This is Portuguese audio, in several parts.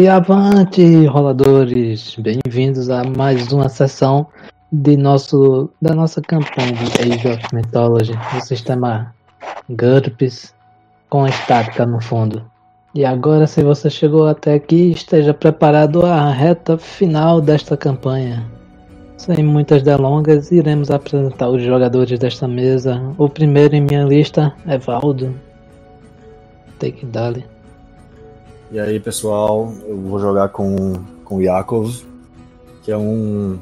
e avante, roladores! Bem-vindos a mais uma sessão de nosso, da nossa campanha de Age of Mythology no sistema GURPS com estática no fundo. E agora, se você chegou até aqui, esteja preparado à reta final desta campanha. Sem muitas delongas, iremos apresentar os jogadores desta mesa. O primeiro em minha lista é Valdo. Take Dali. E aí, pessoal, eu vou jogar com, com Yakov, que é um,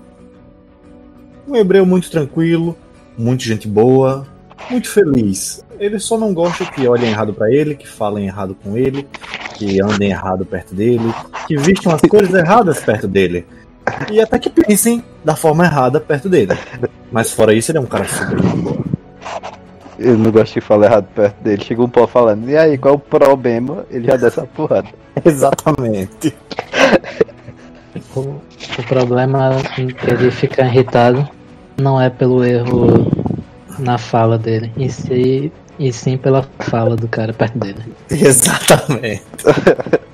um hebreu muito tranquilo, muito gente boa, muito feliz. Ele só não gosta que olhem errado para ele, que falem errado com ele, que andem errado perto dele, que vistam as cores erradas perto dele. E até que pensem da forma errada perto dele. Mas fora isso, ele é um cara super de boa. Eu não gosto de falar errado perto dele. Chega um pó falando, e aí, qual é o problema? Ele já dessa porrada. Exatamente. O, o problema dele ficar irritado não é pelo erro na fala dele, e sim, e sim pela fala do cara perto dele. Exatamente.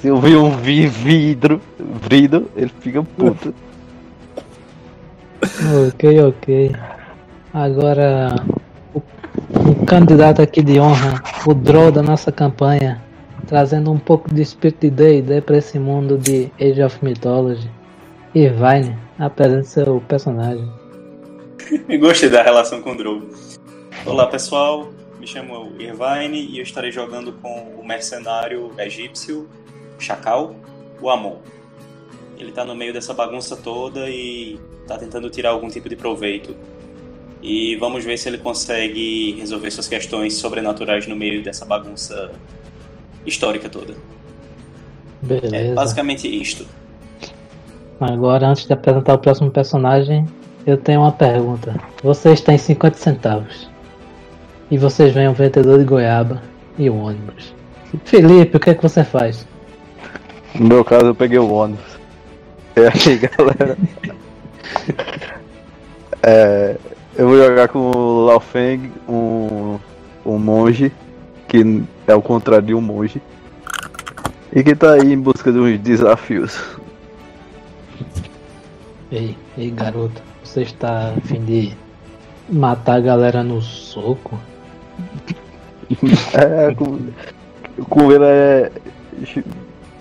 Se eu ver um vi- vidro, vidro, ele fica puto. Ok, ok. Agora, o, candidato aqui de honra, o Drow da nossa campanha, trazendo um pouco de espírito de D&D para esse mundo de Age of Mythology. Irvine, apresente seu personagem. Gostei da relação com o Drow. Olá pessoal, me chamo Irvine e eu estarei jogando com o mercenário egípcio Chacal, o Amon. Ele tá no meio dessa bagunça toda e tá tentando tirar algum tipo de proveito. E vamos ver se ele consegue resolver suas questões sobrenaturais no meio dessa bagunça histórica toda. É Beleza. basicamente isto. Agora, antes de apresentar o próximo personagem, eu tenho uma pergunta. Vocês têm 50 centavos. E vocês veem um vendedor de goiaba e um ônibus. Felipe, o que é que você faz? No meu caso, eu peguei o ônibus. E aí, galera? É, eu vou jogar com o Lao Feng, um, um monge, que é o contrário de um monge. E que tá aí em busca de uns desafios. Ei, ei garoto, você está a fim de matar a galera no soco? É, com, com ele é chu-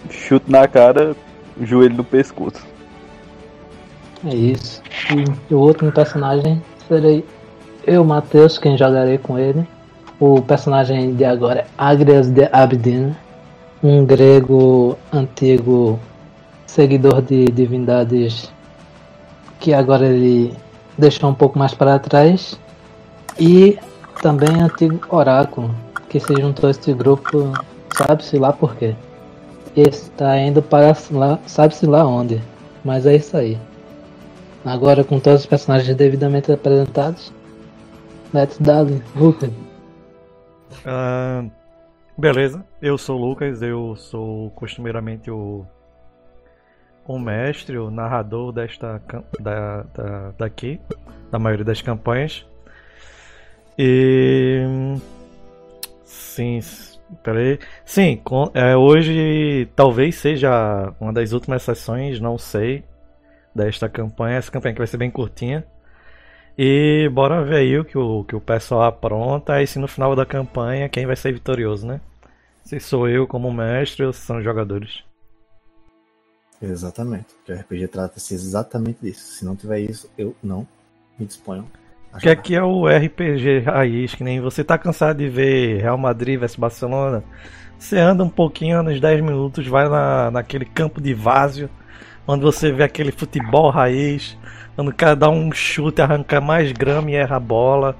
chute na cara, joelho no pescoço. É isso. E o último personagem serei eu, Matheus, quem jogarei com ele. O personagem de agora é Agrias de Abdin, um grego antigo seguidor de divindades que agora ele deixou um pouco mais para trás. E também antigo oráculo, que se juntou a este grupo, sabe-se lá por quê. Está indo para lá, sabe-se lá onde. Mas é isso aí. Agora com todos os personagens devidamente apresentados, let's dali, Lucas. Ah, beleza, eu sou o Lucas, eu sou costumeiramente o, o mestre, o narrador desta da, da, daqui, da maioria das campanhas. E sim, peraí. Sim, com- é, hoje talvez seja uma das últimas sessões, não sei, desta campanha. Essa campanha que vai ser bem curtinha. E bora ver aí o que o, que o pessoal apronta. Aí se no final da campanha quem vai ser vitorioso, né? Se sou eu como mestre ou se são os jogadores. Exatamente. Porque o RPG trata-se exatamente disso. Se não tiver isso, eu não me disponho. a Que jogar. aqui é o RPG raiz, que nem você tá cansado de ver Real Madrid vs Barcelona. Você anda um pouquinho, nos 10 minutos, vai na, naquele campo de vázio, onde você vê aquele futebol raiz, onde o cara dá um chute, arranca mais grama e erra a bola,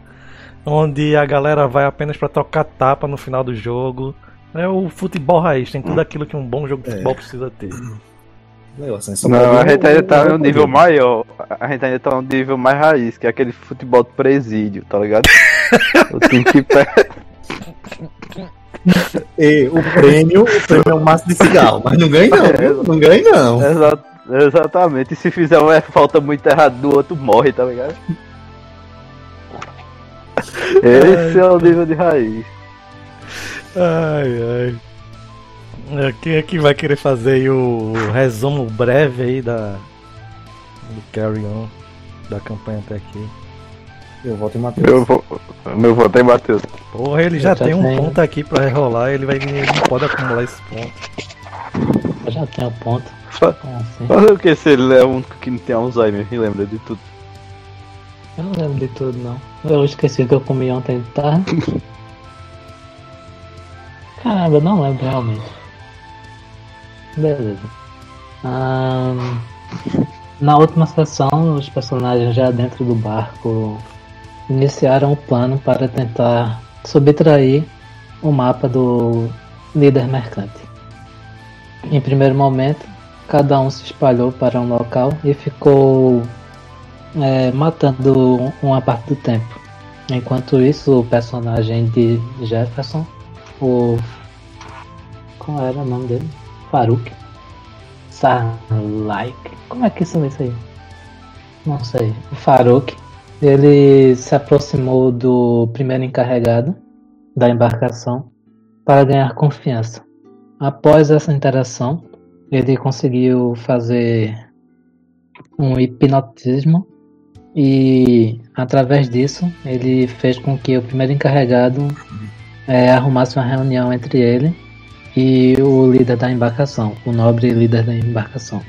onde a galera vai apenas pra trocar tapa no final do jogo. É o futebol raiz, tem tudo aquilo que um bom jogo de É. futebol precisa ter. Assim, só Não, a gente ainda tá em um nível maior. A gente ainda tá em um nível mais raiz, que é aquele futebol de presídio, tá ligado? o time que perde. E o prêmio, o prêmio é um maço de cigarro, mas não ganha não, viu? Não ganha não. Exa- exatamente. E se fizer uma falta muito errada do outro, morre, tá ligado? Esse é o nível de raiz. Ai, ai. É, Quem é que vai querer fazer aí o resumo breve aí da do Carry On da campanha até aqui? Eu voto em Matheus. Meu, vo- meu voto é em Matheus. Porra, ele já Eu já tem um ponto aqui pra rerolar, ele vai ele não pode acumular esse ponto. Já tenho ponto. Fa- assim? Fazer o que se ele é o único que não tem Alzheimer e lembra de tudo? Eu não lembro de tudo, não. Eu esqueci o que eu comi ontem de tarde. Caramba, eu não lembro realmente. Beleza. Ahn, na última sessão, os personagens já dentro do barco iniciaram o plano para tentar subtrair o mapa do líder mercante. Em primeiro momento, cada um se espalhou para um local e ficou é, matando uma parte do tempo. Enquanto isso, o personagem de Jefferson, o. Qual era o nome dele? Farouk. Sarlaik. Como é que isso isso aí? Não sei. O Farouk. Ele se aproximou do primeiro encarregado da embarcação para ganhar confiança. Após essa interação, ele conseguiu fazer um hipnotismo e através disso ele fez com que o primeiro encarregado eh, arrumasse uma reunião entre ele e o líder da embarcação, o nobre líder da embarcação.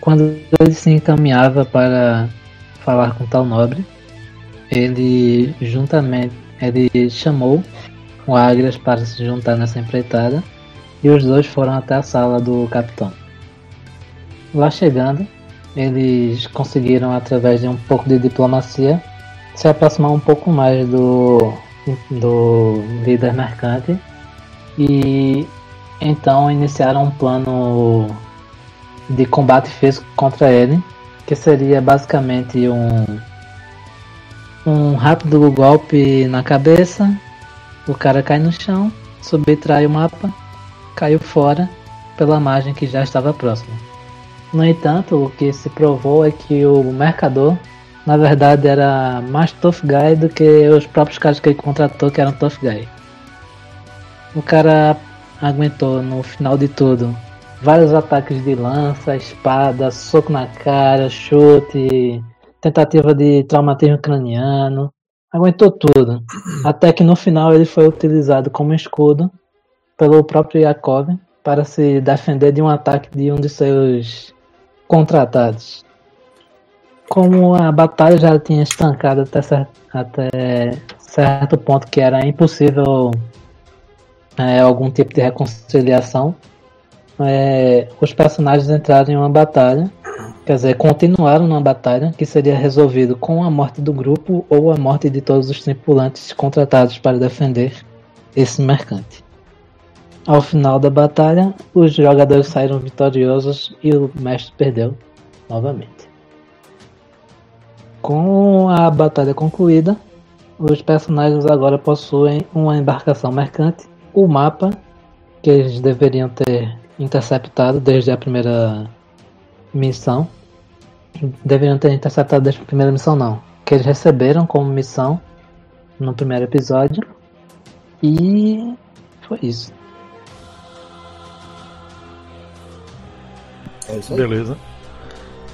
Quando ele se encaminhava para falar com tal nobre, ele juntamente ele chamou o Agrias para se juntar nessa empreitada e os dois foram até a sala do capitão. Lá chegando, eles conseguiram, através de um pouco de diplomacia, se aproximar um pouco mais do, do líder mercante e então iniciaram um plano de combate físico contra ele, que seria basicamente um, um rápido golpe na cabeça, o cara cai no chão, subtrai o mapa, caiu fora pela margem que já estava próxima. No entanto, o que se provou é que o mercador, na verdade, era mais tough guy do que os próprios caras que ele contratou que eram tough guy. O cara aguentou no final de tudo vários ataques de lança, espada, soco na cara, chute, tentativa de traumatismo craniano. Aguentou tudo. Até que no final ele foi utilizado como escudo pelo próprio Yakov para se defender de um ataque de um de seus contratados. Como a batalha já tinha estancado até certo, até certo ponto que era impossível é, algum tipo de reconciliação, é, os personagens entraram em uma batalha, quer dizer, continuaram numa batalha que seria resolvido com a morte do grupo ou a morte de todos os tripulantes contratados para defender esse mercante. Ao final da batalha, os jogadores saíram vitoriosos e o mestre perdeu novamente. Com a batalha concluída, os personagens agora possuem uma embarcação mercante, o mapa que eles deveriam ter interceptado desde a primeira missão. Deveriam ter interceptado desde a primeira missão, não. Que eles receberam como missão no primeiro episódio. E foi isso. É. Beleza.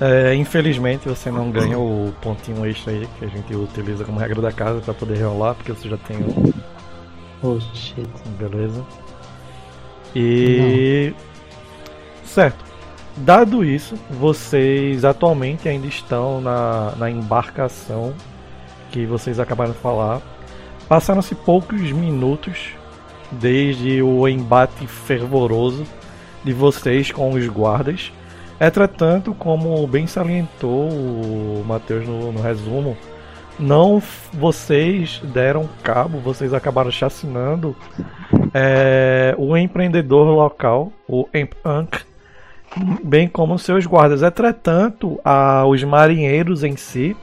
É, infelizmente você não ganha o pontinho extra aí que a gente utiliza como regra da casa para poder rolar, porque você já tem o. Oh shit. Beleza. E. Certo. Dado isso, vocês atualmente ainda estão na, na embarcação que vocês acabaram de falar. Passaram-se poucos minutos desde o embate fervoroso de vocês com os guardas. Entretanto, como bem salientou o Matheus no, no resumo, não vocês deram cabo, vocês acabaram chacinando é, o empreendedor local, o Emp Ank, bem como seus guardas. Entretanto, a, os marinheiros em si,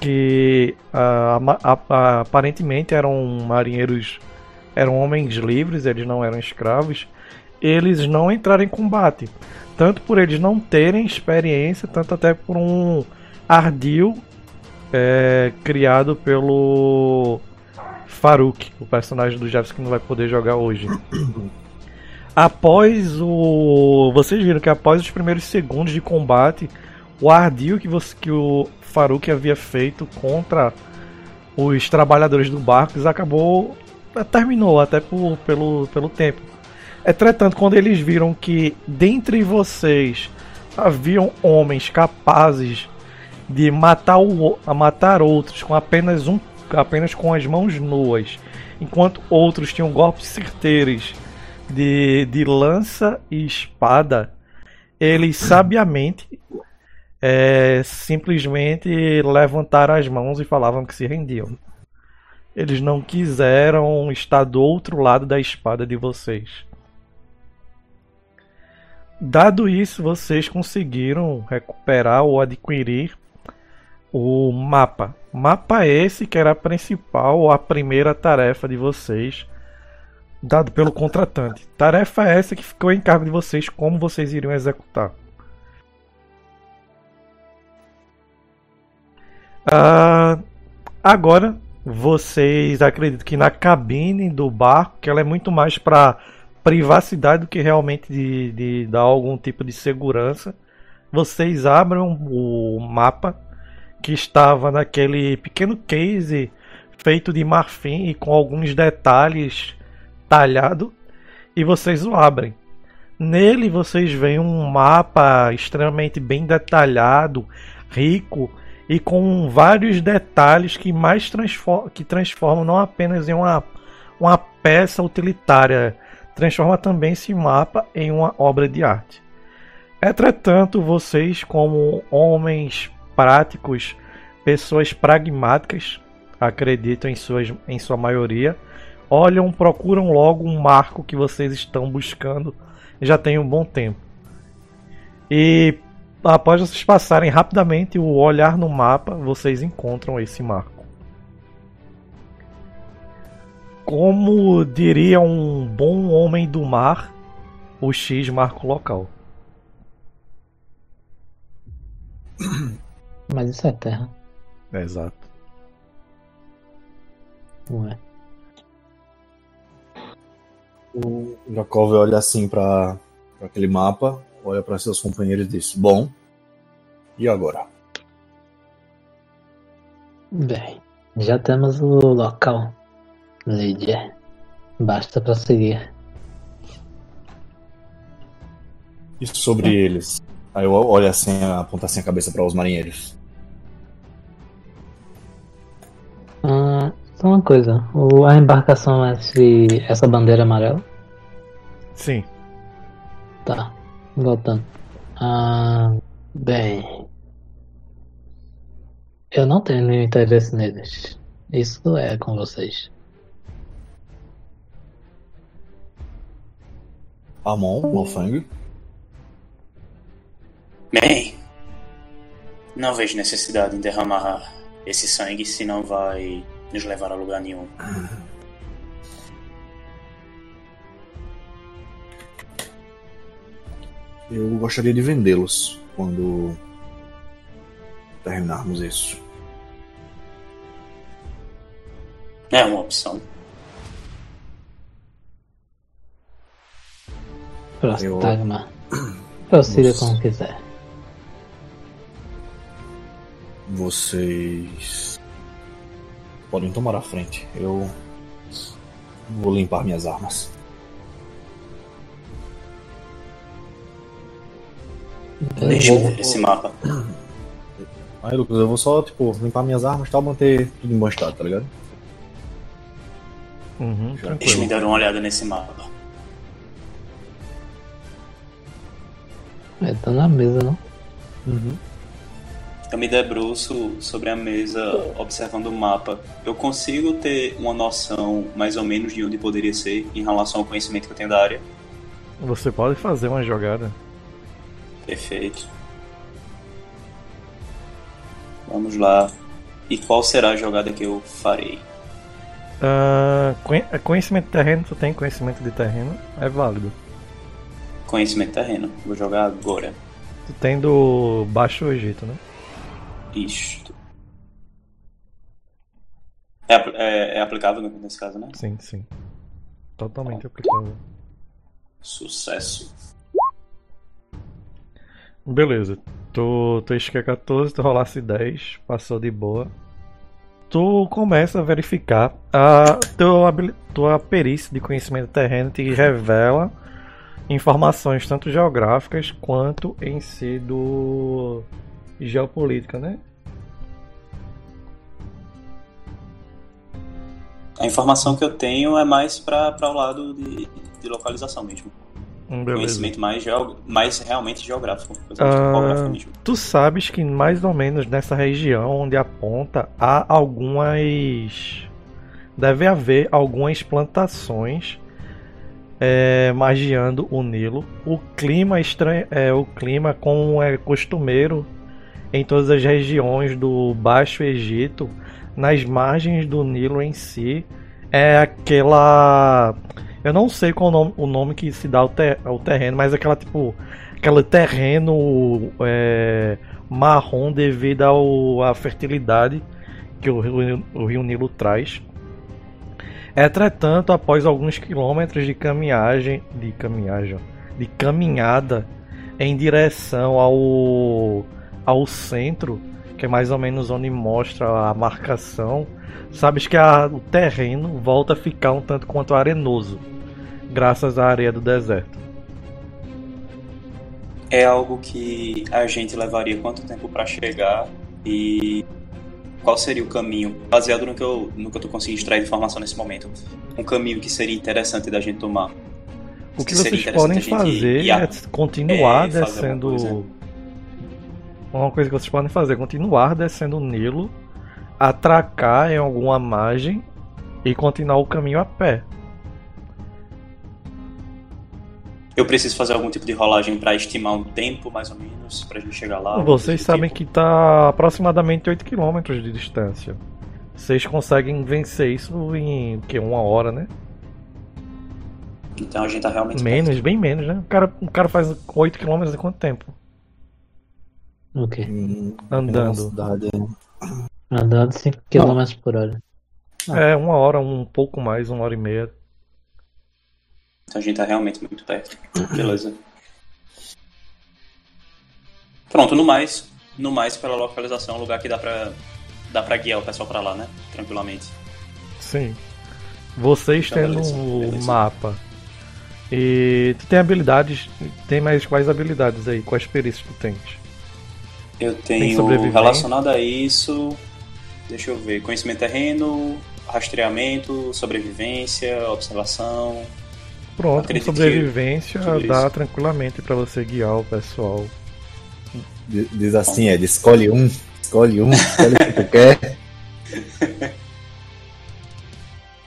que a- a- aparentemente eram marinheiros, eram homens livres, eles não eram escravos, eles não entraram em combate. Tanto por eles não terem experiência, tanto até por um ardil é, criado pelo Farouk, o personagem do Jefferson que não vai poder jogar hoje. após o. Vocês viram que após os primeiros segundos de combate, o ardil que, você, que o Faruk havia feito contra os trabalhadores do barco acabou. terminou até por, pelo, pelo tempo. Entretanto, quando eles viram que dentre vocês haviam homens capazes de matar, o, matar outros com apenas um apenas com as mãos nuas, enquanto outros tinham golpes certeiros de, de lança e espada, eles sabiamente é, simplesmente levantaram as mãos e falavam que se rendiam. Eles não quiseram estar do outro lado da espada de vocês. Dado isso, vocês conseguiram recuperar ou adquirir o mapa. Mapa esse que era a principal ou a primeira tarefa de vocês, dado pelo contratante. Tarefa essa que ficou em cargo de vocês, como vocês iriam executar. Ah, agora, vocês acreditam que na cabine do barco, que ela é muito mais para privacidade do que realmente de, de dar algum tipo de segurança. Vocês abrem o mapa que estava naquele pequeno case feito de marfim e com alguns detalhes talhado e vocês o abrem. Nele vocês veem um mapa extremamente bem detalhado, rico e com vários detalhes que mais transform que transformam não apenas em uma, uma peça utilitária transforma também esse mapa em uma obra de arte. Entretanto, vocês, como homens práticos, pessoas pragmáticas, acreditam em, suas, em sua maioria, olham, procuram logo um marco que vocês estão buscando já tem um bom tempo. E após vocês passarem rapidamente o olhar no mapa, vocês encontram esse marco. Como diria um bom homem do mar, o X marca o local. Mas isso é terra. É exato. Ué. O Jakov olha assim para aquele mapa, olha para seus companheiros e diz: Bom, e agora? Bem, já temos o local. Lídia. Basta prosseguir. E sobre eles? Aí eu olho assim, aponto assim a cabeça para os marinheiros. Ah, só uma coisa. O, a embarcação é esse, essa bandeira amarela? Sim. Tá. Voltando. Ah, bem. Eu não tenho nenhum interesse neles. Isso é com vocês. Amon, Wolfang. Bem, não vejo necessidade em derramar esse sangue, se não vai nos levar a lugar nenhum. Eu gostaria de vendê-los quando terminarmos isso. É uma opção. Prostagma. Prossiga Nossa. como quiser. Vocês podem tomar a frente. Eu vou limpar minhas armas. Deixa eu ver esse mapa. Aí, Lucas, eu vou só, tipo, limpar minhas armas e tal, manter tudo em bom estado, tá ligado? Uhum, Deixa eu me dar uma olhada nesse mapa. É, tá na mesa, não? Eu me debruço sobre a mesa observando o mapa. Eu consigo ter uma noção mais ou menos de onde poderia ser em relação ao conhecimento que eu tenho da área. Você pode fazer uma jogada. Perfeito. Vamos lá. E qual será a jogada que eu farei? Conhe- conhecimento de terreno, tu tem conhecimento de terreno, é válido. Conhecimento terreno. Vou jogar agora. Tu tem do Baixo Egito, né? Isto. É, é- é aplicável nesse caso, né? Sim, sim. Totalmente aplicável. Sucesso. Beleza. Tu, tu isquia 14, tu rolasse 10, passou de boa. Tu começa a verificar. A tua, tua perícia de conhecimento terreno te revela informações tanto geográficas quanto em si do geopolítica, né? A informação que eu tenho é mais para o lado de, de localização mesmo. Hum, Beleza. Conhecimento mais, mais realmente geográfico. Ah, tu sabes que mais ou menos nessa região onde aponta há algumas. Deve haver algumas plantações é, magiando o Nilo. O clima estranho, é o clima como é costumeiro em todas as regiões do Baixo Egito, nas margens do Nilo em si, é aquela eu não sei qual o nome, o nome que se dá ao, ter- ao terreno, mas aquela tipo. Aquele terreno é, marrom devido ao, à fertilidade que o o rio Nilo traz. Entretanto, após alguns quilômetros de caminhagem, de caminhagem, de caminhada em direção ao, ao centro, que é mais ou menos onde mostra a marcação, sabes que a- o terreno volta a ficar um tanto quanto arenoso, graças à areia do deserto. É algo que a gente levaria quanto tempo para chegar e qual seria o caminho, baseado no que eu, no que eu tô conseguindo extrair de informação nesse momento. Um caminho que seria interessante da gente tomar. O que Seria vocês podem fazer ir é continuar é, descendo. alguma coisa. Uma coisa que vocês podem fazer é continuar descendo o Nilo, atracar em alguma margem e continuar o caminho a pé. Eu preciso fazer algum tipo de rolagem para estimar um tempo, mais ou menos, pra gente chegar lá. Vocês do sabem tipo. que está aproximadamente 8 km de distância. Vocês conseguem vencer isso em o quê? uma hora, né? Então a gente tá realmente. Menos, bem menos, né? O cara, o cara faz 8 km em quanto tempo? O quê? Andando. Andando 5 km por hora. Ah. É, uma hora, um pouco mais, uma hora e meia. Então a gente tá realmente muito perto. Beleza. Pronto, no mais, no mais pela localização, é um lugar que dá pra, dá pra guiar o pessoal pra lá, né? Tranquilamente. Sim. Vocês Então, tendo o mapa. E tu tem habilidades. Tem mais quais habilidades aí? Quais perícias tu tens? Eu Tem tenho sobrevivência? relacionado a isso. Deixa eu ver. Conhecimento terreno, rastreamento, sobrevivência, observação. Pronto, com Acredito sobrevivência dá isso. tranquilamente pra você guiar o pessoal. Diz- Diz assim, Ed, escolhe um, escolhe um, escolhe o que tu quer.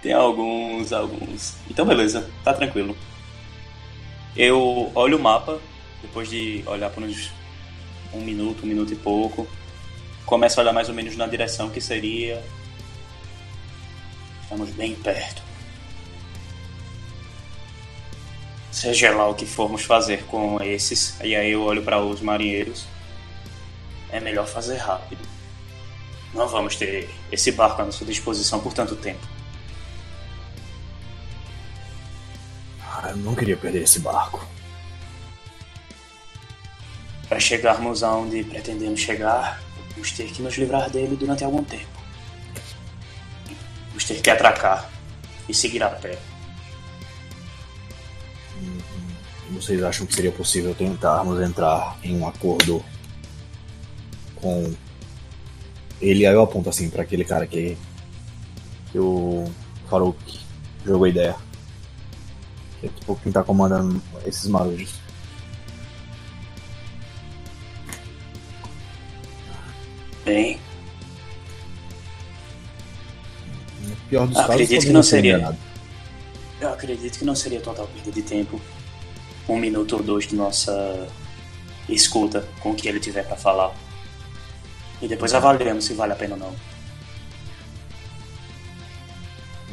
Tem alguns, alguns. Então beleza, tá tranquilo. Eu olho o mapa, depois de olhar por uns um minuto, um minuto e pouco. Começo a olhar mais ou menos na direção que seria. Estamos bem perto. Seja lá o que formos fazer com esses, e aí eu olho para os marinheiros. É melhor fazer rápido. Não vamos ter esse barco à nossa disposição por tanto tempo. Ah, eu não queria perder esse barco. Para chegarmos aonde pretendemos chegar, vamos ter que nos livrar dele durante algum tempo. Vamos ter que atracar e seguir a pé. Vocês acham que seria possível tentarmos entrar em um acordo com ele? Aí eu aponto assim pra aquele cara que, que o Farouk jogou a ideia. Que é tipo quem tá comandando esses marujos. Bem, pior dos Acredito casos, que não seria. enganados. eu acredito que não seria total perda de tempo. Um minuto ou dois de nossa escuta com o que ele tiver para falar. E depois avaliamos se vale a pena ou não.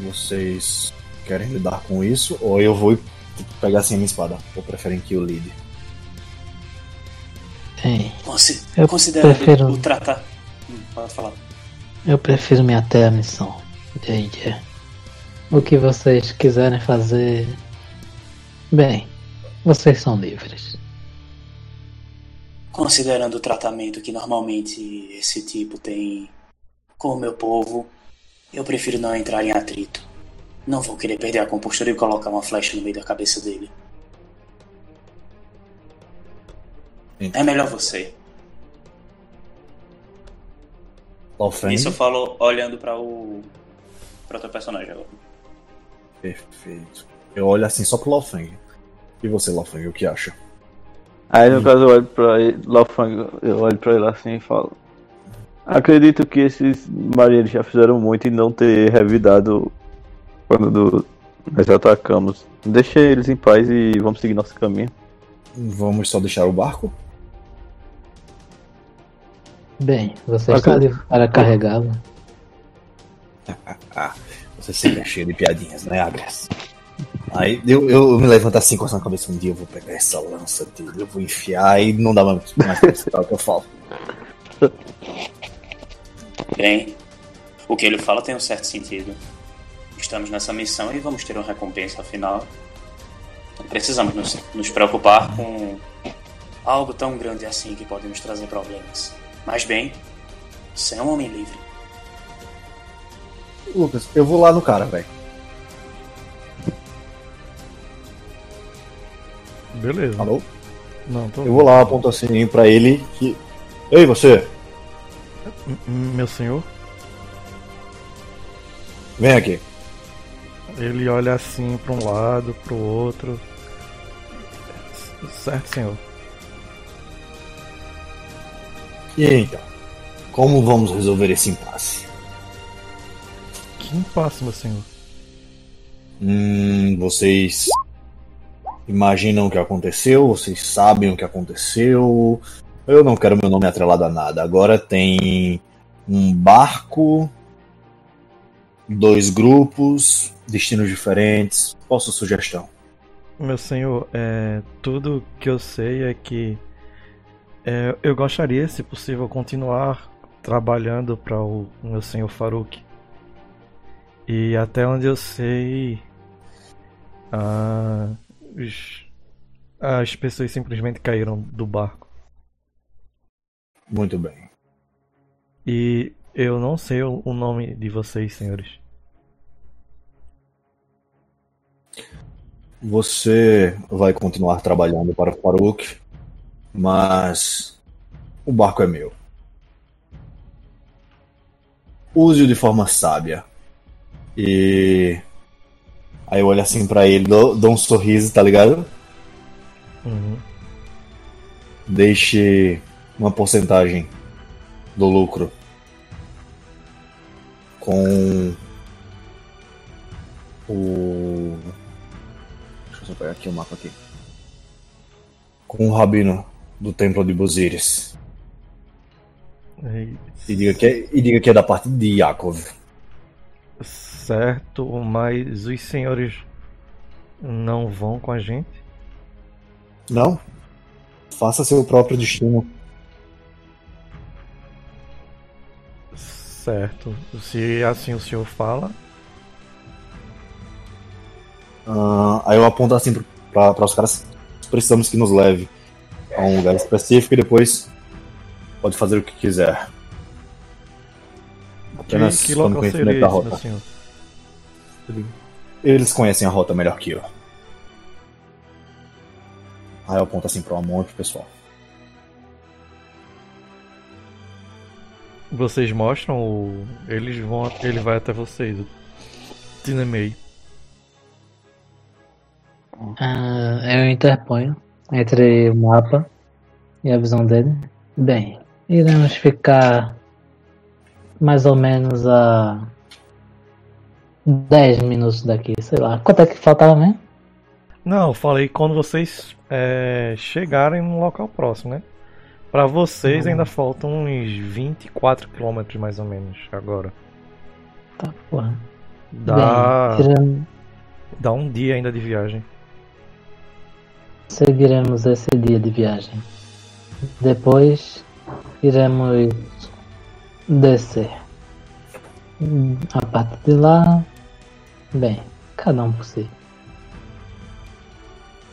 Vocês querem lidar com isso? Ou eu vou pegar assim a minha espada? Ou preferem que eu lide? Bem, Consi Eu considera prefiro- o tratar. Hum, pode falar. eu prefiro me ater à missão. D&D. O que vocês quiserem fazer. Bem, Vocês são livres. Considerando o tratamento que normalmente esse tipo tem com o meu povo, eu prefiro não entrar em atrito. Não vou querer perder a compostura e colocar uma flecha no meio da cabeça dele. É melhor você. Lofeng. Isso eu falo olhando para o. para o teu personagem agora. Perfeito. Eu olho assim só pro Lofeng. E você, Lofeng, o que acha? Aí no caso eu olho pra ele, Lofang, eu olho pra ele assim e falo. Acredito que esses marinheiros já fizeram muito e não ter revidado quando nós atacamos. Deixa eles em paz e vamos seguir nosso caminho. Vamos só deixar o barco? Bem, você está livre para carregá-lo. Você sempre é cheio de piadinhas, né, Agres? Aí eu, eu me levanto assim, coçando a cabeça. Um dia eu vou pegar essa lança dele, eu vou enfiar e não dá mais mais pra o que eu falo. Bem, o que ele fala tem um certo sentido. Estamos nessa missão e vamos ter uma recompensa afinal. Não precisamos nos, nos preocupar com algo tão grande assim que pode nos trazer problemas. Mas bem, você é um homem livre. Lucas, eu vou lá no cara, velho. Beleza. Alô? Não, tô. Eu vou lá, aponto assim pra ele que. Ei, você! Meu senhor, Vem aqui. ele olha assim pra um lado, pro outro. C- Certo, senhor. E então? Como vamos resolver esse impasse? Que impasse, meu senhor. Hum, vocês imaginam o que aconteceu? Vocês sabem o que aconteceu? Eu não quero meu nome atrelado a nada. Agora tem um barco, dois grupos, destinos diferentes. Qual a sua sugestão? Meu senhor, é, tudo que eu sei é que é, eu gostaria, se possível, continuar trabalhando para o meu senhor Farouk. E até onde eu sei, ah, os- as pessoas simplesmente caíram do barco. Muito bem. E eu não sei o o nome de vocês, senhores. Você vai continuar trabalhando para o Farouk, mas o barco é meu. Use-o de forma sábia. E aí eu olho assim pra ele, dou, dou um sorriso, tá ligado? Uhum. Deixe uma porcentagem do lucro com o. Deixa eu só pegar aqui o mapa aqui. Com o rabino do templo de Buziris. E- diga que é, e diga que é da parte de Yakov. Certo, mas os senhores não vão com a gente? Não? Faça seu próprio destino. Certo. Se assim o senhor fala. Ah, aí eu aponto assim para os caras. Precisamos que nos leve a um lugar específico e depois pode fazer o que quiser. Apenas que, que local seria meu senhor? Eles conhecem a rota melhor que eu. Aí eu aponto assim para um monte de pessoal. Vocês mostram o. Eles vão. Ele vai até vocês. O Tinemei. Ah, eu interponho entre o mapa e a visão dele. Bem, iremos ficar mais ou menos a 10 minutos daqui, sei lá. Quanto é que faltava mesmo? Não, eu falei quando vocês é, chegarem no local próximo, né? Pra vocês Uhum. ainda faltam uns 24 quilômetros mais ou menos agora. Tá, porra. Dá, Bem, iremos- dá um dia ainda de viagem. seguiremos esse dia de viagem. Depois iremos descer. Hum, A partir de lá, bem, cada um por si.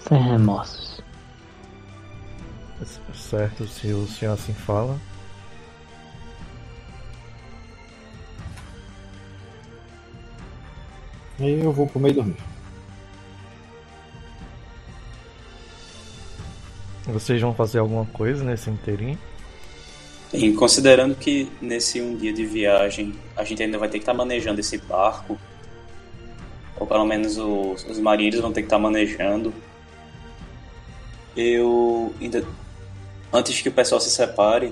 sem remorsos. Certo, se o senhor assim fala. Aí eu vou pro meio dormir. Vocês vão fazer alguma coisa nesse inteirinho? E considerando que nesse um dia de viagem a gente ainda vai ter que estar manejando esse barco, ou pelo menos os, os marinheiros vão ter que estar manejando, eu ainda. Antes que o pessoal se separe,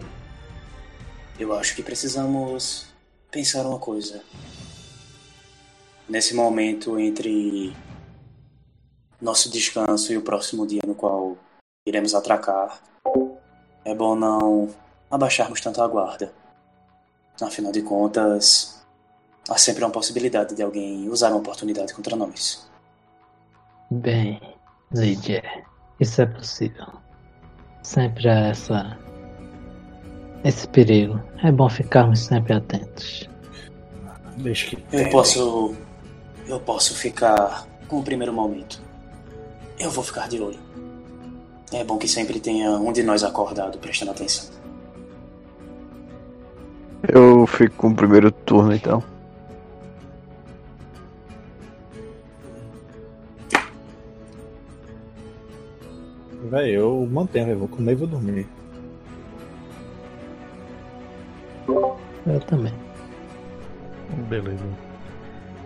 eu acho que precisamos pensar uma coisa. Nesse momento entre nosso descanso e o próximo dia no qual iremos atracar, é bom não abaixarmos tanto a guarda. Afinal de contas, há sempre uma possibilidade de alguém usar uma oportunidade contra nós. Bem, Zidier, isso é possível. Sempre há essa. esse perigo. É bom ficarmos sempre atentos. Deixa que. Eu posso. Eu posso ficar com o primeiro momento. Eu vou ficar de olho. É bom que sempre tenha um de nós acordado prestando atenção. Eu fico com o primeiro turno então. Véi, eu mantenho, véi, vou comer e vou dormir. Eu também. Beleza.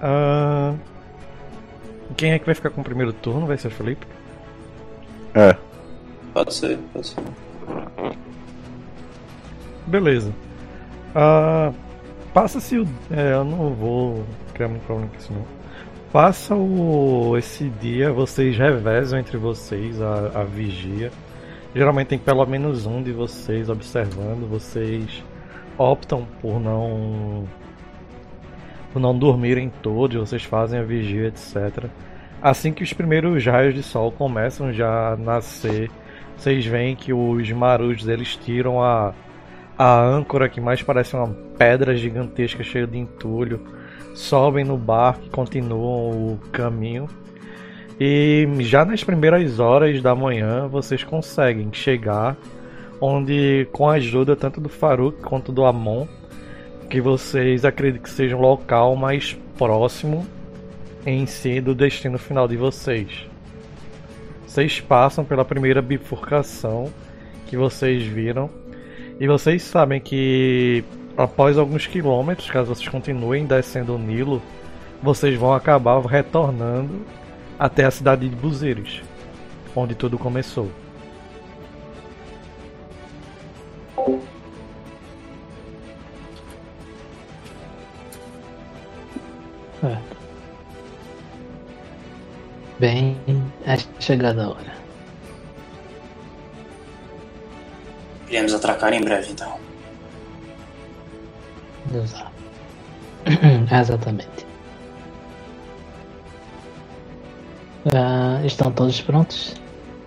Ah, quem é que vai ficar com o primeiro turno? Vai ser o Felipe? É. Pode ser, pode ser. Beleza. Ah, Passa-se o. É, eu não vou criar muito problema com isso não. Passa o, esse dia, vocês revezam entre vocês a, a vigia. Geralmente tem pelo menos um de vocês observando. Vocês optam por não por não dormirem todos, vocês fazem a vigia, etc. Assim que os primeiros raios de sol começam já a nascer, vocês veem que os marujos eles tiram a, a âncora que mais parece uma pedra gigantesca cheia de entulho, sobem no barco e continuam o caminho. E já nas primeiras horas da manhã vocês conseguem chegar onde com a ajuda tanto do Faruk quanto do Amon, que vocês acreditam que seja um local mais próximo em si do destino final de vocês. Vocês passam pela primeira bifurcação que vocês viram e vocês sabem que após alguns quilômetros, caso vocês continuem descendo o Nilo, vocês vão acabar retornando até a cidade de Buzeres, onde tudo começou. É. Bem, é chegada a hora. Iremos atracar em breve, então. Exato. Exatamente. Ah, estão todos prontos?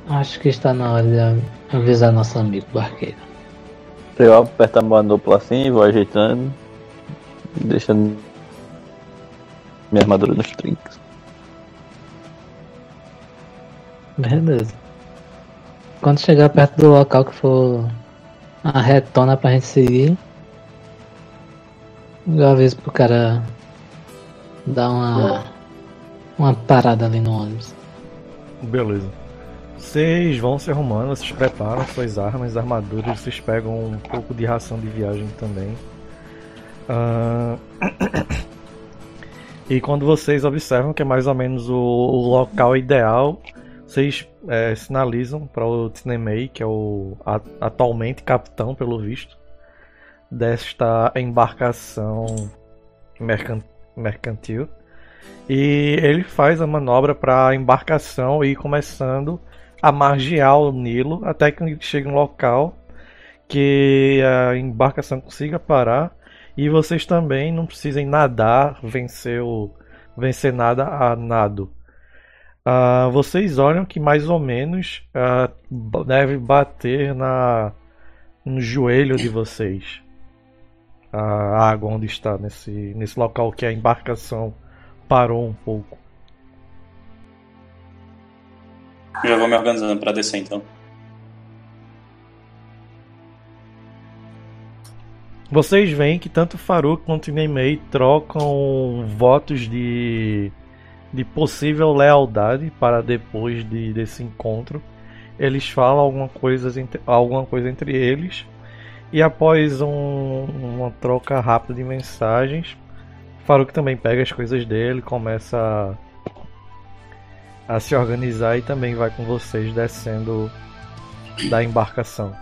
Acho que está na hora de avisar nosso amigo barqueiro. Eu aperto a manopla assim e vou ajeitando, deixando minha armadura nos trincos. Beleza. Quando chegar perto do local que for a retona pra gente seguir, eu aviso pro cara dar uma, uma parada ali no ônibus. Beleza. Vocês vão se arrumando, vocês preparam suas armas, armaduras, vocês pegam um pouco de ração de viagem também. Ah, E quando vocês observam que é mais ou menos o, o local ideal, vocês é, sinalizam para o Tnemei, que é o a- atualmente capitão, pelo visto, desta embarcação mercan- mercantil. E ele faz a manobra para a embarcação ir começando a margear o Nilo até que chegue um local que a embarcação consiga parar e vocês também não precisem nadar, vencer, o, vencer nada a nado. Ah, vocês olham que mais ou menos ba- deve bater na, no joelho de vocês. A água onde está, nesse, nesse local que a embarcação parou um pouco. Já vou me organizando pra descer então. Vocês veem que tanto Faruk quanto Neimei trocam votos de, de possível lealdade para depois de, desse encontro. Eles falam alguma coisa, entre, alguma coisa entre eles. E após um, uma troca rápida de mensagens, Faruk também pega as coisas dele, começa a, a se organizar e também vai com vocês descendo da embarcação.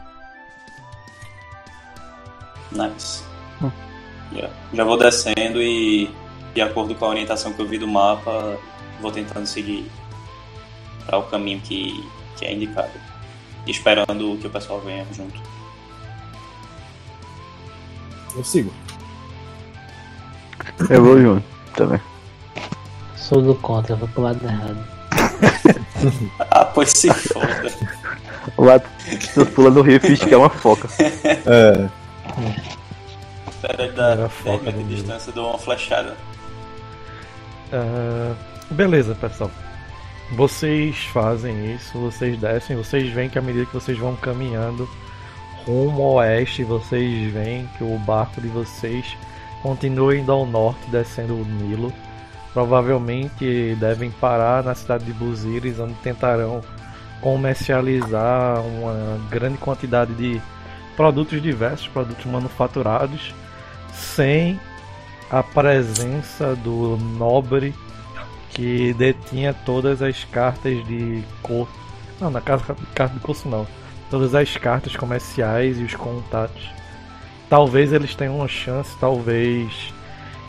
Nice. Yeah. Já vou descendo e, de acordo com a orientação que eu vi do mapa, vou tentando seguir para o caminho que, que é indicado. Esperando que o pessoal venha junto. Eu sigo. Eu vou junto também. Sou do contra, vou pro lado errado. Ah, pois se foda. Lá, tu pula no rio e finge que é uma foca. É, Espera ele dar Era 10 foca metros de distância, dou uma flechada. Ah, beleza, pessoal. Vocês fazem isso, vocês descem, vocês veem que à medida que vocês vão caminhando rumo ao oeste, vocês veem que o barco de vocês continua indo ao norte, descendo o Nilo. Provavelmente devem parar na cidade de Buziris, onde tentarão comercializar uma grande quantidade de produtos diversos, produtos manufaturados, sem a presença do nobre que detinha todas as cartas de cor. Não, na casa carta de curso não. Todas as cartas comerciais e os contatos. Talvez eles tenham uma chance, talvez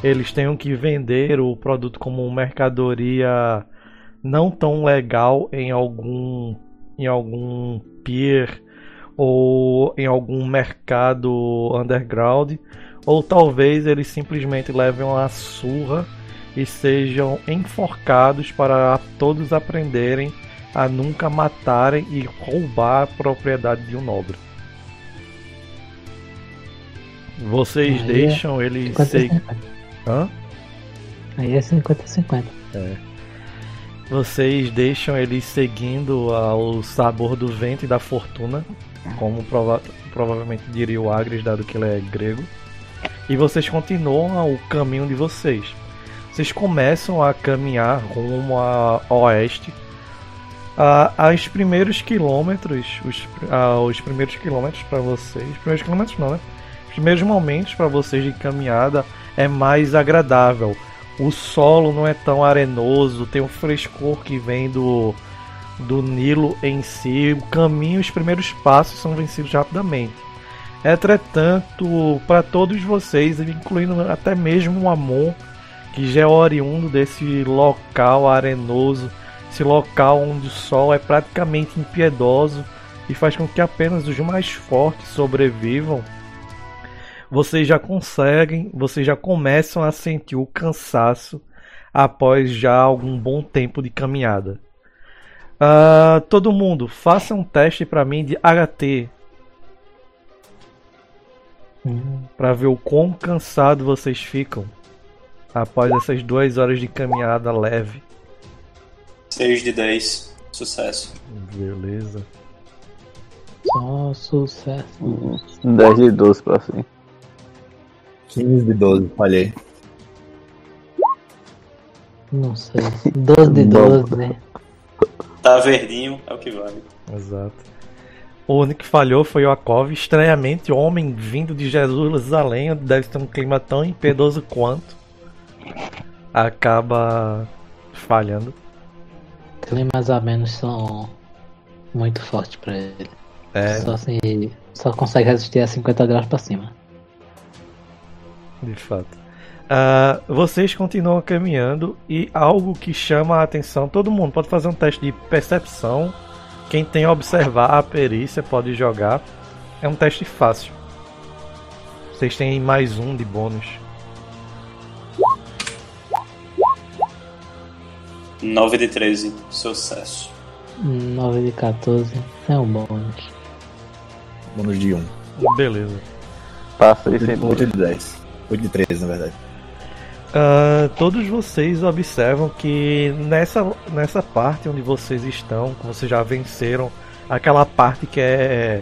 eles tenham que vender o produto como mercadoria não tão legal em algum em algum pier ou em algum mercado underground ou talvez eles simplesmente levem uma surra e sejam enforcados para todos aprenderem a nunca matarem e roubar a propriedade de um nobre. Vocês Aí é deixam eles 50 se... 50. Hã? Aí é 50-50. Vocês deixam eles seguindo ao sabor do vento e da fortuna, como prova- provavelmente diria o Agres, dado que ele é grego. E vocês continuam o caminho de vocês. Vocês começam a caminhar rumo a oeste. Ah, Aos primeiros quilômetros, os, ah, os primeiros quilômetros para vocês, primeiros quilômetros não, né? Os primeiros momentos para vocês de caminhada é mais agradável. O solo não é tão arenoso, tem o frescor que vem do, do Nilo em si. O caminho, os primeiros passos são vencidos rapidamente. Entretanto, para todos vocês, incluindo até mesmo o Amon, que já é oriundo desse local arenoso, esse local onde o sol é praticamente impiedoso e faz com que apenas os mais fortes sobrevivam, vocês já conseguem, vocês já começam a sentir o cansaço após já algum bom tempo de caminhada. Ah, todo mundo, faça um teste para mim de HT Hum, para ver o quão cansado vocês ficam após essas duas horas de caminhada leve. 6 de 10. Sucesso. Beleza. só sucesso. 10 de 12 pra cima. 15 de 12, falhei. Não sei. 12 de Bom. 12, né? Tá verdinho, é o que vale. Exato. O único que falhou foi o Akov, estranhamente, homem vindo de Jerusalém, onde deve ter um clima tão impiedoso quanto. Acaba falhando. Climas a menos são muito fortes pra ele. É, Só assim, só consegue resistir a 50 graus pra cima. de fato. Ah, vocês continuam caminhando e algo que chama a atenção, todo mundo pode fazer um teste de percepção. Quem tem a observar a perícia pode jogar. É um teste fácil. Vocês têm mais um de bônus. 9 de 13. Sucesso. 9 de 14 é um bônus. Bônus de 1. Beleza. Passa aí sem 8 de 10. 8 de 13, na verdade. Ah, todos vocês observam que nessa, nessa parte onde vocês estão, que vocês já venceram, aquela parte que é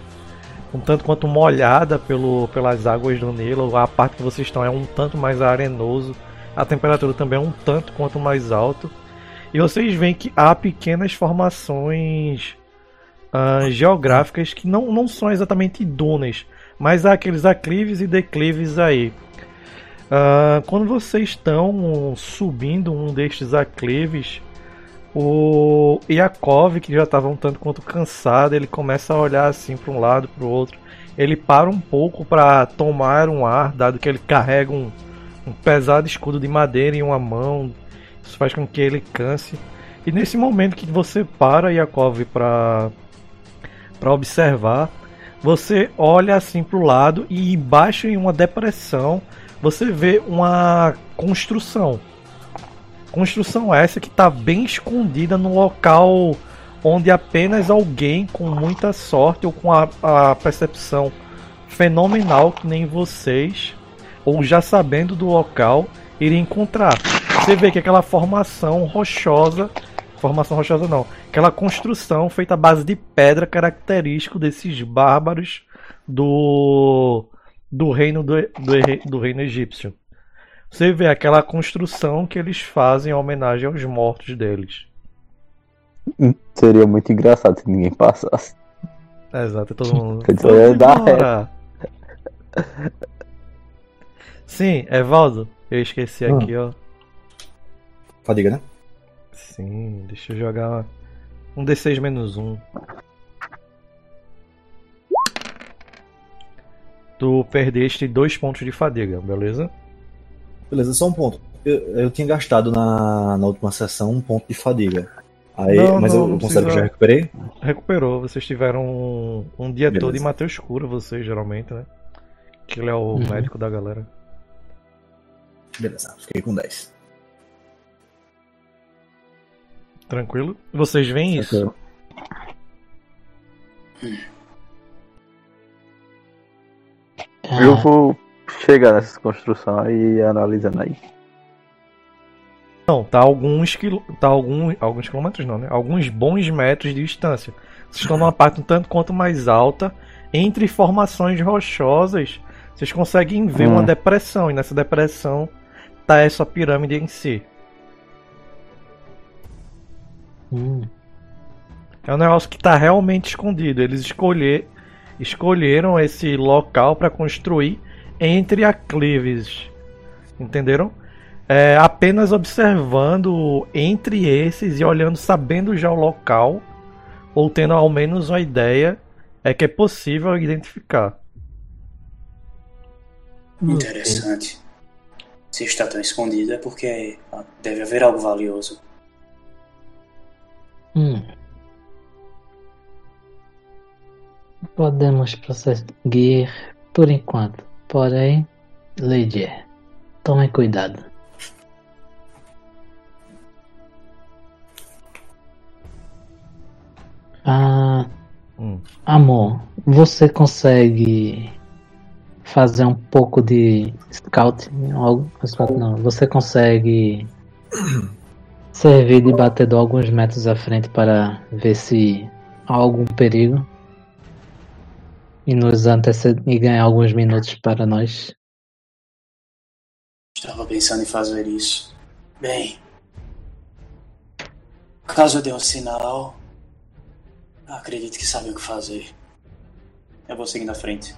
um tanto quanto molhada pelo, pelas águas do Nilo, a parte que vocês estão é um tanto mais arenoso, a temperatura também é um tanto quanto mais alto. E vocês veem que há pequenas formações ah, geográficas que não, não são exatamente dunas, mas há aqueles aclives e declives aí. Ah, quando vocês estão subindo um destes aclives, o Yakov, que já estava um tanto quanto cansado, ele começa a olhar assim para um lado, para o outro. Ele para um pouco para tomar um ar, dado que ele carrega um, um pesado escudo de madeira em uma mão. Isso faz com que ele canse. E nesse momento que você para, Yakov, para para observar, você olha assim para o lado e embaixo em uma depressão você vê uma construção. Construção essa que está bem escondida no local onde apenas alguém com muita sorte ou com a, a percepção fenomenal que nem vocês, ou já sabendo do local, iria encontrar. Você vê que aquela formação rochosa, formação rochosa não, aquela construção feita à base de pedra característico desses bárbaros do do reino do, do, do reino egípcio. Você vê aquela construção que eles fazem em homenagem aos mortos deles. Seria muito engraçado se ninguém passasse. Exato, todo mundo. Dar embora. Sim, Evaldo, eu esqueci Ah. aqui, ó. Fadiga, né? Sim, deixa eu jogar um D6 menos um. Tu perdeste dois pontos de fadiga, beleza? Beleza, só um ponto. Eu, eu tinha gastado na, na última sessão um ponto de fadiga. Aí, Não, mas não, eu não considero que precisa- já recuperei. Recuperou, vocês tiveram um, um dia Beleza. todo em Mateus escuro, vocês geralmente, né? Que ele é o Uhum. médico da galera. Beleza, fiquei com 10. Tranquilo? Vocês veem isso? Ah, Eu vou chegar nessa construção e ir analisando aí. Não, tá alguns quil... tá algum... alguns quilômetros não, né? Alguns bons metros de distância. Vocês estão numa parte um tanto quanto mais alta, entre formações rochosas, vocês conseguem ver Hum. uma depressão, e nessa depressão tá essa pirâmide em si. Hum, É um negócio que tá realmente escondido. Eles escolher... escolheram esse local para construir entre aclives. Entenderam? É, apenas observando entre esses e olhando, sabendo já o local, ou tendo ao menos uma ideia, é que é possível identificar. Interessante. Se está tão escondido é porque deve haver algo valioso. Hum. Podemos prosseguir por enquanto. Porém, Lady, tome cuidado. Ah, Hum. amor, você consegue fazer um pouco de scout? Algo, scout não, você consegue servir de batedor alguns metros à frente para ver se há algum perigo e nos anteceder e ganhar alguns minutos para nós? Estava pensando em fazer isso. Bem, caso eu dê um sinal, acredito que sabe o que fazer. Eu vou seguindo à frente.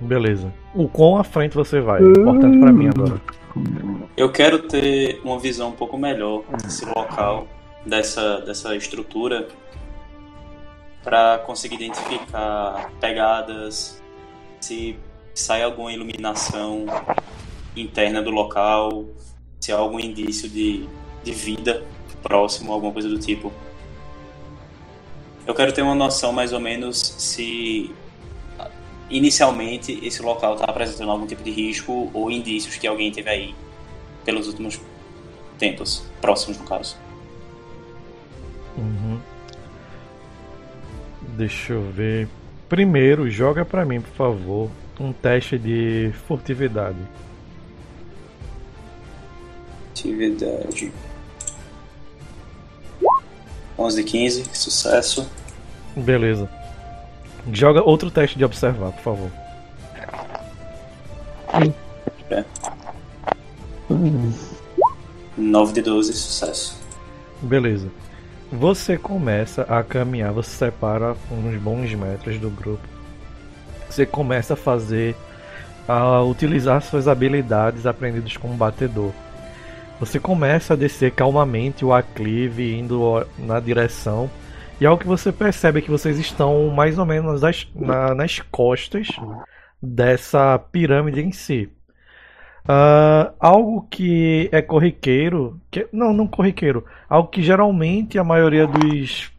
Beleza. O quão à frente você vai? Importante pra mim agora. Eu quero ter uma visão um pouco melhor desse local, dessa, dessa estrutura, para conseguir identificar pegadas, se sai alguma iluminação interna do local, se há algum indício de, de vida próximo, alguma coisa do tipo. Eu quero ter uma noção mais ou menos se inicialmente esse local está apresentando algum tipo de risco ou indícios que alguém teve aí pelos últimos tempos, próximos no caso. Uhum. Deixa eu ver. Primeiro, joga pra mim, por favor. um teste de furtividade. Atividade. 11 15, sucesso. Beleza. Joga outro teste de observar, por favor. É. 9 de 12, sucesso. Beleza. Você começa a caminhar, você separa uns bons metros do grupo. Você começa a fazer, a utilizar suas habilidades aprendidas como batedor. Você começa a descer calmamente o aclive, indo na direção. E ao que você percebe é que vocês estão mais ou menos nas, na- nas costas dessa pirâmide em si. Ah, algo que é corriqueiro, que, não, não corriqueiro, algo que geralmente a maioria dos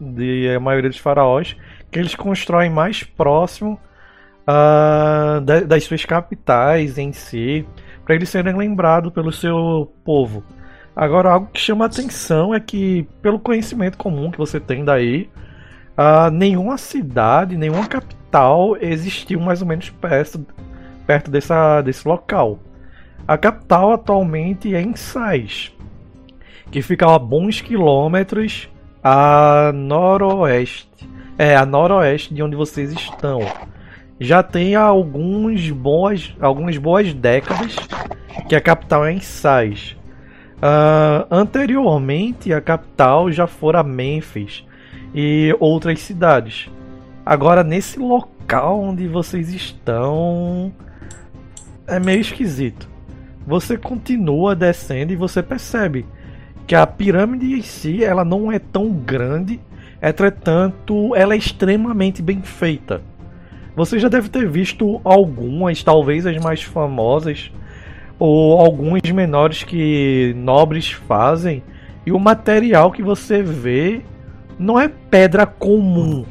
de, a maioria dos faraós que eles constroem mais próximo da- das suas capitais em si, para eles serem lembrados pelo seu povo. Agora, algo que chama atenção é que, pelo conhecimento comum que você tem daí, ah, nenhuma cidade, nenhuma capital existiu mais ou menos perto, perto dessa, desse local. A capital atualmente é em Sais, que fica a bons quilômetros a noroeste. É, a noroeste de onde vocês estão. Já tem alguns boas, algumas boas décadas que a capital é em Sais. Ah, anteriormente, a capital já fora Memphis e outras cidades. Agora, nesse local onde vocês estão, é meio esquisito. Você continua descendo e você percebe que a pirâmide em si ela não é tão grande, entretanto, ela é extremamente bem feita. Você já deve ter visto algumas, talvez as mais famosas, ou algumas menores que nobres fazem, e o material que você vê não é pedra comum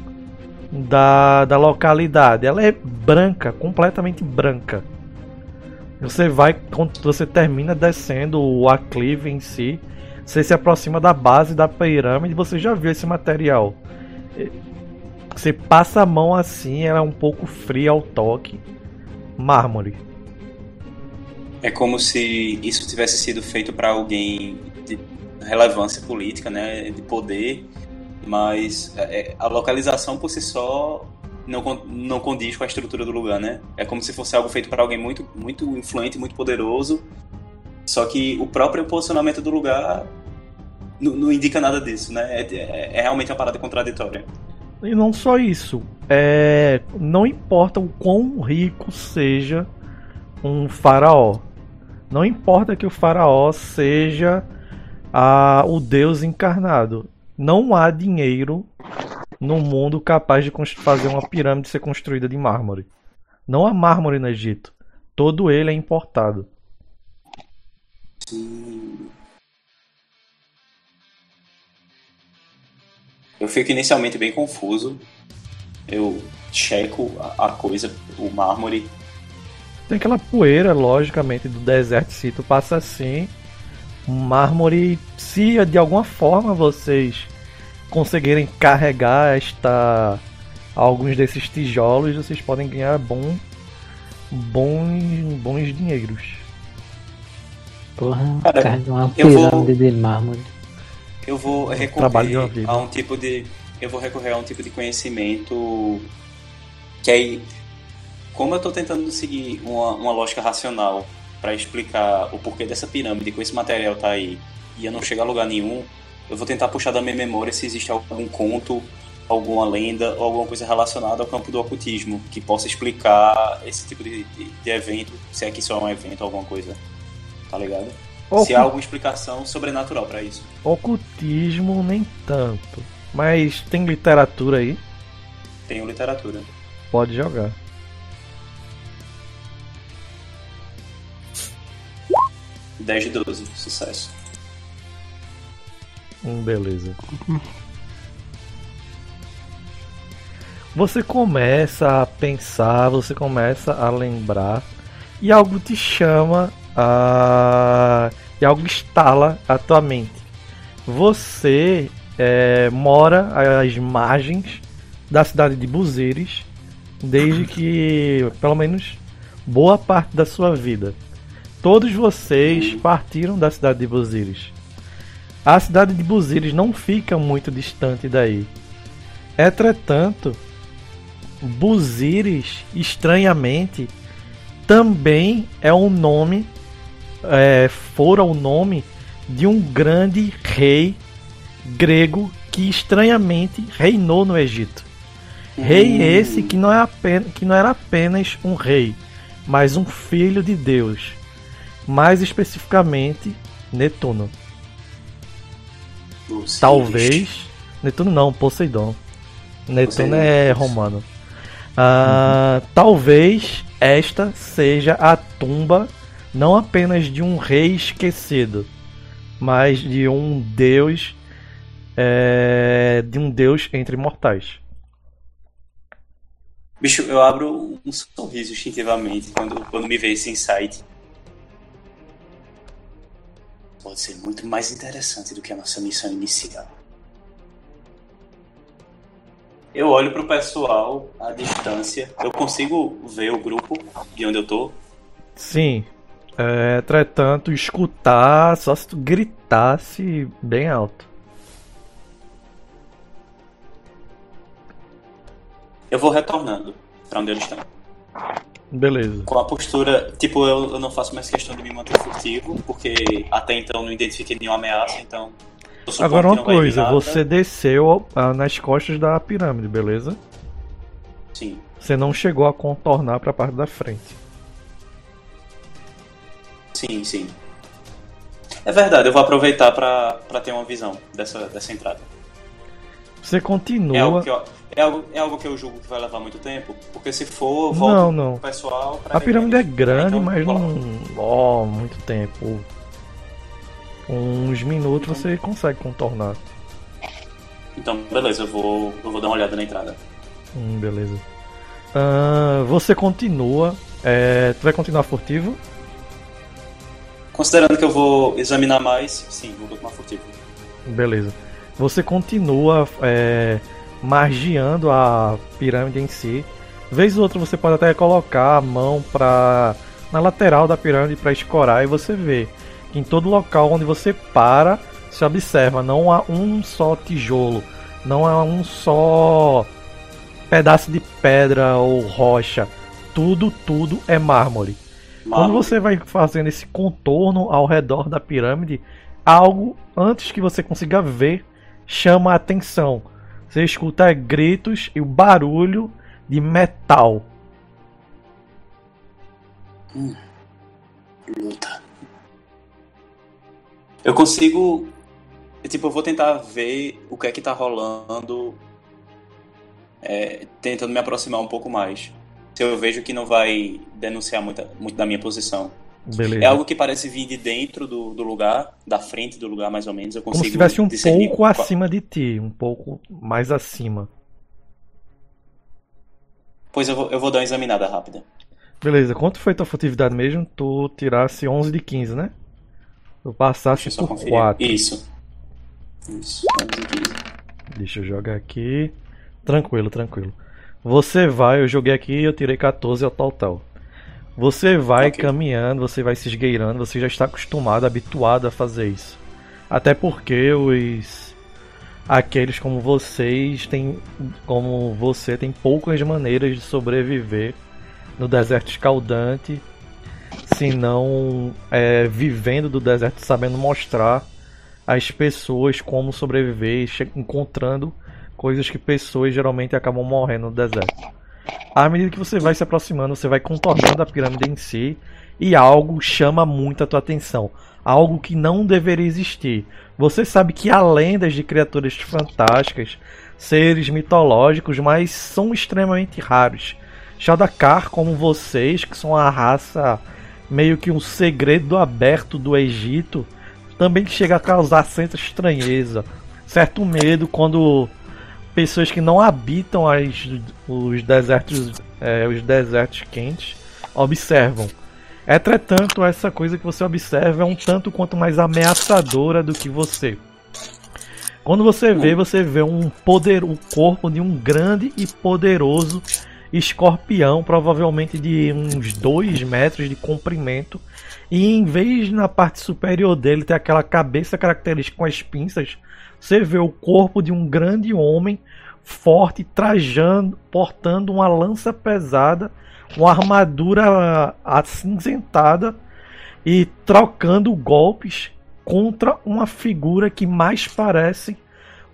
da, da localidade, ela é branca, completamente branca. Você vai, quando você termina descendo o aclive em si, você se aproxima da base da pirâmide, você já viu esse material. Você passa a mão assim, ela é um pouco fria ao toque. Mármore. É como se isso tivesse sido feito para alguém de relevância política, né, de poder, mas é, a localização por si só não, não condiz com a estrutura do lugar, né? É como se fosse algo feito para alguém muito, muito influente, muito poderoso, só que o próprio posicionamento do lugar não, não indica nada disso, né? É, é- é realmente uma parada contraditória. E não só isso, é, não importa o quão rico seja um faraó. Não importa que o faraó seja a, o deus encarnado. Não há dinheiro no mundo capaz de fazer uma pirâmide ser construída de mármore. Não há mármore no Egito. Todo ele é importado. Eu fico inicialmente bem confuso. Eu checo a coisa, o mármore. Tem aquela poeira, logicamente, do deserto. Se tu passa assim, um mármore. Se de alguma forma vocês conseguirem carregar esta alguns desses tijolos, vocês podem ganhar bom, bons, bons dinheiros. Porra, Cara, carrega uma eu vou- pirâmide de mármore. Eu vou uma recorrer a um tipo de. Eu vou recorrer a um tipo de conhecimento que aí. Como eu tô tentando seguir uma, uma lógica racional para explicar o porquê dessa pirâmide com esse material tá aí e eu não chegar a lugar nenhum, eu vou tentar puxar da minha memória se existe algum conto, alguma lenda ou alguma coisa relacionada ao campo do ocultismo que possa explicar esse tipo de, de, de evento, se é que isso é um evento ou alguma coisa. Tá ligado? Se há alguma explicação sobrenatural para isso. Ocultismo nem tanto. Mas tem literatura aí, Tenho literatura. pode jogar. Dez de 12, sucesso. Hum, beleza. Você começa a pensar, você começa a lembrar e algo te chama a. e algo estala a tua mente. Você é, mora às margens da cidade de Buzeres desde que, pelo menos, boa parte da sua vida. Todos vocês partiram da cidade de Buziris. A cidade de Buziris não fica muito distante daí. Entretanto, Buziris, estranhamente, também é um nome, é, fora o nome de um grande rei grego que estranhamente reinou no Egito. Rei esse que não, é apenas, que não era apenas um rei, mas um filho de Deus. Mais especificamente, Netuno. Osiris. Talvez. Netuno não, Poseidon. Netuno Poseidon. é romano. Ah, Talvez esta seja a tumba não apenas de um rei esquecido, mas de um deus. é, de um deus entre mortais. Bicho, eu abro um sorriso instintivamente quando, quando me vê esse insight. Pode ser muito mais interessante do que a nossa missão inicial. Eu olho pro pessoal à distância. Eu consigo ver o grupo de onde eu tô. Sim. É, entretanto, escutar só se tu gritasse bem alto. Eu vou retornando pra onde eles estão. Beleza. Com a postura, tipo, eu, eu não faço mais questão de me manter furtivo, porque até então não identifiquei nenhuma ameaça, então. Agora uma coisa, você desceu ah, nas costas da pirâmide, beleza? Sim. Você não chegou a contornar pra parte da frente. Sim, sim. É verdade, eu vou aproveitar pra, pra ter uma visão dessa, dessa entrada. Você É continua. que eu, é, algo, é algo que eu julgo que vai levar muito tempo? Porque se for, eu volto Não, não. pro pessoal pra A pirâmide é reunir. grande, Então, mas não. Ó, muito tempo. Uns minutos você consegue contornar. Então, beleza, eu vou, eu vou dar uma olhada na entrada. Hum, beleza. Ah, você continua. É, tu vai continuar furtivo? Considerando que eu vou examinar mais, sim, vou tomar furtivo. Beleza. Você continua é, margeando a pirâmide em si. Vez ou outra você pode até colocar a mão pra, na lateral da pirâmide para escorar e você vê que em todo local onde você para, se observa, não há um só tijolo, não há um só pedaço de pedra ou rocha. Tudo, tudo é mármore. Quando você vai fazendo esse contorno ao redor da pirâmide, algo antes que você consiga ver chama a atenção. Você escuta gritos e o barulho de metal. Luta. Eu consigo. Tipo, eu vou tentar ver o que é que tá rolando. é, tentando me aproximar um pouco mais. Se eu vejo que não vai denunciar muito, muito da minha posição. Beleza. É algo que parece vir de dentro do, do lugar, da frente do lugar mais ou menos. Eu Como consigo se estivesse um discernir pouco acima de ti, um pouco mais acima. Pois eu vou, eu vou dar uma examinada rápida. Beleza, quanto foi tua furtividade mesmo? Tu tirasse 11 de 15, né? Tu passasse por conferir. 4. Isso. Isso. 11 e 15. Deixa eu jogar aqui. Tranquilo, tranquilo. Você vai, eu joguei aqui eu tirei 14 ao total. Você vai Ok. caminhando, você vai se esgueirando, você já está acostumado, habituado a fazer isso. Até porque os aqueles como vocês têm como você tem poucas maneiras de sobreviver no deserto escaldante, se não é, vivendo do deserto, sabendo mostrar às pessoas como sobreviver, encontrando coisas que pessoas geralmente acabam morrendo no deserto. À medida que você vai se aproximando, você vai contornando a pirâmide em si e algo chama muito a tua atenção. Algo que não deveria existir. Você sabe que há lendas de criaturas fantásticas, seres mitológicos, mas são extremamente raros. Shadakar, como vocês, que são a raça meio que um segredo aberto do Egito, também chega a causar certa estranheza, certo medo quando pessoas que não habitam as, os desertos é, os desertos quentes observam. Entretanto, essa coisa que você observa é um tanto quanto mais ameaçadora do que você. Quando você vê, você vê um poder, o corpo de um grande e poderoso escorpião, provavelmente de uns 2 metros de comprimento. E em vez na parte superior dele ter aquela cabeça característica com as pinças, você vê o corpo de um grande homem forte, trajando, portando uma lança pesada, uma armadura acinzentada e trocando golpes contra uma figura que mais parece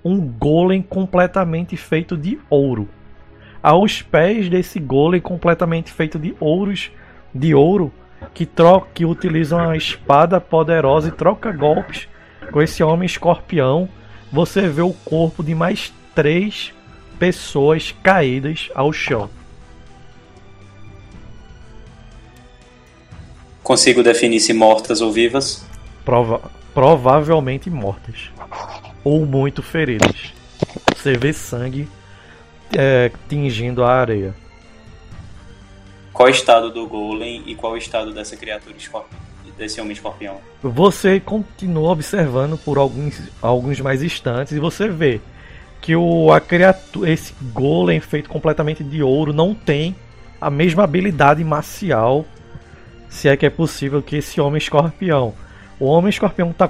um golem completamente feito de ouro. Aos pés desse golem completamente feito de ouros de ouro, que troca, que utiliza uma espada poderosa e troca golpes com esse homem escorpião, você vê o corpo de mais três pessoas caídas ao chão. Consigo definir se mortas ou vivas? Prova provavelmente mortas. Ou muito feridas. Você vê sangue é, tingindo a areia. Qual o estado do golem e qual o estado dessa criatura desse homem escorpião? Você continua observando por alguns, alguns mais instantes e você vê que o, a criatura, esse golem feito completamente de ouro não tem a mesma habilidade marcial se é que é possível que esse homem escorpião. O homem escorpião tá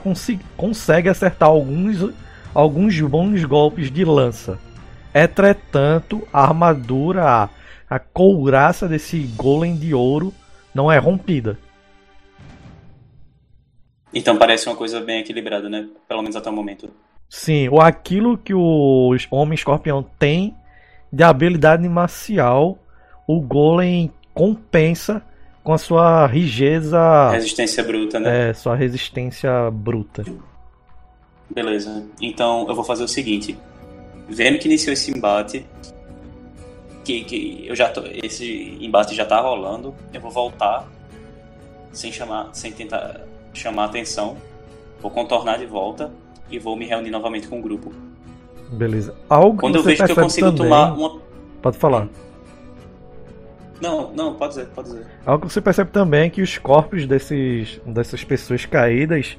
consegue acertar alguns, alguns bons golpes de lança. Entretanto, a armadura, a, a couraça desse golem de ouro não é rompida. Então parece uma coisa bem equilibrada, né? Pelo menos até o momento. Sim, ou aquilo que o homem escorpião tem de habilidade marcial, o golem compensa com a sua rigeza. Resistência bruta, né? É, sua resistência bruta. Beleza. Então eu vou fazer o seguinte. Vendo que iniciou esse embate, que, que eu já tô, esse embate já tá rolando, eu vou voltar sem chamar, sem tentar chamar atenção. Vou contornar de volta e vou me reunir novamente com o grupo. Beleza. Algo Quando eu vejo que eu consigo também... tomar uma. Pode falar. Não, não, pode dizer, pode dizer. Algo que você percebe também é que os corpos desses, dessas pessoas caídas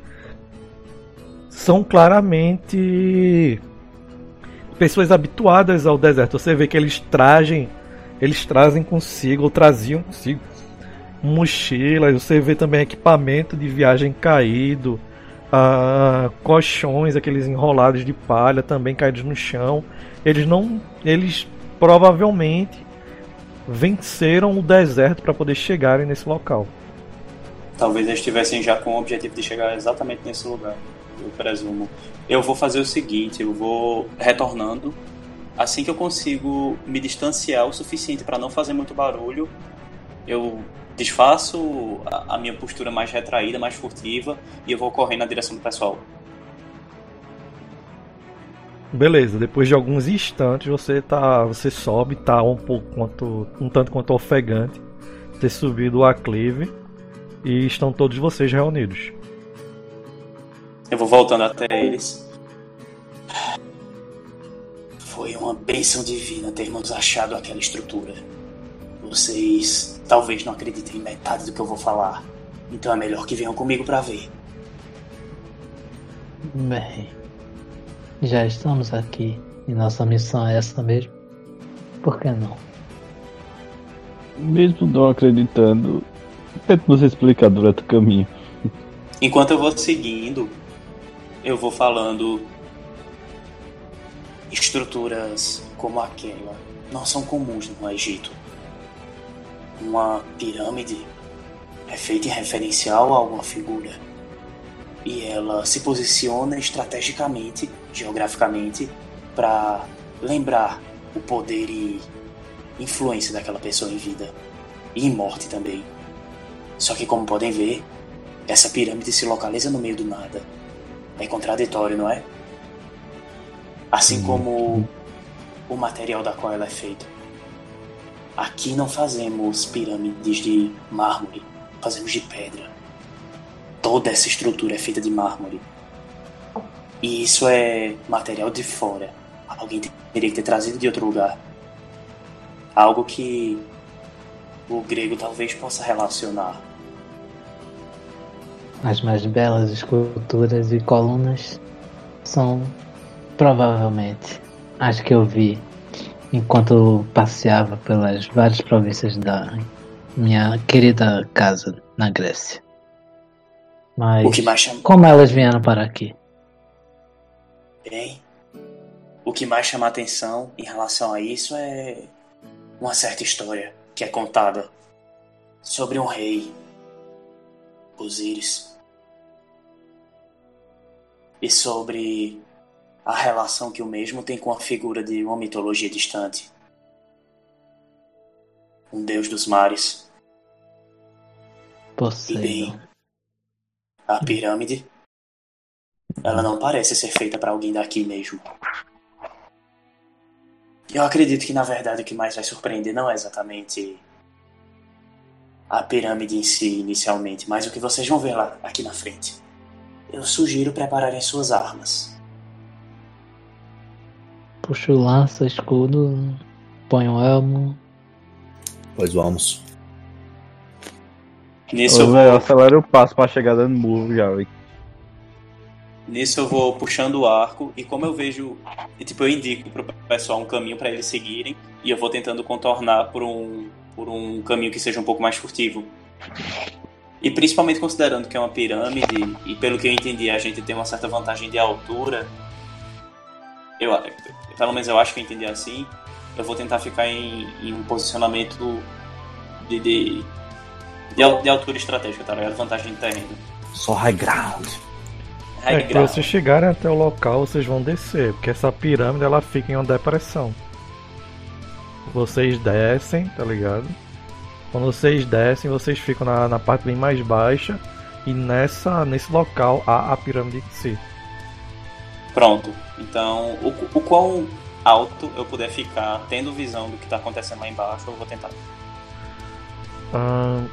são claramente pessoas habituadas ao deserto. Você vê que eles trazem, eles trazem consigo, ou traziam consigo mochilas, você vê também equipamento de viagem caído, ah, colchões, aqueles enrolados de palha também caídos no chão. Eles não, eles provavelmente venceram o deserto para poder chegarem nesse local. Talvez eles estivessem já com o objetivo de chegar exatamente nesse lugar, eu presumo. Eu vou fazer o seguinte, eu vou retornando assim que eu consigo me distanciar o suficiente para não fazer muito barulho, eu desfaço a, minha postura mais retraída, mais furtiva e eu vou correndo na direção do pessoal. Beleza, depois de alguns instantes você tá. Você sobe, tá um pouco quanto. um tanto quanto ofegante. Ter subido o aclive e estão todos vocês reunidos. Eu vou voltando até eles. Foi uma bênção divina termos achado aquela estrutura. Vocês talvez não acreditem em metade do que eu vou falar. Então é melhor que venham comigo para ver. Bem, já estamos aqui e nossa missão é essa mesmo. Por que não? Mesmo não acreditando, tento nos explicar durante o caminho. Enquanto eu vou seguindo, eu vou falando. Estruturas como aquela não são comuns no Egito. Uma pirâmide é feita em referencial a alguma figura e ela se posiciona estrategicamente, geograficamente, para lembrar o poder e influência daquela pessoa em vida e em morte também. Só que, como podem ver, essa pirâmide se localiza no meio do nada. É contraditório, não é? Assim como o material da qual ela é feita. Aqui não fazemos pirâmides de mármore, fazemos de pedra toda essa estrutura é feita de mármore. E isso é material de fora. Alguém teria que ter trazido de outro lugar. Algo que o grego talvez possa relacionar. As mais belas esculturas e colunas são provavelmente as que eu vi enquanto passeava pelas várias províncias da minha querida casa na Grécia. Mas O que mais chama. como elas vieram para aqui? Bem, o que mais chama a atenção em relação a isso é uma certa história que é contada sobre um rei, Osíris, e sobre a relação que o mesmo tem com a figura de uma mitologia distante. Um deus dos mares. Poseidon. A pirâmide, ela não parece ser feita para alguém daqui mesmo. Eu acredito que na verdade o que mais vai surpreender não é exatamente a pirâmide em si inicialmente, mas o que vocês vão ver lá aqui na frente. Eu sugiro prepararem suas armas. Puxo lança, escudo, ponho o elmo. Pois vamos. Nisso eu vou, acelera o passo pra chegar dando murro já, nisso eu vou puxando o arco e como eu vejo, e, tipo eu indico pro pessoal um caminho para eles seguirem e eu vou tentando contornar por um por um caminho que seja um pouco mais furtivo. E principalmente considerando que é uma pirâmide e pelo que eu entendi a gente tem uma certa vantagem de altura. Eu pelo menos eu acho que eu entendi assim. Eu vou tentar ficar em, em um posicionamento de, de, de, de altura estratégica, tá ligado? Vantagem de terreno. Só high ground. É, High que ground. vocês chegarem até o local, vocês vão descer, porque essa pirâmide ela fica em uma depressão. Vocês descem, tá ligado? Quando vocês descem, vocês ficam na, na parte bem mais baixa e nessa nesse local há a pirâmide em si. Pronto. Então, o, o quão alto eu puder ficar, tendo visão do que tá acontecendo lá embaixo, eu vou tentar. Ahn,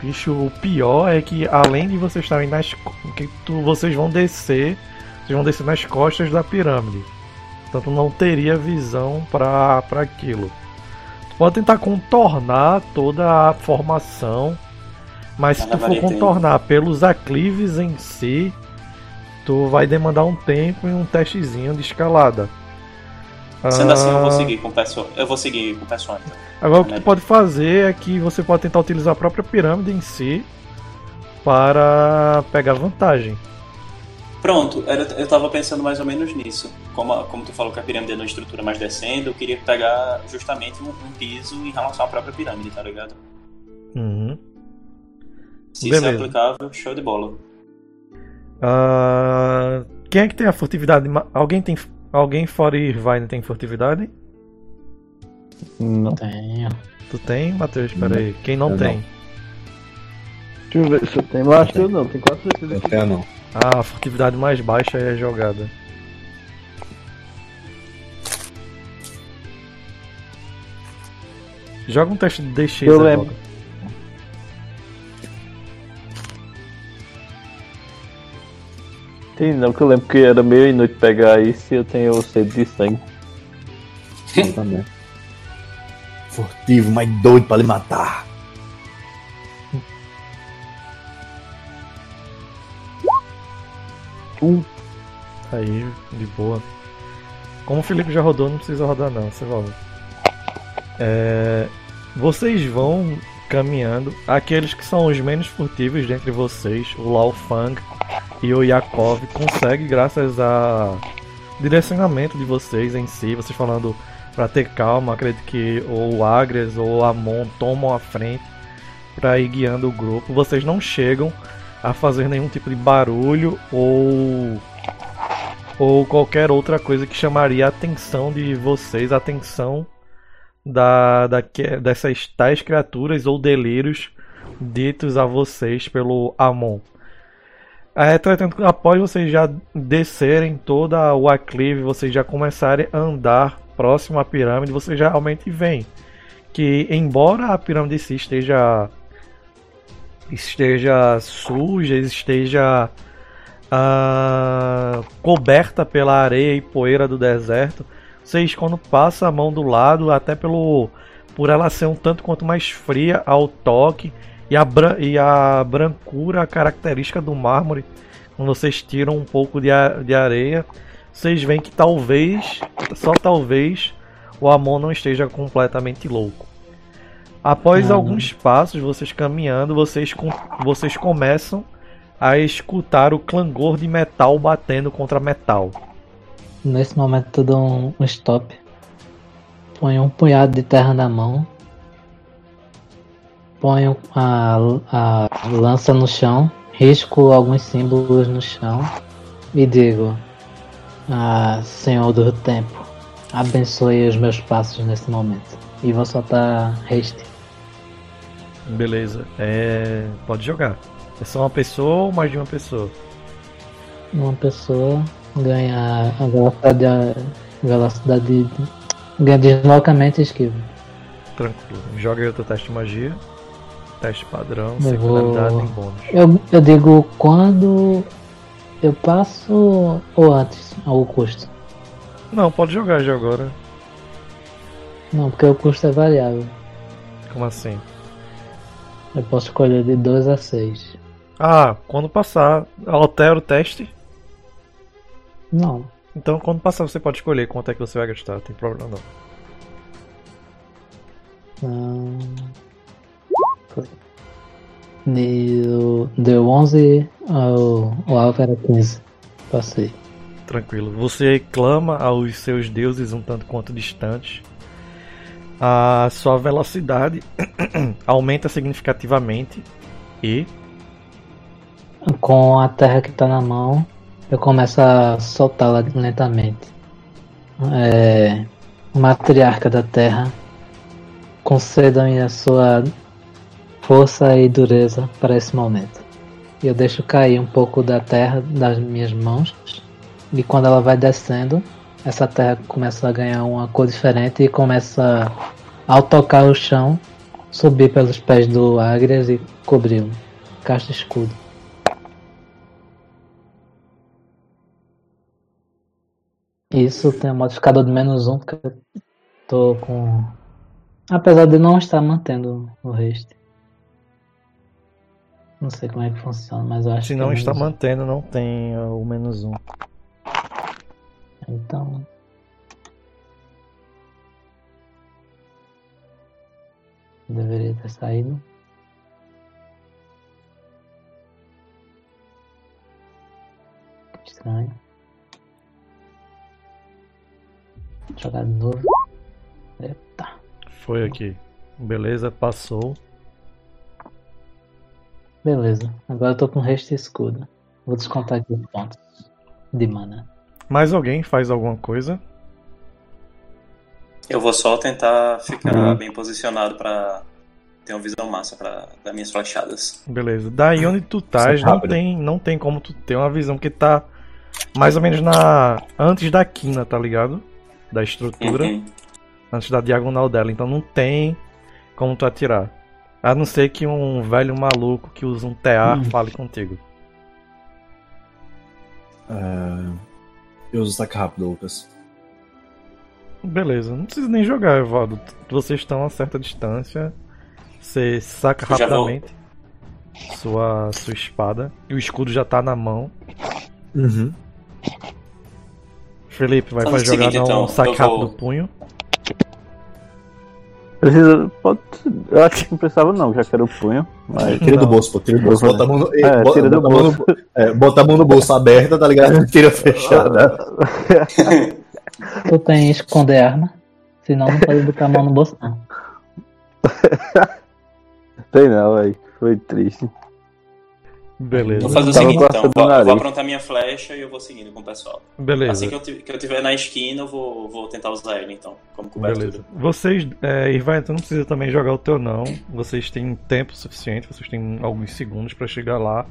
bicho, o pior é que além de vocês estarem nas que tu, vocês vão descer, vocês vão descer nas costas da pirâmide. Portanto, não teria visão para para aquilo. Tu pode tentar contornar toda a formação, mas se tu for contornar pelos aclives em si, tu vai demandar um tempo e um testezinho de escalada. Sendo assim, eu vou Ah, seguir com o pessoal. Eu vou seguir com o pessoal então. Agora o que tu pode fazer é que você pode tentar utilizar a própria pirâmide em si para pegar vantagem. Pronto, eu tava pensando mais ou menos nisso. Como, como tu falou que a pirâmide é uma estrutura mais descendo, eu queria pegar justamente um, um piso em relação à própria pirâmide, tá ligado? Uhum. Se isso é Beleza. aplicável, show de bola. Ah, quem é que tem a furtividade? Alguém tem alguém fora Irvine tem furtividade? Não. Tenho. Tu tem, Matheus? Espera aí. Quem não Eu tem? Deixa eu ver se eu tenho. Mas acho que eu não, tem quase certeza Não que tenho não. Ah, a furtividade mais baixa é jogada. Joga um teste de DX Eu agora. Tem não, que eu lembro que era meia noite pegar isso e eu tenho sede de sangue. Também. Furtivo, mas doido pra lhe matar. Aí, de boa. Como o Felipe já rodou, não precisa rodar não, você roda. É, vocês vão caminhando. Aqueles que são os menos furtivos dentre vocês, o Lao Fang e o Yakov, conseguem, graças a direcionamento de vocês em si, vocês falando pra ter calma, acredito que ou o Agres ou Amon tomam a frente pra ir guiando o grupo. Vocês não chegam a fazer nenhum tipo de barulho ou ou qualquer outra coisa que chamaria a atenção de vocês, a atenção da, da, dessas tais criaturas ou delírios ditos a vocês pelo Amon. É, Entretanto, após vocês já descerem toda o aclive, vocês já começarem a andar próximo à pirâmide, vocês já realmente veem que, embora a pirâmide si esteja esteja suja, esteja ah, coberta pela areia e poeira do deserto, vocês quando passa a mão do lado, até pelo por ela ser um tanto quanto mais fria ao toque e a, bran- e a brancura característica do mármore, quando vocês tiram um pouco de, de areia, vocês veem que talvez, só talvez, o Amon não esteja completamente louco. Após Ah, alguns passos, vocês caminhando, vocês, com- vocês começam a escutar o clangor de metal batendo contra metal. Nesse momento eu dou um, um stop. Ponho um punhado de terra na mão. Ponho a, a lança no chão. Risco alguns símbolos no chão. E digo: ah, Senhor do tempo, abençoe os meus passos nesse momento. E vou soltar haste. Beleza. É. Pode jogar. É só uma pessoa ou mais de uma pessoa? Uma pessoa ganha a velocidade. A velocidade de, ganha deslocamento e esquiva. Tranquilo. Joga aí outro teste de magia. Teste padrão, Eu secundaridade vou- em bônus. Eu, eu digo quando eu passo ou antes ao custo. Não, pode jogar já agora. Não, porque o custo é variável. Como assim? Eu posso escolher de 2 a 6. Ah, quando passar, altera o teste. Não. Então, quando passar, você pode escolher quanto é que você vai gastar. Não tem problema não. Foi. Deu, deu 11, o, o alvo era 15. Passei. Tranquilo. Você clama aos seus deuses um tanto quanto distantes. A sua velocidade aumenta significativamente e Com a terra que tá na mão, eu começo a soltá-la lentamente. É, matriarca da terra, conceda-me a sua força e dureza para esse momento. Eu deixo cair um pouco da terra das minhas mãos. E quando ela vai descendo, essa terra começa a ganhar uma cor diferente e começa, ao tocar o chão, subir pelos pés do Agrias e cobri-lo. Caixa escudo. Isso tem um modificador de menos um, porque eu tô com. Apesar de não estar mantendo o haste. Não sei como é que funciona, mas eu acho se que não é está menos mantendo, não tem uh, o menos um. Então. Deveria ter saído. Que Estranho. Jogar de novo. Eita. Foi aqui. Beleza, passou. Beleza. Agora eu tô com resto e escudo. Vou descontar aqui os pontos de mana. Mais alguém faz alguma coisa? Eu vou só tentar ficar Uhum. bem posicionado pra ter uma visão massa pra dar minhas flechadas. Beleza. Daí onde tu estás, é não tem, não tem como tu ter uma visão que tá mais ou menos na antes da quina, tá ligado? Da estrutura, Uhum. antes da diagonal dela. Então não tem como tu atirar. A não ser que um velho maluco que usa um TA Hum. fale contigo. É, Eu uso ataque rápido, Lucas. Beleza, não precisa nem jogar, Evaldo. Vocês estão a certa distância. Você saca Eu rapidamente sua, sua espada. E o escudo já tá na mão. Uhum. Felipe, vai o jogar seguinte, então, saque eu vou- rápido do punho. Precisa. Pode, eu acho que não precisava não, já que era o punho. Mas. Tira do Não. bolso, pô, tira do bolso. Eu Bota a mão no, É, bota, tira do bota a mão no- bolso. é, bota a mão no bolso aberta, tá ligado? Tira fechada. Tu tem esconder arma? Senão não pode botar a mão no bolso não. Tem não, velho. Foi triste. Beleza. Vou fazer o Tava seguinte então, vou, vou aprontar minha flecha e eu vou seguindo com o pessoal. Beleza. Assim que eu, que eu tiver na esquina, eu vou, vou tentar usar ele então, como cobertura. Beleza. Vocês, é, Irvine, tu não precisa também jogar o teu não. Vocês têm tempo suficiente, vocês têm alguns segundos pra chegar lá.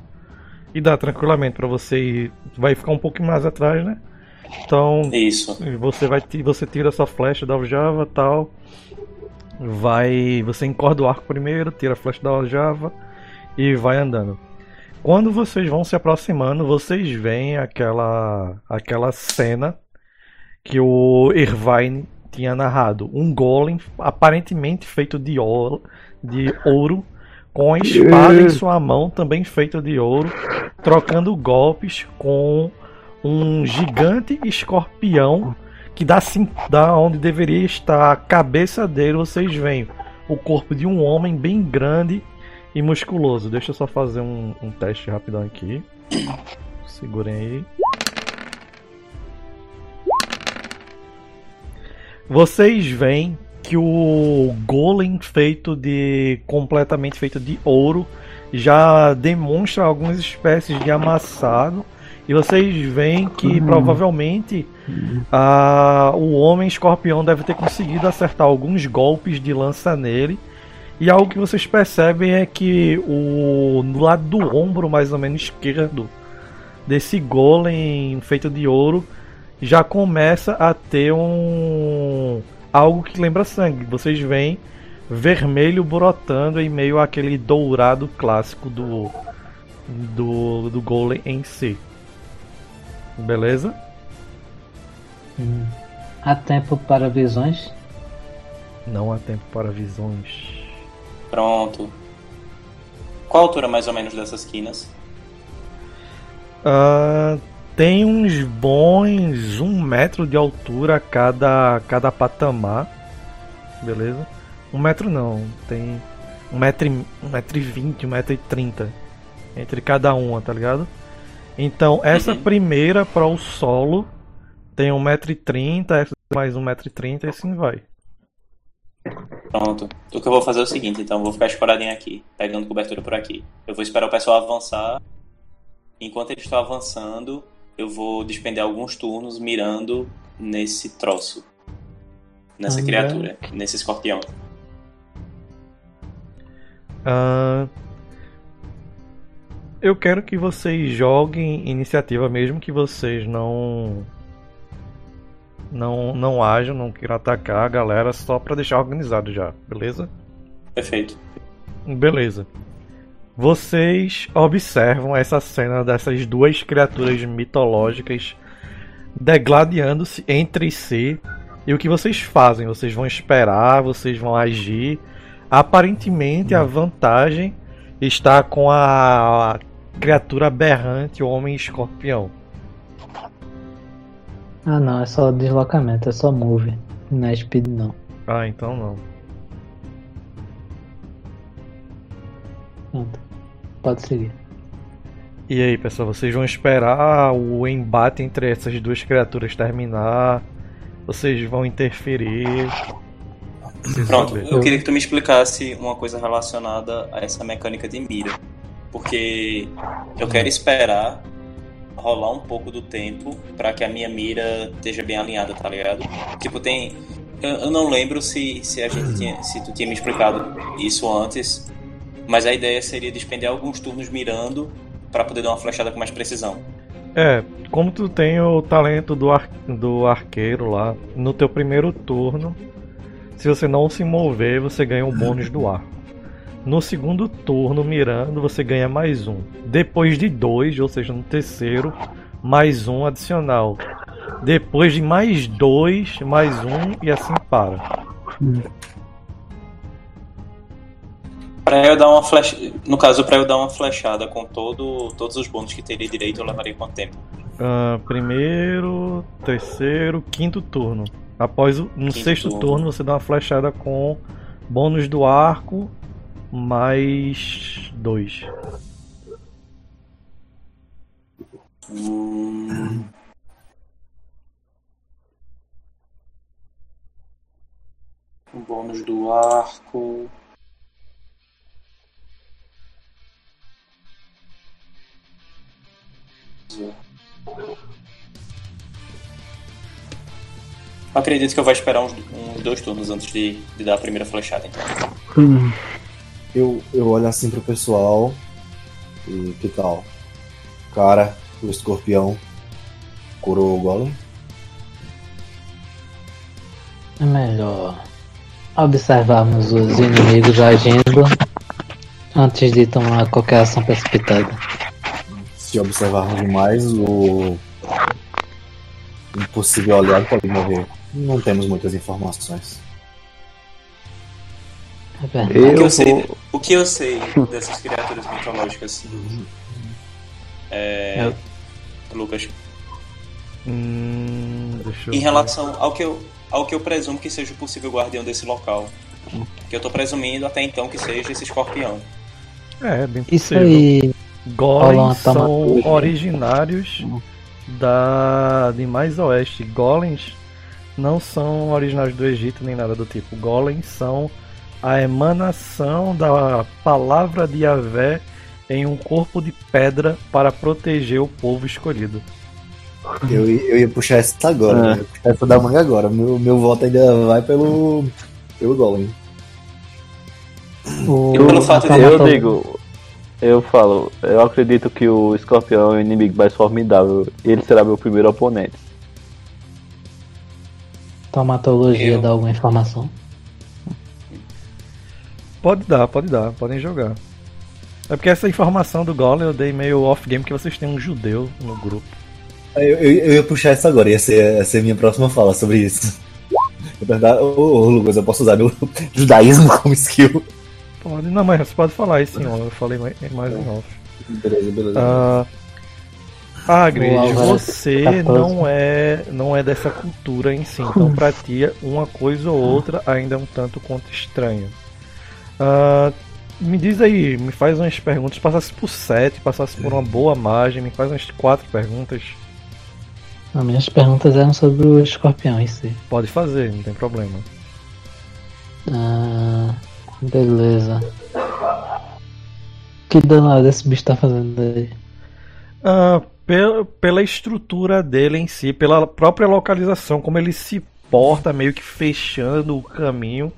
E dá tranquilamente pra você ir. Vai ficar um pouquinho mais atrás, né? Então, Isso. você vai você tira sua flecha da aljava tal. Vai. Você encorda o arco primeiro, tira a flecha da aljava e vai andando. Quando vocês vão se aproximando, vocês veem aquela aquela cena que o Irvine tinha narrado. Um golem aparentemente feito de ouro, de ouro com a espada em sua mão, também feita de ouro, trocando golpes com um gigante escorpião que da, cin- da onde deveria estar. A cabeça dele, vocês veem. O corpo de um homem bem grande e musculoso. Deixa eu só fazer um, um teste rapidão aqui. Segurem aí. Vocês veem que o golem feito de completamente feito de ouro já demonstra algumas espécies de amassado e vocês veem que provavelmente ah, o homem escorpião deve ter conseguido acertar alguns golpes de lança nele e algo que vocês percebem é que o no lado do ombro mais ou menos esquerdo desse golem feito de ouro já começa a ter um algo que lembra sangue. Vocês veem vermelho brotando em meio àquele dourado clássico do do, do golem em si. Beleza? Hum. Há tempo para visões? Não há tempo para visões. Pronto. Qual a altura mais ou menos dessas quinas? Ah, tem uns bons um metro de altura cada, cada patamar. Beleza? Um metro não, tem um metro, e- um metro e vinte, um metro e trinta entre cada uma, tá ligado? Então essa Uhum. primeira para o solo tem um metro e trinta, essa mais um metro e trinta e assim vai. Pronto. O que eu vou fazer é o seguinte, então. eu Vou ficar escoradinho aqui, pegando cobertura por aqui. Eu vou esperar o pessoal avançar. Enquanto eles estão avançando, eu vou despender alguns turnos mirando nesse troço. Nessa Ah, criatura. Nesse escorpião. Ah, eu quero que vocês joguem iniciativa, mesmo que vocês não não não ajam, não queiram atacar a galera, só pra deixar organizado já, beleza? Perfeito. Beleza. Vocês observam essa cena dessas duas criaturas mitológicas degladiando-se entre si. E o que vocês fazem? Vocês vão esperar, vocês vão agir. Aparentemente a vantagem está com a criatura aberrante, o homem escorpião. Ah não, é só deslocamento, é só move. Não é speed não. Ah, então não. Pronto. Pode seguir. E aí, pessoal, vocês vão esperar o embate entre essas duas criaturas terminar? Vocês vão interferir? Pronto. Eu queria que tu me explicasse uma coisa relacionada a essa mecânica de mira. Porque eu quero esperar rolar um pouco do tempo pra que a minha mira esteja bem alinhada, tá ligado? Tipo, tem. Eu, eu não lembro se, se a gente tinha. se tu tinha me explicado isso antes. Mas a ideia seria despender alguns turnos mirando pra poder dar uma flechada com mais precisão. É, como tu tem o talento do, ar- do arqueiro lá, no teu primeiro turno, se você não se mover, você ganha um bônus do arco. No segundo turno, mirando, você ganha mais um. Depois de dois, ou seja, no terceiro, mais um adicional. Depois de mais dois, mais um e assim para. Pra eu dar uma flecha. No caso, pra eu dar uma flechada com todo, todos os bônus que teria direito, eu levaria quanto tempo? Ah, primeiro, terceiro, quinto turno. Após o, no Quinto sexto turno. turno, você dá uma flechada com bônus do arco mais dois. Hum... O bônus do arco. Acredito que eu vou esperar uns, uns dois turnos antes de, de dar a primeira flechada, então. Eu, eu olho assim pro pessoal e que tal? Cara, o escorpião curou o golem? É melhor observarmos os inimigos agindo antes de tomar qualquer ação precipitada. Se observarmos demais, o um possível aliado pode morrer. Não temos muitas informações. É verdade. O que Eu eu sei, vou. o que eu sei dessas criaturas mitológicas? É, Eu- Lucas. Hum, eu Em ver. relação ao que eu, ao que eu presumo que seja o possível guardião desse local. Que eu tô presumindo até então que seja esse escorpião. É, é bem Isso possível. aí. Rola uma Golems são taumaturgia. originários da de mais oeste. Golems não são originários do Egito nem nada do tipo. Golems são a emanação da palavra de Yahvé em um corpo de pedra para proteger o povo escolhido. Eu, eu ia puxar essa agora, É. né? Eu ia puxar essa da manga agora. Meu, meu voto ainda vai pelo. pelo Golem. O, Eu, pelo fato de- Eu taumaturgia- digo, eu falo, eu acredito que o escorpião é o inimigo mais formidável. Ele será meu primeiro oponente. Taumatologia Eu- dá alguma informação? Pode dar, pode dar, podem jogar. É porque essa informação do Golem eu dei meio off-game que vocês têm um judeu no grupo. Eu, eu, eu ia puxar essa agora, ia ser, ia ser a minha próxima fala sobre isso. Eu perguntar, ô, ô Lucas, eu posso usar meu judaísmo como skill? Pode, não, mas você pode falar isso off. Eu falei mais, mais em off. Beleza, beleza. Ah, Álvaro você 14. não é não é dessa cultura em si, então pra ti uma coisa ou outra ainda é um tanto quanto estranho. Ah, me diz aí, me faz umas perguntas, passasse por sete, passasse por uma boa margem, me faz umas quatro perguntas. As minhas perguntas eram sobre o escorpião em si. Pode fazer, não tem problema. Ah, beleza. Que danado esse bicho tá fazendo aí? Ah, pela, pela estrutura dele em si, pela própria localização, como ele se porta, meio que fechando o caminho,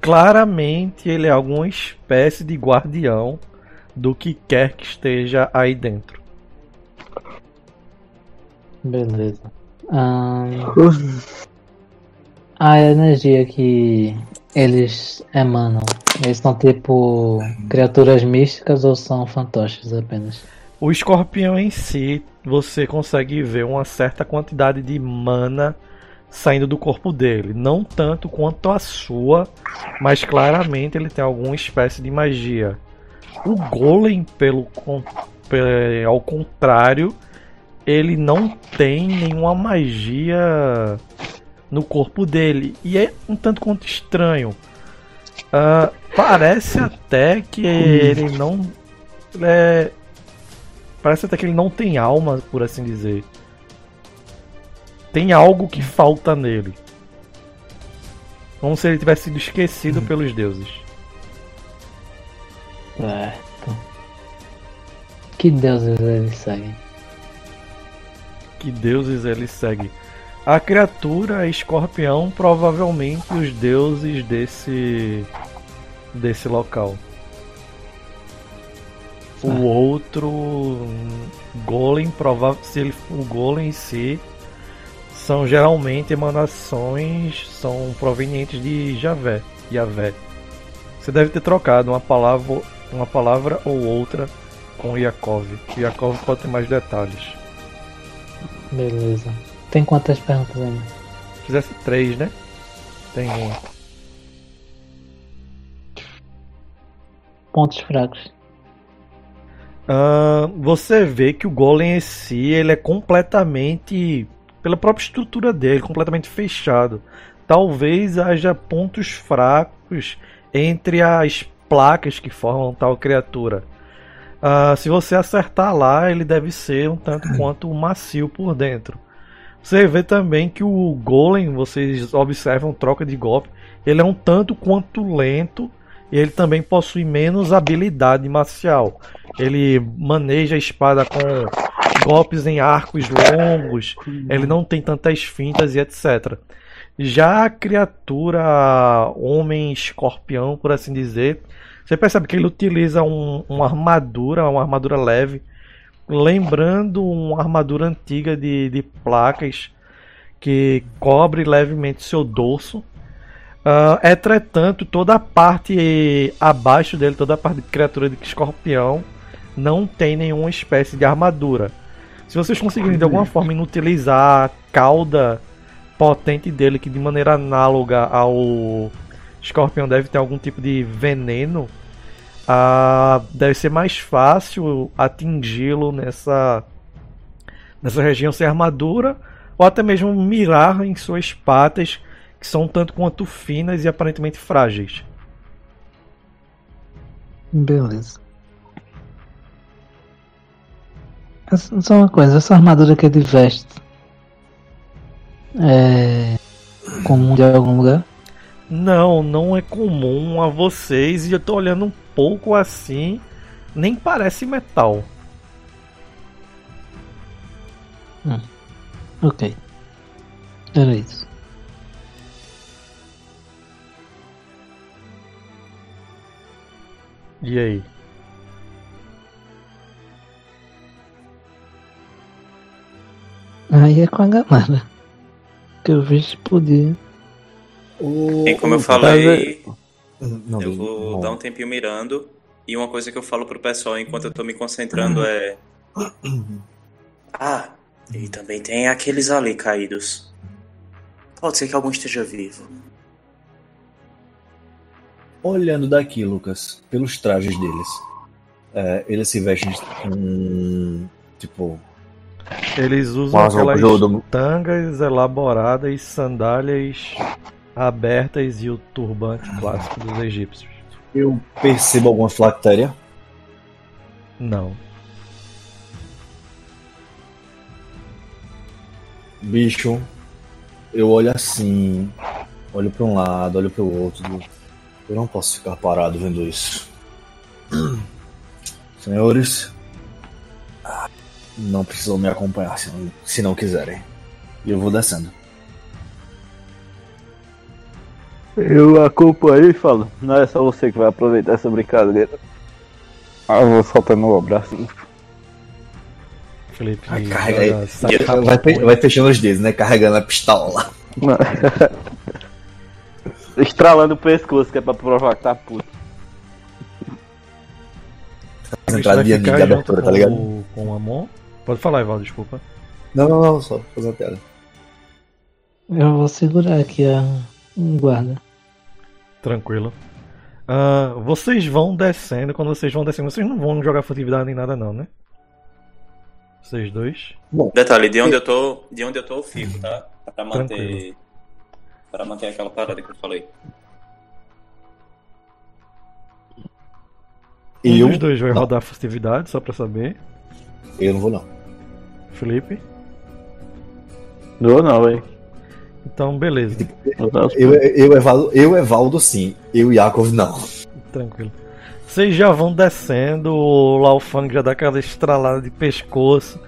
claramente ele é alguma espécie de guardião do que quer que esteja aí dentro. Beleza. A energia que eles emanam, eles são tipo criaturas místicas ou são fantoches apenas? O escorpião em si, você consegue ver uma certa quantidade de mana saindo do corpo dele. Não tanto quanto a sua, mas claramente ele tem alguma espécie de magia. O Golem, pelo ao contrário, ele não tem nenhuma magia no corpo dele. E é um tanto quanto estranho. Ah, parece até que ele não. é- Parece até que ele não tem alma, por assim dizer. Tem algo que falta nele. Como se ele tivesse sido esquecido pelos deuses. Certo. Que deuses eles seguem? Que deuses ele segue? A criatura escorpião, provavelmente os deuses desse desse local. O Certo. outro hum, golem, provável se ele o golem em si são geralmente emanações são provenientes de Javé, Yavé. Você deve ter trocado uma palavra, uma palavra ou outra com Yakov. Yakov pode ter mais detalhes. Beleza. Tem quantas perguntas ainda? Fizesse três, né? Tem uma. Pontos fracos. Ah, você vê que o Golem em si ele é completamente, pela própria estrutura dele, completamente fechado. Talvez haja pontos fracos entre as placas que formam tal criatura. Ah, se você acertar lá, ele deve ser um tanto quanto macio por dentro. Você vê também que o Golem, vocês observam troca de golpe, ele é um tanto quanto lento e ele também possui menos habilidade marcial. Ele maneja a espada com golpes em arcos longos, ele não tem tantas fintas e etc. Já a criatura homem escorpião, por assim dizer, você percebe que ele utiliza um- uma armadura, uma armadura leve, lembrando uma armadura antiga de, de placas que cobre levemente seu dorso. Ah, entretanto, toda a parte abaixo dele, toda a parte de criatura de escorpião, não tem nenhuma espécie de armadura. Se vocês conseguirem de alguma forma inutilizar a cauda potente dele, que de maneira análoga ao escorpião deve ter algum tipo de veneno, ah, deve ser mais fácil atingi-lo nessa, nessa região sem armadura. ou até mesmo mirar em suas patas, que são tanto quanto finas e aparentemente frágeis. Beleza. Só uma coisa, essa armadura que ele veste é comum de algum lugar? Não, não é comum a vocês e eu tô olhando um pouco assim, nem parece metal. Ok. Era isso. E aí? Aí é com a galera. Que eu vi se podia. O- E como eu falei, Não, eu vou não. dar um tempinho mirando. E uma coisa que eu falo pro pessoal enquanto eu tô me concentrando é. Ah, e também tem aqueles ali caídos. Pode ser que algum esteja vivo. Olhando daqui, Lucas, pelos trajes deles, é, eles se vestem com. Tipo. Eles usam aquelas do- tangas elaboradas, sandálias abertas e o turbante clássico dos egípcios. Eu percebo alguma flactéria. Não. Bicho, eu olho assim, olho pra um lado, olho pro outro. digo, Eu não posso ficar parado vendo isso. Senhores, não precisam me acompanhar se não, se não quiserem. E eu vou descendo. Eu acompanho e falo, não é só você que vai aproveitar essa brincadeira. Ah, eu vou soltando o braço. Felipe Vai, carrega Vai, vai fechando os dedos, né? Carregando a pistola. Estralando o pescoço, que é pra provar que tá puto. A gente Entrada vai de, abertura, tá com ligado? o- Com o Amon. Pode falar, Ivaldo, desculpa. Não, não, não, só fazer uma piada. Eu vou segurar aqui a um guarda. Tranquilo. Ah, vocês vão descendo, quando vocês vão descendo, vocês não vão jogar furtividade nem nada não, né? Vocês dois. Detalhe, de onde eu tô, de onde eu tô eu fico, tá? Pra manter. Tranquilo. Pra manter aquela parada que eu falei. Um Eu, dos dois vai não. rodar furtividade, só pra saber. eu não vou não. Felipe. Não, não, velho. Então, beleza. Eu, eu, Evaldo, eu, Evaldo, sim. Eu, Yakov, não. Tranquilo. Vocês já vão descendo, o Laufang já dá aquela estralada de pescoço,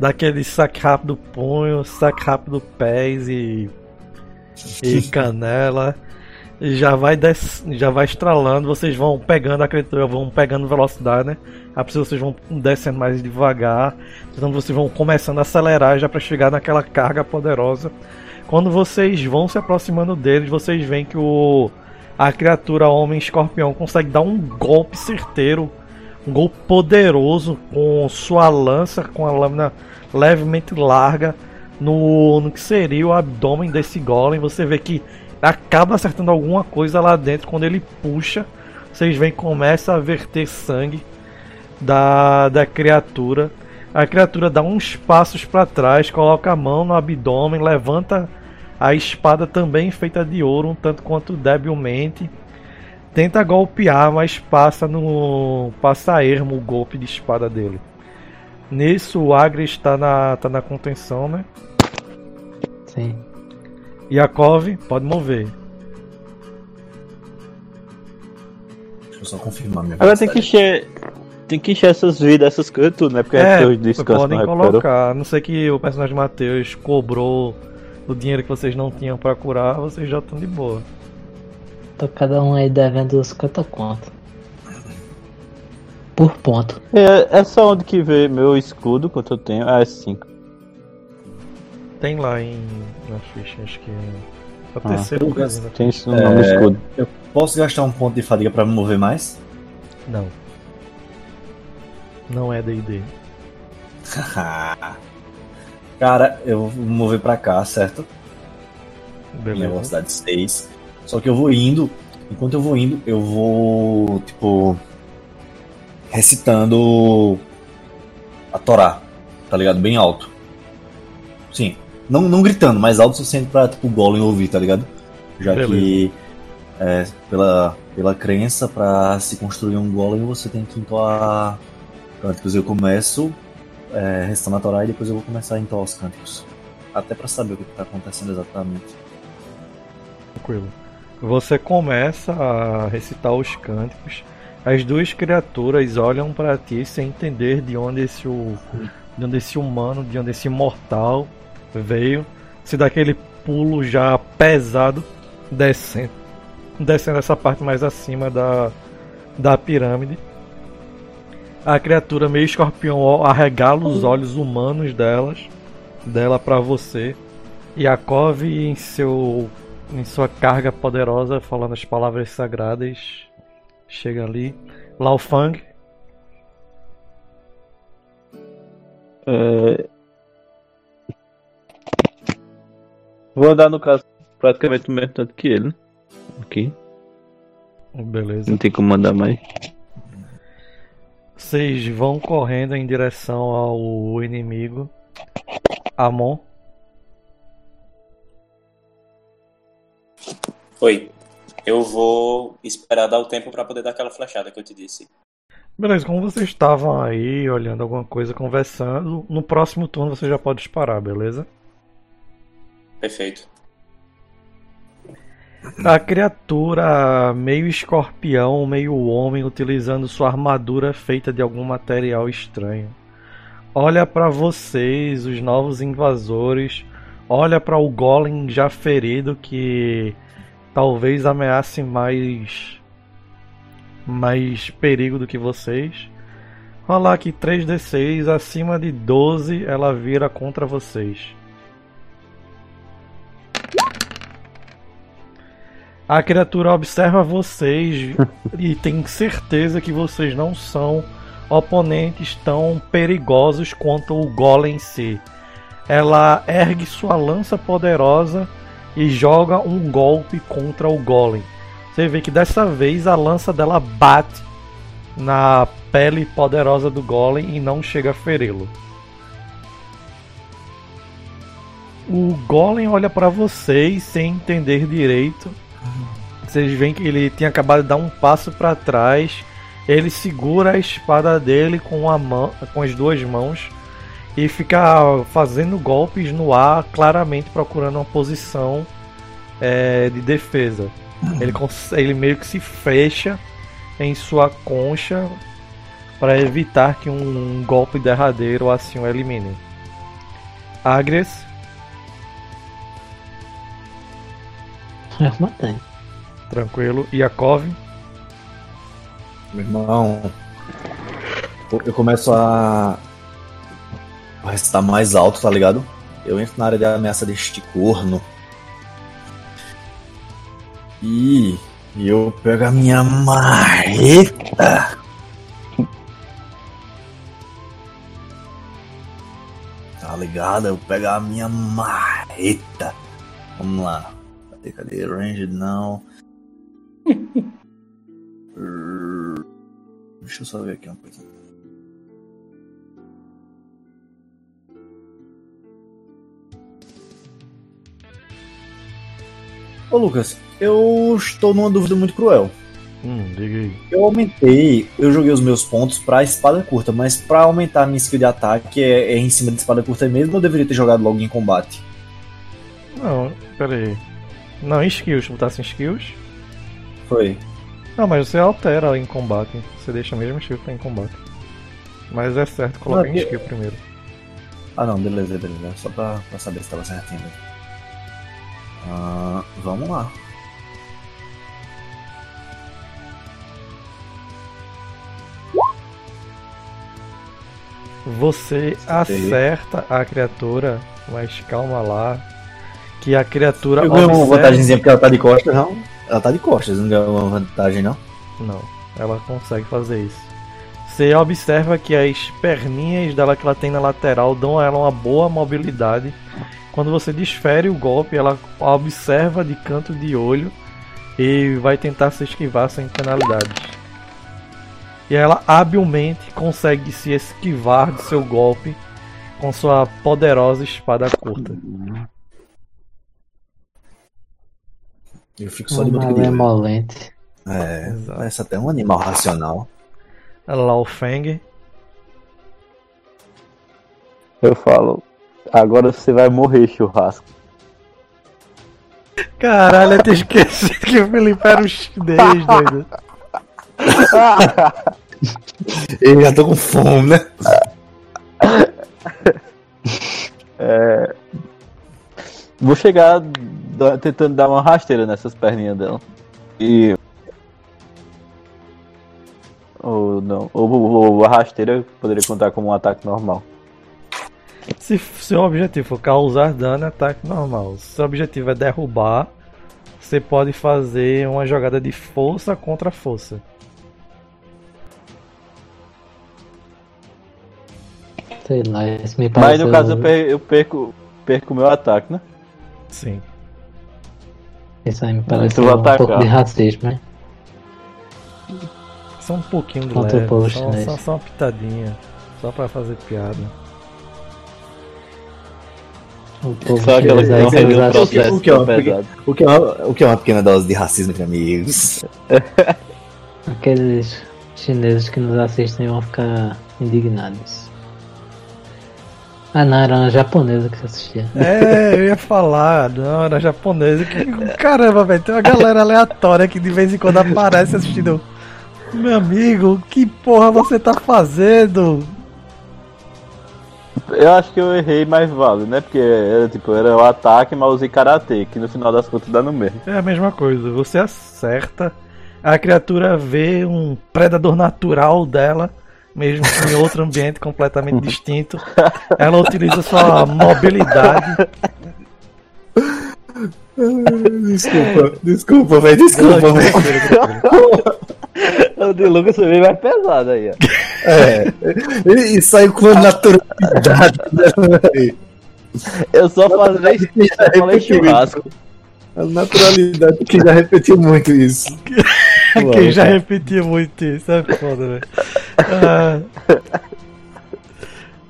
dá aquele saque rápido punho, saque rápido pés e. e canela. Já vai des... já vai estralando, vocês vão pegando a criatura, vão pegando velocidade, né? A pessoa vocês vão descendo mais devagar, então vocês vão começando a acelerar já para chegar naquela carga poderosa. Quando vocês vão se aproximando deles, vocês veem que o a criatura homem escorpião consegue dar um golpe certeiro, um golpe poderoso com sua lança, com a lâmina levemente larga no, no que seria o abdômen desse golem. Você vê que acaba acertando alguma coisa lá dentro quando ele puxa. Vocês veem começa a verter sangue da, da criatura. A criatura dá uns passos para trás, coloca a mão no abdômen, levanta a espada também feita de ouro, um tanto quanto debilmente. Tenta golpear, mas passa no passa ermo o golpe de espada dele. Nisso o Agri está na, tá na contenção, né? Sim. Yakov pode mover. Deixa eu só confirmar minha Agora tem que encher. Tem que encher essas vidas, essas coisas tudo, né? Porque é, o descanso podem não colocar. A não sei que o personagem Matheus cobrou o dinheiro que vocês não tinham pra curar, vocês já estão de boa. Tô cada um aí devendo 50 conto. Por ponto. É, é só onde que vê meu escudo, quanto eu tenho. Ah, é 5. Tem lá em. na ficha, acho que. é A Ah, coisa. Tem isso no nome do É. escudo. Eu posso gastar um ponto de fadiga pra me mover mais? Não. Não é DD. Cara, eu vou mover pra cá, certo? Minha Beleza. velocidade 6. Só que eu vou indo. Enquanto eu vou indo, eu vou, tipo. Recitando. A Torá. Tá ligado? Bem alto. Sim. Não, não gritando, mas alto o suficiente pra tipo, o Golem ouvir, tá ligado? Já Beleza. que é, pela, pela crença, pra se construir um Golem, você tem que entoar cânticos. Eu começo é, restando a Torá e depois eu vou começar a entoar os cânticos. Até pra saber o que tá acontecendo exatamente. Tranquilo. Você começa a recitar os cânticos. As duas criaturas olham para ti sem entender de onde esse de onde esse humano, de onde esse mortal veio. Se dá aquele pulo já pesado descendo, descendo essa parte mais acima da da pirâmide. A criatura meio escorpião arregala os olhos humanos delas, dela para você. Yakov em seu em sua carga poderosa, falando as palavras sagradas, chega ali. Lao Fang, É... Vou andar no caso praticamente o mesmo tanto que ele, né? Aqui. beleza. Não tem como andar mais. Vocês vão correndo em direção ao inimigo. Amon, Oi. Eu vou esperar dar o tempo pra poder dar aquela flechada que eu te disse. beleza. Como vocês estavam aí olhando alguma coisa, conversando, no próximo turno você já pode disparar, beleza? Perfeito. A criatura meio escorpião, meio homem, utilizando sua armadura feita de algum material estranho. Olha para vocês, os novos invasores. Olha para o golem já ferido que talvez ameace mais mais perigo do que vocês. Rolar aqui 3d6 acima de 12, ela vira contra vocês. A criatura observa vocês e tem certeza que vocês não são oponentes tão perigosos quanto o golem em si. Ela ergue sua lança poderosa e joga um golpe contra o golem. Você vê que dessa vez a lança dela bate na pele poderosa do golem e não chega a feri-lo. O golem olha para vocês sem entender direito. Vocês veem que ele tinha acabado de dar um passo para trás. Ele segura a espada dele com, a mão, com as duas mãos e fica fazendo golpes no ar, claramente procurando uma posição é, de defesa. Ele, ele meio que se fecha em sua concha para evitar que um golpe derradeiro assim o elimine. Agres, Eu matei. tranquilo. Yakov, Meu irmão, eu- começo a a recitar mais alto, tá ligado? Eu entro na área de ameaça deste corno. E eu pego a minha marreta. Tá ligado? Eu pego a minha marreta. Vamos lá. Cadê, cadê? Ranged não. Deixa eu só ver aqui uma coisa. Ô Lucas, eu estou numa dúvida muito cruel. hum, diga aí. Eu aumentei, eu joguei os meus pontos pra espada curta, mas pra aumentar a minha skill de ataque é, é em cima de espada curta mesmo ou eu deveria ter jogado logo em combate? Não, pera aí. Não, em skills, botasse em skills. Foi. Não, mas você altera em combate. Você deixa mesmo skill que tá em combate. Mas é certo colocar Não, em skill primeiro. Ah não, beleza, beleza. Só pra, pra saber se tava certinho. Ah, vamos lá. Você acerta a criatura, mas calma lá. Que a criatura Eu ganhei uma observa- vantagemzinha porque ela tá de costas, não? Ela tá de costas, não ganhou uma vantagem, não? Não, ela consegue fazer isso. Você observa que as perninhas dela que ela tem na lateral dão a ela uma boa mobilidade. Quando você desfere o golpe, ela observa de canto de olho e vai tentar se esquivar sem penalidades. E ela habilmente consegue se esquivar do seu golpe com sua poderosa espada curta. Eu fico só de. Malemolente. É, Exato. parece até um animal racional. Lao Feng. Eu falo, agora você vai morrer, churrasco. Caralho, eu tinha esquecido que o Felipe era um chinês, doido. Eu já tô com fome, né? Vou chegar tentando dar uma rasteira nessas perninhas dela. E. Ou não. Ou, ou- ou a rasteira poderia contar como um ataque normal. Se seu objetivo for causar dano, é ataque normal. Se seu objetivo é derrubar, você pode fazer uma jogada de força contra força. Sei lá, isso me Mas parece. no caso eu, per- eu perco perco o meu ataque, né? Sim. Isso aí me parece um pouco atacar. de racismo, né? Só um pouquinho de Contra o leve, povo só, só, só uma pitadinha. Só pra fazer piada. O povo Só aquela chinês que aí não eles o processo O que é uma-. O que, é uma, o que é uma pequena dose de racismo entre amigos? Aqueles chineses que nos assistem vão ficar indignados. Ah não, era uma japonesa que assistia. É, eu ia falar, não, era japonesa. Que, caramba, velho, tem uma galera aleatória que de vez em quando aparece assistindo. Meu amigo, que porra você tá fazendo? Eu acho que eu errei, mas vale, né? Porque era tipo, era o ataque, mas usei karatê, que no final das contas dá no mesmo. É a mesma coisa, você acerta, a criatura vê um predador natural dela, mesmo que em outro ambiente completamente distinto. Ela utiliza sua mobilidade. Desculpa, desculpa, velho, desculpa, velho. O de Lucas também vai pesado aí, ó. É, ele e saiu com a naturalidade, né? Eu só falei, eu falei churrasco. A naturalidade que já repetiu muito isso. Quem já repetiu muito isso, é foda, velho. Ah,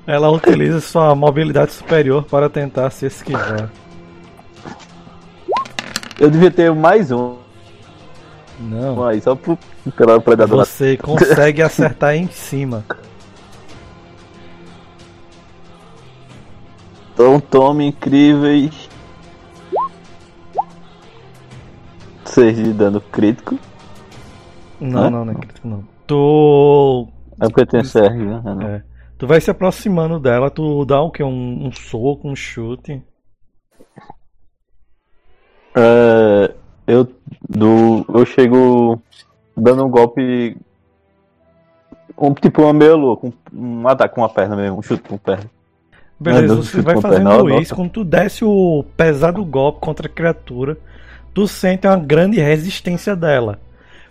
ela utiliza sua mobilidade superior para tentar se esquivar. Eu devia ter mais um Não. aí, só pro, pelo predador. Você consegue acertar em cima. Então tome incríveis. 6 de dano crítico. Não, Hã? não, não é crítico não. Tu. É porque tem CR, né? É. Tu vai se aproximando dela, tu dá o que? Um, um soco, um chute. É, eu, do, eu chego dando um golpe. Um, tipo uma meia louca, um, um ataque com uma perna mesmo, um chute com perna. Beleza, Não, você não vai fazendo não, isso. nossa. Quando tu desce o pesado golpe contra a criatura, tu sente uma grande resistência dela.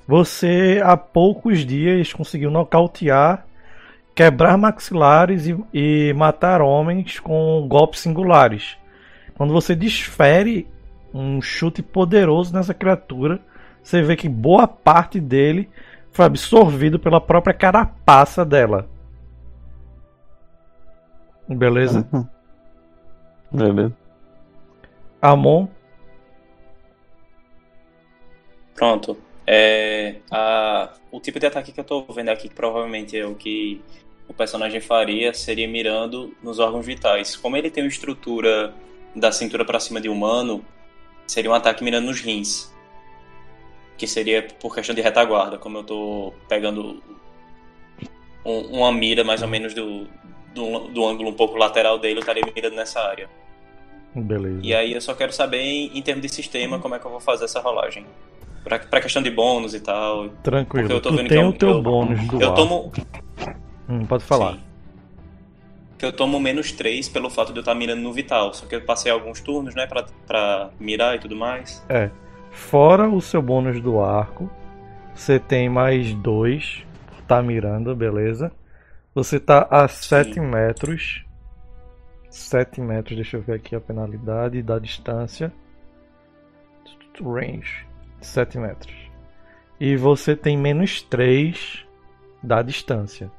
Você, há poucos dias, conseguiu nocautear, quebrar maxilares e, e matar homens com golpes singulares. Quando você desfere um chute poderoso nessa criatura, você vê que boa parte dele foi absorvido pela própria carapaça dela. Beleza? Beleza. Amon, Pronto. É, a, o tipo de ataque que eu tô vendo aqui, que provavelmente é o que o personagem faria, seria mirando nos órgãos vitais. Como ele tem uma estrutura da cintura pra cima de humano, seria um ataque mirando nos rins. Que seria por questão de retaguarda, como eu tô pegando um- uma mira mais ou menos do, do, do ângulo um pouco lateral dele, eu estaria mirando nessa área. beleza. E aí eu só quero saber, em, em termos de sistema, como é que eu vou fazer essa rolagem. Pra, pra questão de bônus e tal. Porque Tranquilo. eu tô Tu vendo tem que eu- o teu eu- bônus do Eu tomo. Hum, pode falar. Sim. Que eu tomo menos 3 pelo fato de eu estar mirando no vital. Só que eu passei alguns turnos, né, pra, pra mirar e tudo mais. É. Fora o seu bônus do arco, você tem mais dois por tá mirando, beleza? Você tá a 7 metros. 7 metros, deixa eu ver aqui a penalidade da distância. Range. 7 metros. E você tem menos 3 da distância.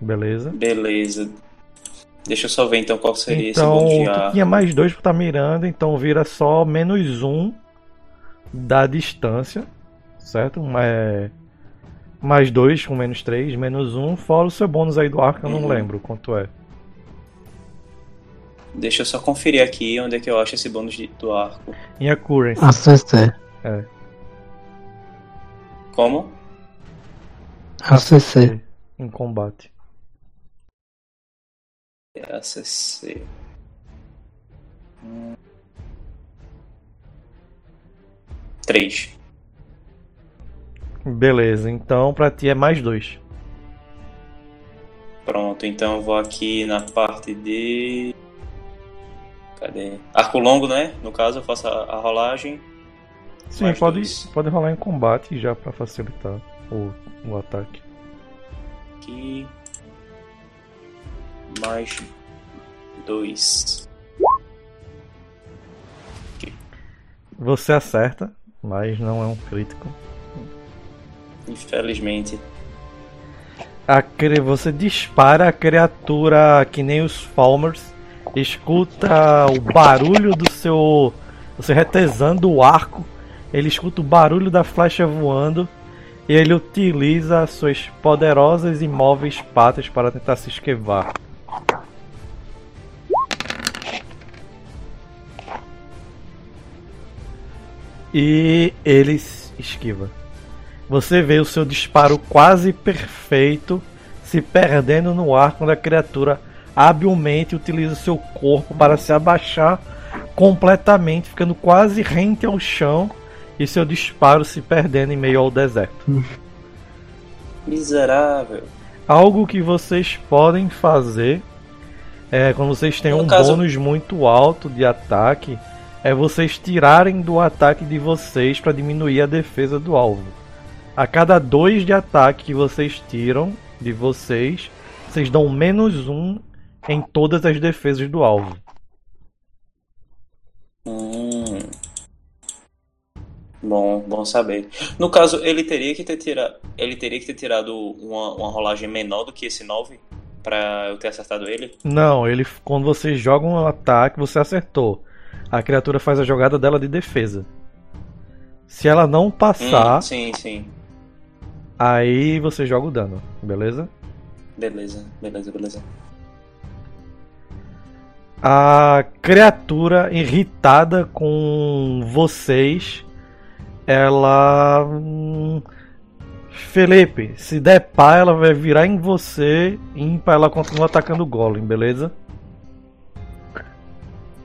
Beleza? Beleza. Deixa eu só ver então qual seria esse Então, bônus de ar. tinha mais dois pra tá mirando, então vira só menos um da distância, certo? Mais, mais dois com menos três, menos um, fora o seu bônus aí do arco, eu não Uhum. lembro quanto é. Deixa eu só conferir aqui onde é que eu acho esse bônus de- do arco. Em Accuracy. ACC. Como? ACC. Em combate. ACC. Hum. Três. Beleza, então pra ti é mais dois. Pronto, então eu vou aqui na parte de. Cadê? Arco longo, né? No caso, eu faço a, a rolagem. Sim, pode, dois. pode rolar em combate já pra facilitar o, o ataque. Aqui. Mais dois. Você acerta, mas não é um crítico. Infelizmente. A você dispara a criatura que nem os Falmers, escuta o barulho do seu. Você retesando o arco, ele escuta o barulho da flecha voando e ele utiliza suas poderosas e móveis patas para tentar se esquivar. E ele esquiva. Você vê o seu disparo quase perfeito se perdendo no ar quando a criatura habilmente utiliza seu corpo para se abaixar completamente, ficando quase rente ao chão e seu disparo se perdendo em meio ao deserto. Miserável. Algo que vocês podem fazer é quando vocês têm No um caso- bônus muito alto de ataque, é vocês tirarem do ataque de vocês para diminuir a defesa do alvo. A cada dois de ataque que vocês tiram de vocês, vocês dão menos um em todas as defesas do alvo. Hum. Bom, bom saber. No caso, ele teria que ter tirado, ele teria que ter tirado uma, uma rolagem menor do que esse 9 pra eu ter acertado ele. Não, ele quando você joga um ataque, você acertou. A criatura faz a jogada dela de defesa. Se ela não Hum, passar, sim, sim. aí você joga o dano, beleza? Beleza, beleza, beleza. A criatura irritada com vocês, ela. hum, Felipe, se der pá, ela vai virar em você. Ímpar, ela continua atacando o Golem, beleza?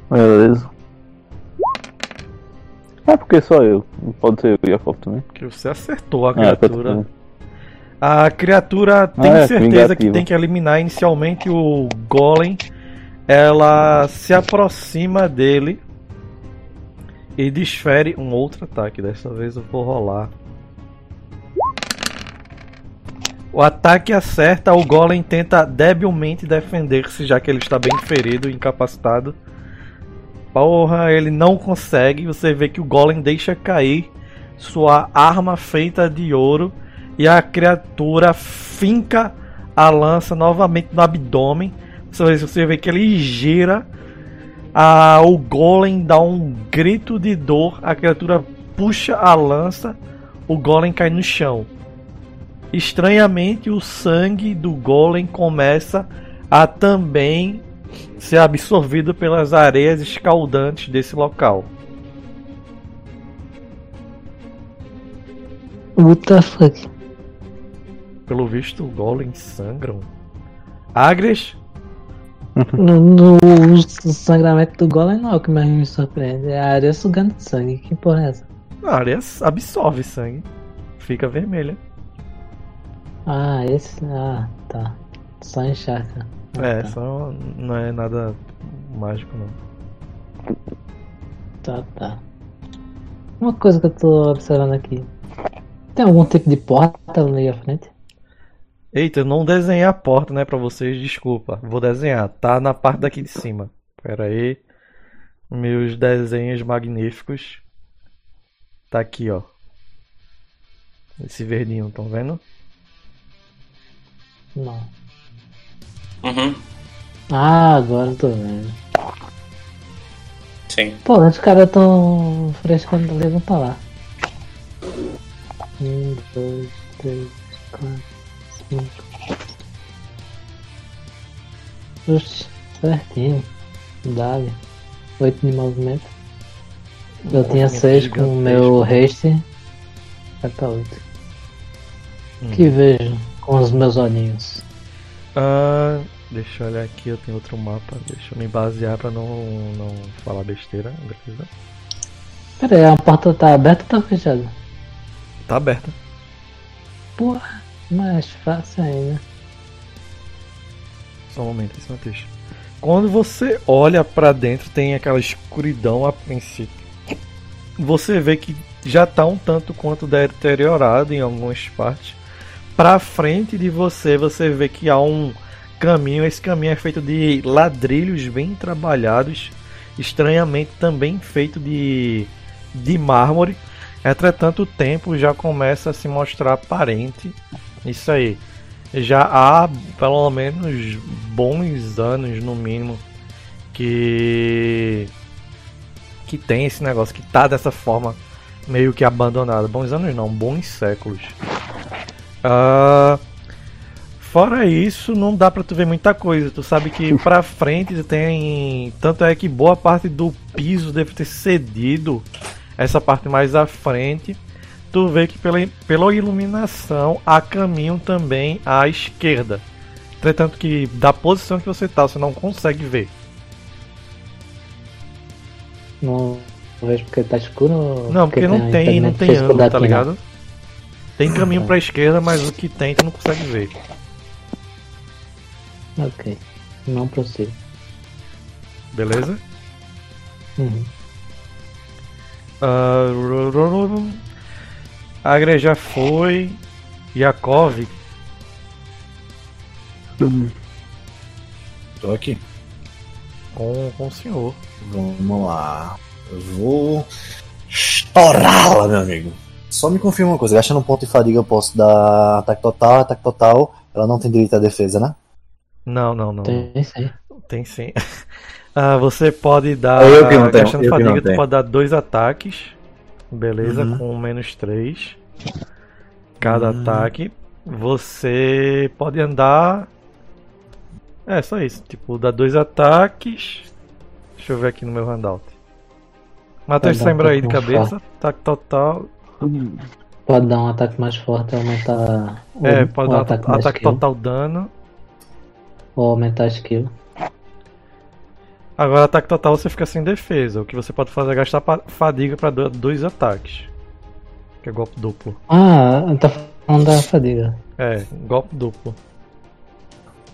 Beleza. É porque só eu. Não pode ser eu e a Jacob também. Que você acertou a É, eu tô criatura. A criatura tem Ah, é, certeza que tem que eliminar inicialmente o Golem. Ela se aproxima dele e desfere um outro ataque. Dessa vez eu vou rolar. O ataque acerta, o Golem tenta debilmente defender-se, já que ele está bem ferido e incapacitado. Porra, ele não consegue. Você vê que o Golem deixa cair sua arma feita de ouro e a criatura finca a lança novamente no abdômen. Você vê, você vê que ele gira. A, o golem dá um grito de dor. A criatura puxa a lança. O golem cai no chão. Estranhamente, o sangue do golem começa a também ser absorvido pelas areias escaldantes desse local. What the fuck? Pelo visto, o golem sangram. Agres, No, no- sangramento do golem não é o que mais me surpreende. É a areia sugando sangue. Que porra é essa? a areia absorve sangue. Fica vermelha. Ah, esse. Ah, tá. Só encharca. Ah, É, tá. só não é nada mágico não. Tá, tá. Uma coisa que eu tô observando aqui. Tem algum tipo de porta ali à frente? Eita, eu não desenhei a porta, né, pra vocês, desculpa. Vou desenhar, tá na parte daqui de cima. Pera aí. Meus desenhos magníficos. Tá aqui, ó. Esse verdinho, estão vendo? Não. Uhum. Ah, agora eu tô vendo. Sim. Pô, os caras tão frescando ali, vamos pra lá. Um, dois, três, quatro, cinco. Oxi, certinho. Dá-lhe. Oito de movimento. Eu tinha Movimento seis com o meu haste. Vai pra oito. Hum. Que vejo com os meus olhinhos. Ah, deixa eu olhar aqui, eu tenho outro mapa. Deixa eu me basear pra não, não falar besteira, beleza? Pera aí, a porta tá aberta ou tá fechada? Tá aberta. Porra, mais fácil ainda. Só um momento, esse texto. Quando você olha pra dentro, tem aquela escuridão a princípio. Você vê que já tá um tanto quanto deteriorado em algumas partes. Pra frente de você, você vê que há um caminho. Esse caminho é feito de ladrilhos bem trabalhados, estranhamente também feito de, de mármore. Entretanto, o tempo já começa a se mostrar aparente. Isso aí. Já há pelo menos bons anos, no mínimo, que que tem esse negócio que tá dessa forma meio que abandonado. Bons anos não, bons séculos. Ah, fora isso, não dá pra tu ver muita coisa. Tu sabe que pra frente tem. Tanto é que boa parte do piso deve ter cedido. Essa parte mais à frente. Tu vê que pela, pela iluminação há caminho também à esquerda. Entretanto que da posição que você tá, você não consegue ver. Não vejo porque tá escuro Não, porque não tem, não tem ângulo, tá não? ligado? Tem caminho pra esquerda, mas o que tem tu não consegue ver. Ok, não prossigo. Beleza? Uhum. Ah, Agre já foi. Yakov. Tô aqui. Com, com o senhor. Vamos lá. Eu vou estourá-la, meu amigo. Só me confirma uma coisa, gastando um ponto de fadiga eu posso dar ataque total, ataque total, ela não tem direito à defesa, né? Não, não, não. Tem, sim. tem sim. Ah, você pode dar. Eu que não tenho, gastando eu que não fadiga, tu tenho. pode dar dois ataques. Beleza? Uhum. Com menos três. Cada Hum. ataque. Você pode andar. É, só isso. Tipo, dá dois ataques. Deixa eu ver aqui no meu handout. Matheus, Pode dar um lembra aí de pouco mais cabeça? Ataque total. Pode dar um ataque mais forte, aumentar o, É, pode o dar ataque, ataque, skill, total dano. ou aumentar a skill. Agora, ataque total você fica sem defesa. O que você pode fazer é gastar fadiga pra do- dois ataques. Que é golpe duplo. Ah, tá falando da fadiga. É, golpe duplo.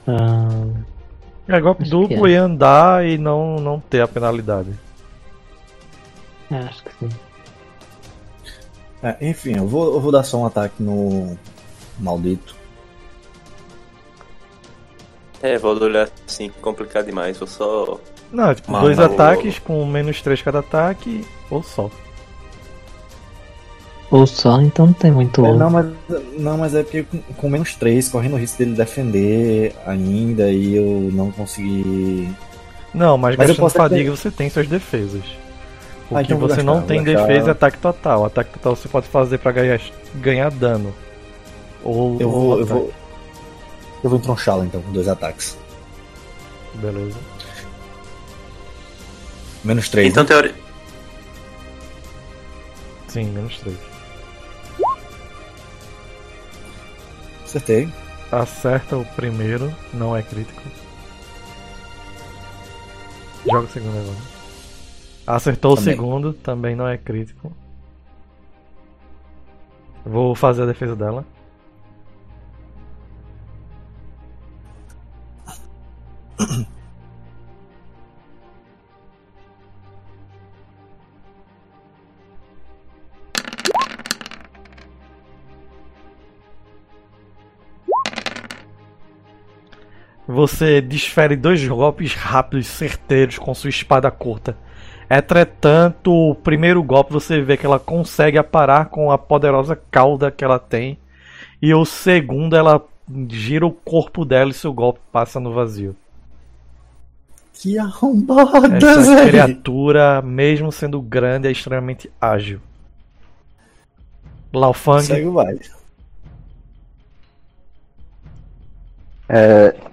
Ah, É golpe duplo é. e andar e não, não ter a penalidade. é, acho que sim. É, enfim, eu vou, eu vou dar só um ataque no maldito. É, vou olhar assim, complicado demais. Vou só. Não, é tipo, Mas dois não- ataques com menos três cada ataque ou só. Ou só, então não tem muito É, não, mas, não, mas é porque com, com menos 3, correndo o risco dele defender ainda e eu não consegui. Não, mas, Mas eu gastando fadiga você tem suas defesas. O Ah, que então vou você gastar, não tem gastar. defesa é ataque total. Ataque total você pode fazer pra ganhar, ganhar dano. Ou, Eu ou vou. Eu vou, eu vou entronchá-lo então com dois ataques. Beleza. Menos 3. Então, teoria. Sim, menos três. Acertei. Acerta o primeiro, não é crítico. Joga o segundo agora. Acertou o Também. segundo, também não é crítico. Vou fazer a defesa dela. Você desfere dois golpes rápidos, certeiros, com sua espada curta. Entretanto, o primeiro golpe você vê que ela consegue aparar com a poderosa cauda que ela tem. E o segundo, ela gira o corpo dela e seu golpe passa no vazio. Que arrombada, Essa velho. criatura, mesmo sendo grande, é extremamente ágil. Laufang, Segue o baile. É.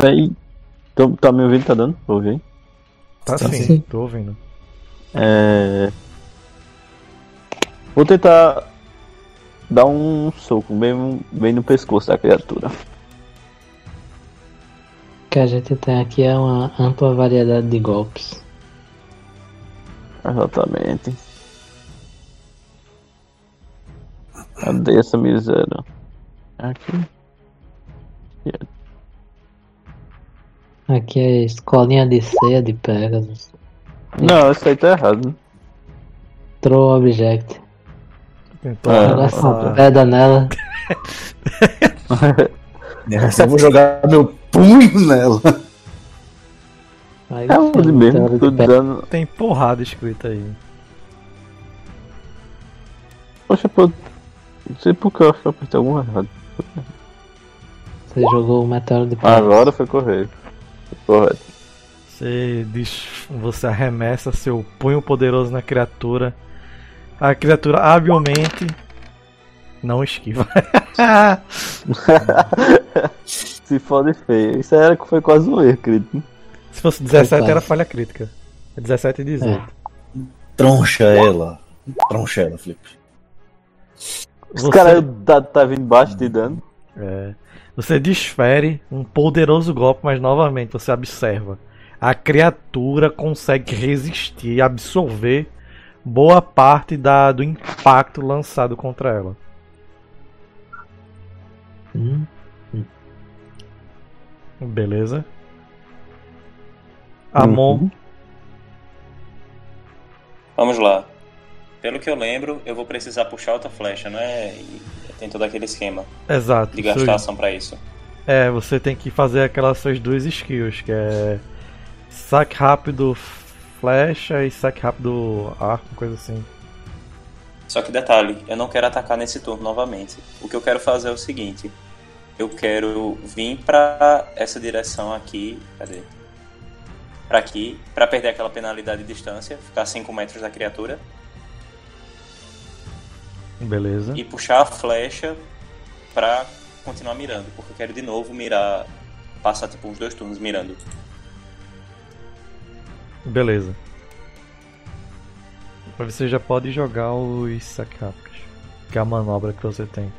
Véi. Tô- Tá me ouvindo? Tá dando? pra ouvir? tá Sim, sim, sim. tô ouvindo. É. Vou tentar dar um soco bem, bem no pescoço da criatura. O que a gente tem aqui é uma ampla variedade de golpes. Exatamente. Cadê essa miséria? Aqui. Aqui é escolinha de ceia de Pegasus. Não, isso aí tá errado. Throw object. Tentou Ah, essa arremessar. pedra nela. Essa eu vou jogar meu punho nela. Aí É o chama mesmo, tô dando. Tem porrada escrita aí. Poxa, pô. Não sei por que eu acho que eu apertei algum errado. Você jogou o meteoro de Pegasus. Agora foi correto. Correto. Você, diz, você arremessa seu punho poderoso na criatura. A criatura habilmente não esquiva. Se fode feio. Isso era que foi quase um erro, crítico. Se fosse 17 Opa. era falha crítica. É 17 e 18. É. Troncha ela. Troncha ela, Felipe. Os Você- caras tá, tá vindo baixo de dano. É. Você desfere um poderoso golpe, mas novamente você observa. A criatura consegue resistir e absorver boa parte da, do impacto lançado contra ela. Hum, Beleza? Amon, Uhum. Vamos lá. Pelo que eu lembro, eu vou precisar puxar outra flecha, não é? E tem todo aquele esquema exato. de gastar Seus- ação pra isso. É, você tem que fazer aquelas suas duas skills, que é saque rápido flecha e saque rápido arco, coisa assim. Só que detalhe, eu não quero atacar nesse turno novamente. O que eu quero fazer é o seguinte: eu quero vir pra essa direção aqui. Cadê? Pra aqui, pra perder aquela penalidade de distância, ficar a 5 metros da criatura, Beleza. e puxar a flecha pra continuar mirando, porque eu quero de novo mirar, passar tipo uns dois turnos mirando. Beleza. Você já pode jogar os rápidos, que é a manobra que você tem.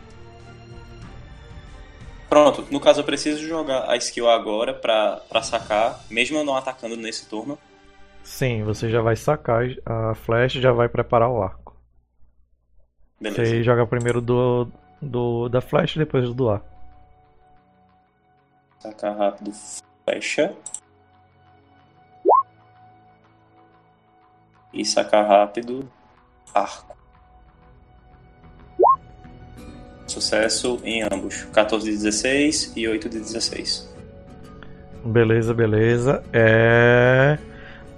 Pronto, no caso eu preciso jogar a skill agora pra, pra sacar, mesmo eu não atacando nesse turno. Sim, você já vai sacar a flecha e já vai preparar o arco. Beleza. Você joga primeiro do, do da flecha e depois do arco. Sacar rápido, flecha. E sacar rápido, arco. Sucesso em ambos. 14 de 16 e 8 de 16. Beleza, beleza. É.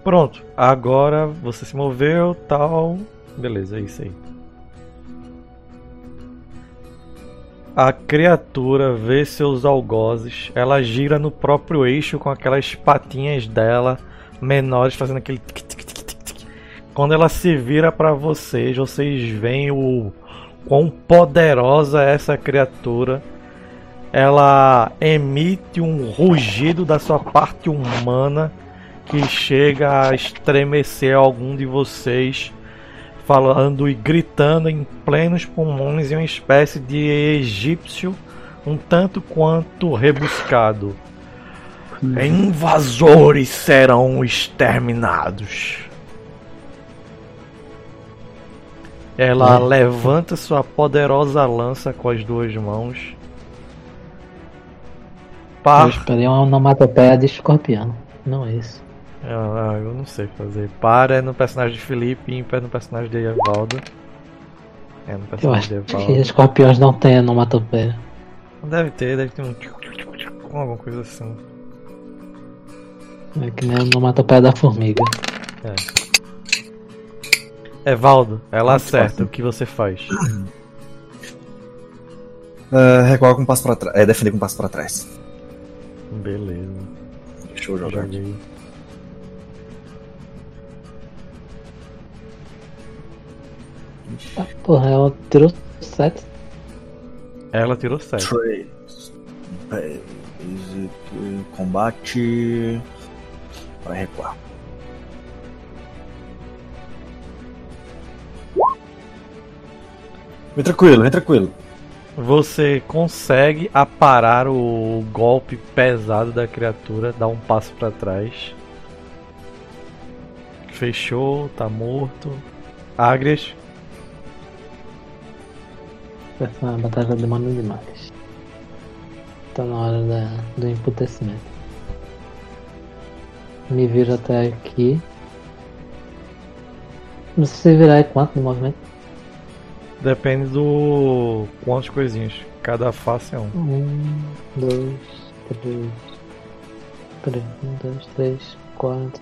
Pronto. Agora você se moveu, tal. Beleza, é isso aí. A criatura vê seus algozes. Ela gira no próprio eixo com aquelas patinhas dela menores fazendo aquele. tic, tic, tic, tic, tic. Quando ela se vira para vocês, vocês veem o quão poderosa é essa criatura ela emite um rugido da sua parte humana que chega a estremecer algum de vocês, falando e gritando em plenos pulmões em uma espécie de egípcio um tanto quanto rebuscado. Invasores serão exterminados. Ela levanta sua poderosa lança com as duas mãos. Eu Par esperei uma onomatopeia de escorpião. Não é isso. Ah, eu não sei fazer. Para é no personagem de Felipe, ímpar é no personagem de Evaldo. É no Eu personagem acho de que Evaldo. escorpiões não têm onomatopeia. Deve ter, deve ter um. Alguma coisa assim. É que nem a onomatopeia da formiga. Evaldo, ela acerta. O que você faz? Uh, recuar com um passo pra trás. É, defender com um passo pra trás. Beleza. Deixa eu jogar aqui. Joguei. Porra, ela tirou 7. Ela tirou 7. Três. Basic. Combate. Vai recuar. Vem tranquilo, vem tranquilo. Você consegue aparar o golpe pesado da criatura, dá um passo pra trás. Fechou, tá morto. Agres, Essa batalha demora demais. Tá na hora da, do emputecimento. Me viro até aqui. Você se virar é quanto no movimento? depende do quantas coisinhas. Cada face é um. Um, dois, três. Peraí, um, dois, três, quatro,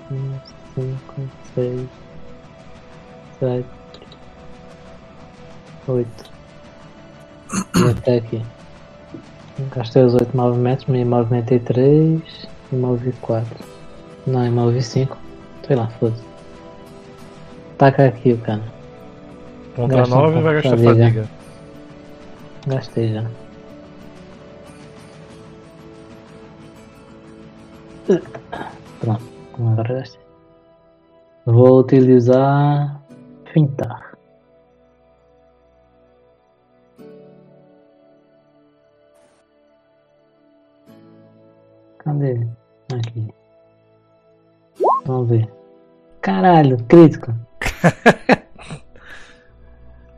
cinco, seis, sete, oito. E até aqui. Gastei os oito movimentos, me movimentei três e movi quatro. Não, e movi cinco. Sei lá, foda-se. Taca aqui o cara. Contra Gasta um 9 vai gastar fadiga. fadiga. Gastei já. Pronto, agora gastei. Vou utilizar fintar. Cadê? Aqui. Vamos ver. Caralho, crítico.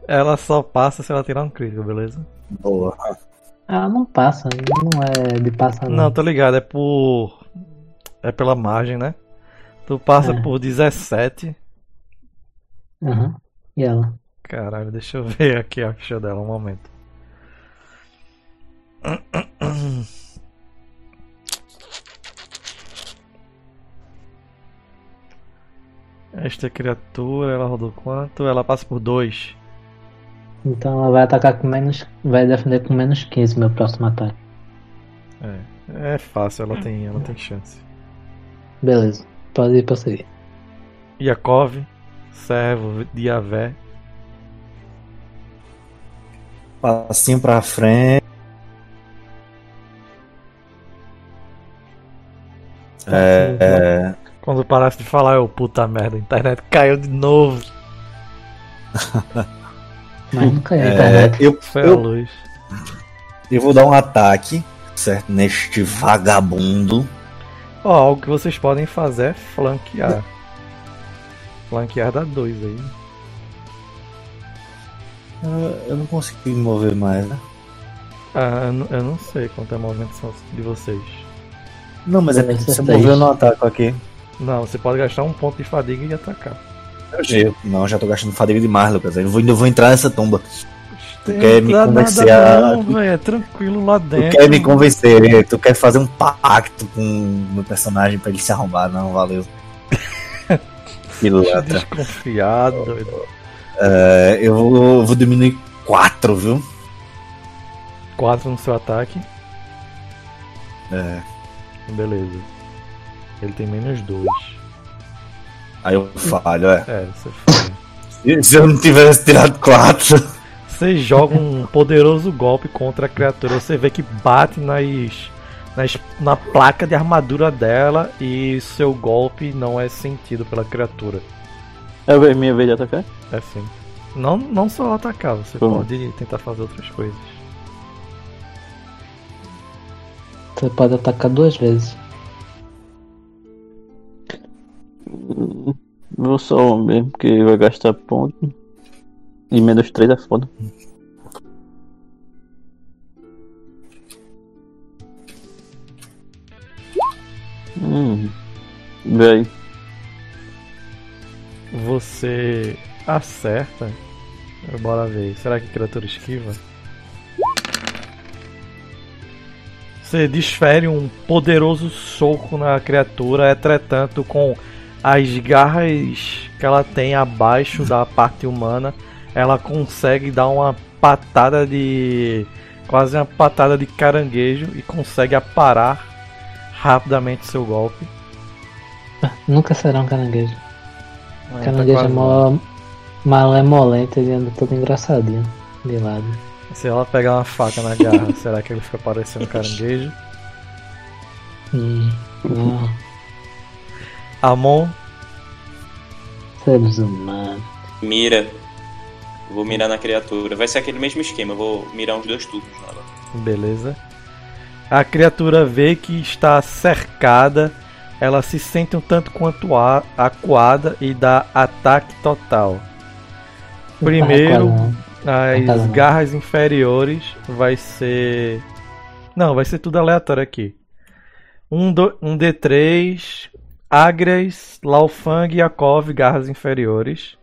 Ela só passa se ela tirar um crítico, beleza? Boa. Ah, não passa, não é de passar Não, tô ligado, é por. É pela margem, né? Tu passa É. por 17. Aham. E ela? Caralho, deixa eu ver aqui a ficha dela, um momento. Esta criatura, ela rodou quanto? Ela passa por 2. Então ela vai atacar com menos. Vai defender com menos 15 meu próximo ataque. É, é fácil, ela tem, ela tem chance. Beleza, pode ir pra seguir. Yakov, servo de Yavé. Passinho pra frente. É, é, Quando parasse de falar, eu, puta merda, a internet caiu de novo. Mas não caiu a é, internet. eu, Foi a eu, luz. eu vou dar um ataque, certo? Neste vagabundo. Ó, algo que vocês podem fazer é flanquear. Flanquear dá 2 aí. Eu, eu não consigo me mover mais, né? Ah, eu não- sei quanto é a movimentação de vocês. Não, mas é você moveu no ataque aqui. Não, você pode gastar um ponto de fadiga e atacar. Eu. Não, já tô gastando fadiga demais, Lucas. Eu vou, ainda vou entrar nessa tumba. Tu quer me convencer a- Não, velho, é tranquilo lá Tu dentro. quer me convencer, tu quer fazer um pacto com o meu personagem pra ele se arrombar. Não, valeu. Pilantra. Desconfiado, doido. É, eu vou, vou diminuir 4, viu? 4 no seu ataque. É, Beleza. Ele tem menos 2. aí eu falho, é. É, você foi. Se- Se eu não tivesse tirado 4. Você joga um poderoso golpe contra a criatura. Você vê que bate nas, nas- na placa de armadura dela e seu golpe não é sentido pela criatura. É a minha vez de atacar? É assim. Não, não só atacar, você Como? pode tentar fazer outras coisas. Você pode atacar duas vezes. Vou só mesmo, porque vai gastar ponto. E menos 3 é foda. Hum. Aí. Você acerta. Bora ver. Será que a criatura esquiva? Você desfere um poderoso soco na criatura, entretanto, com as garras que ela tem abaixo da parte humana, ela consegue dar uma patada de. quase uma patada de caranguejo e consegue aparar rapidamente seu golpe. Nunca será um caranguejo. Ah, caranguejo tá é mó malemolento, ele anda todo engraçadinho de lado. Se ela pegar uma faca na garra, será que ele fica parecendo um caranguejo? Hum, não, Amon, seres humanos. Mira. Vou mirar na criatura. Vai ser aquele mesmo esquema, vou mirar uns dois turnos nela. beleza. A criatura vê que está cercada, ela se sente um tanto quanto a- acuada e dá ataque total. Primeiro, tá as não. garras inferiores vai ser. Não, vai ser tudo aleatório aqui. Um, do... um D3, Agres, Laufang e Yakov, garras inferiores.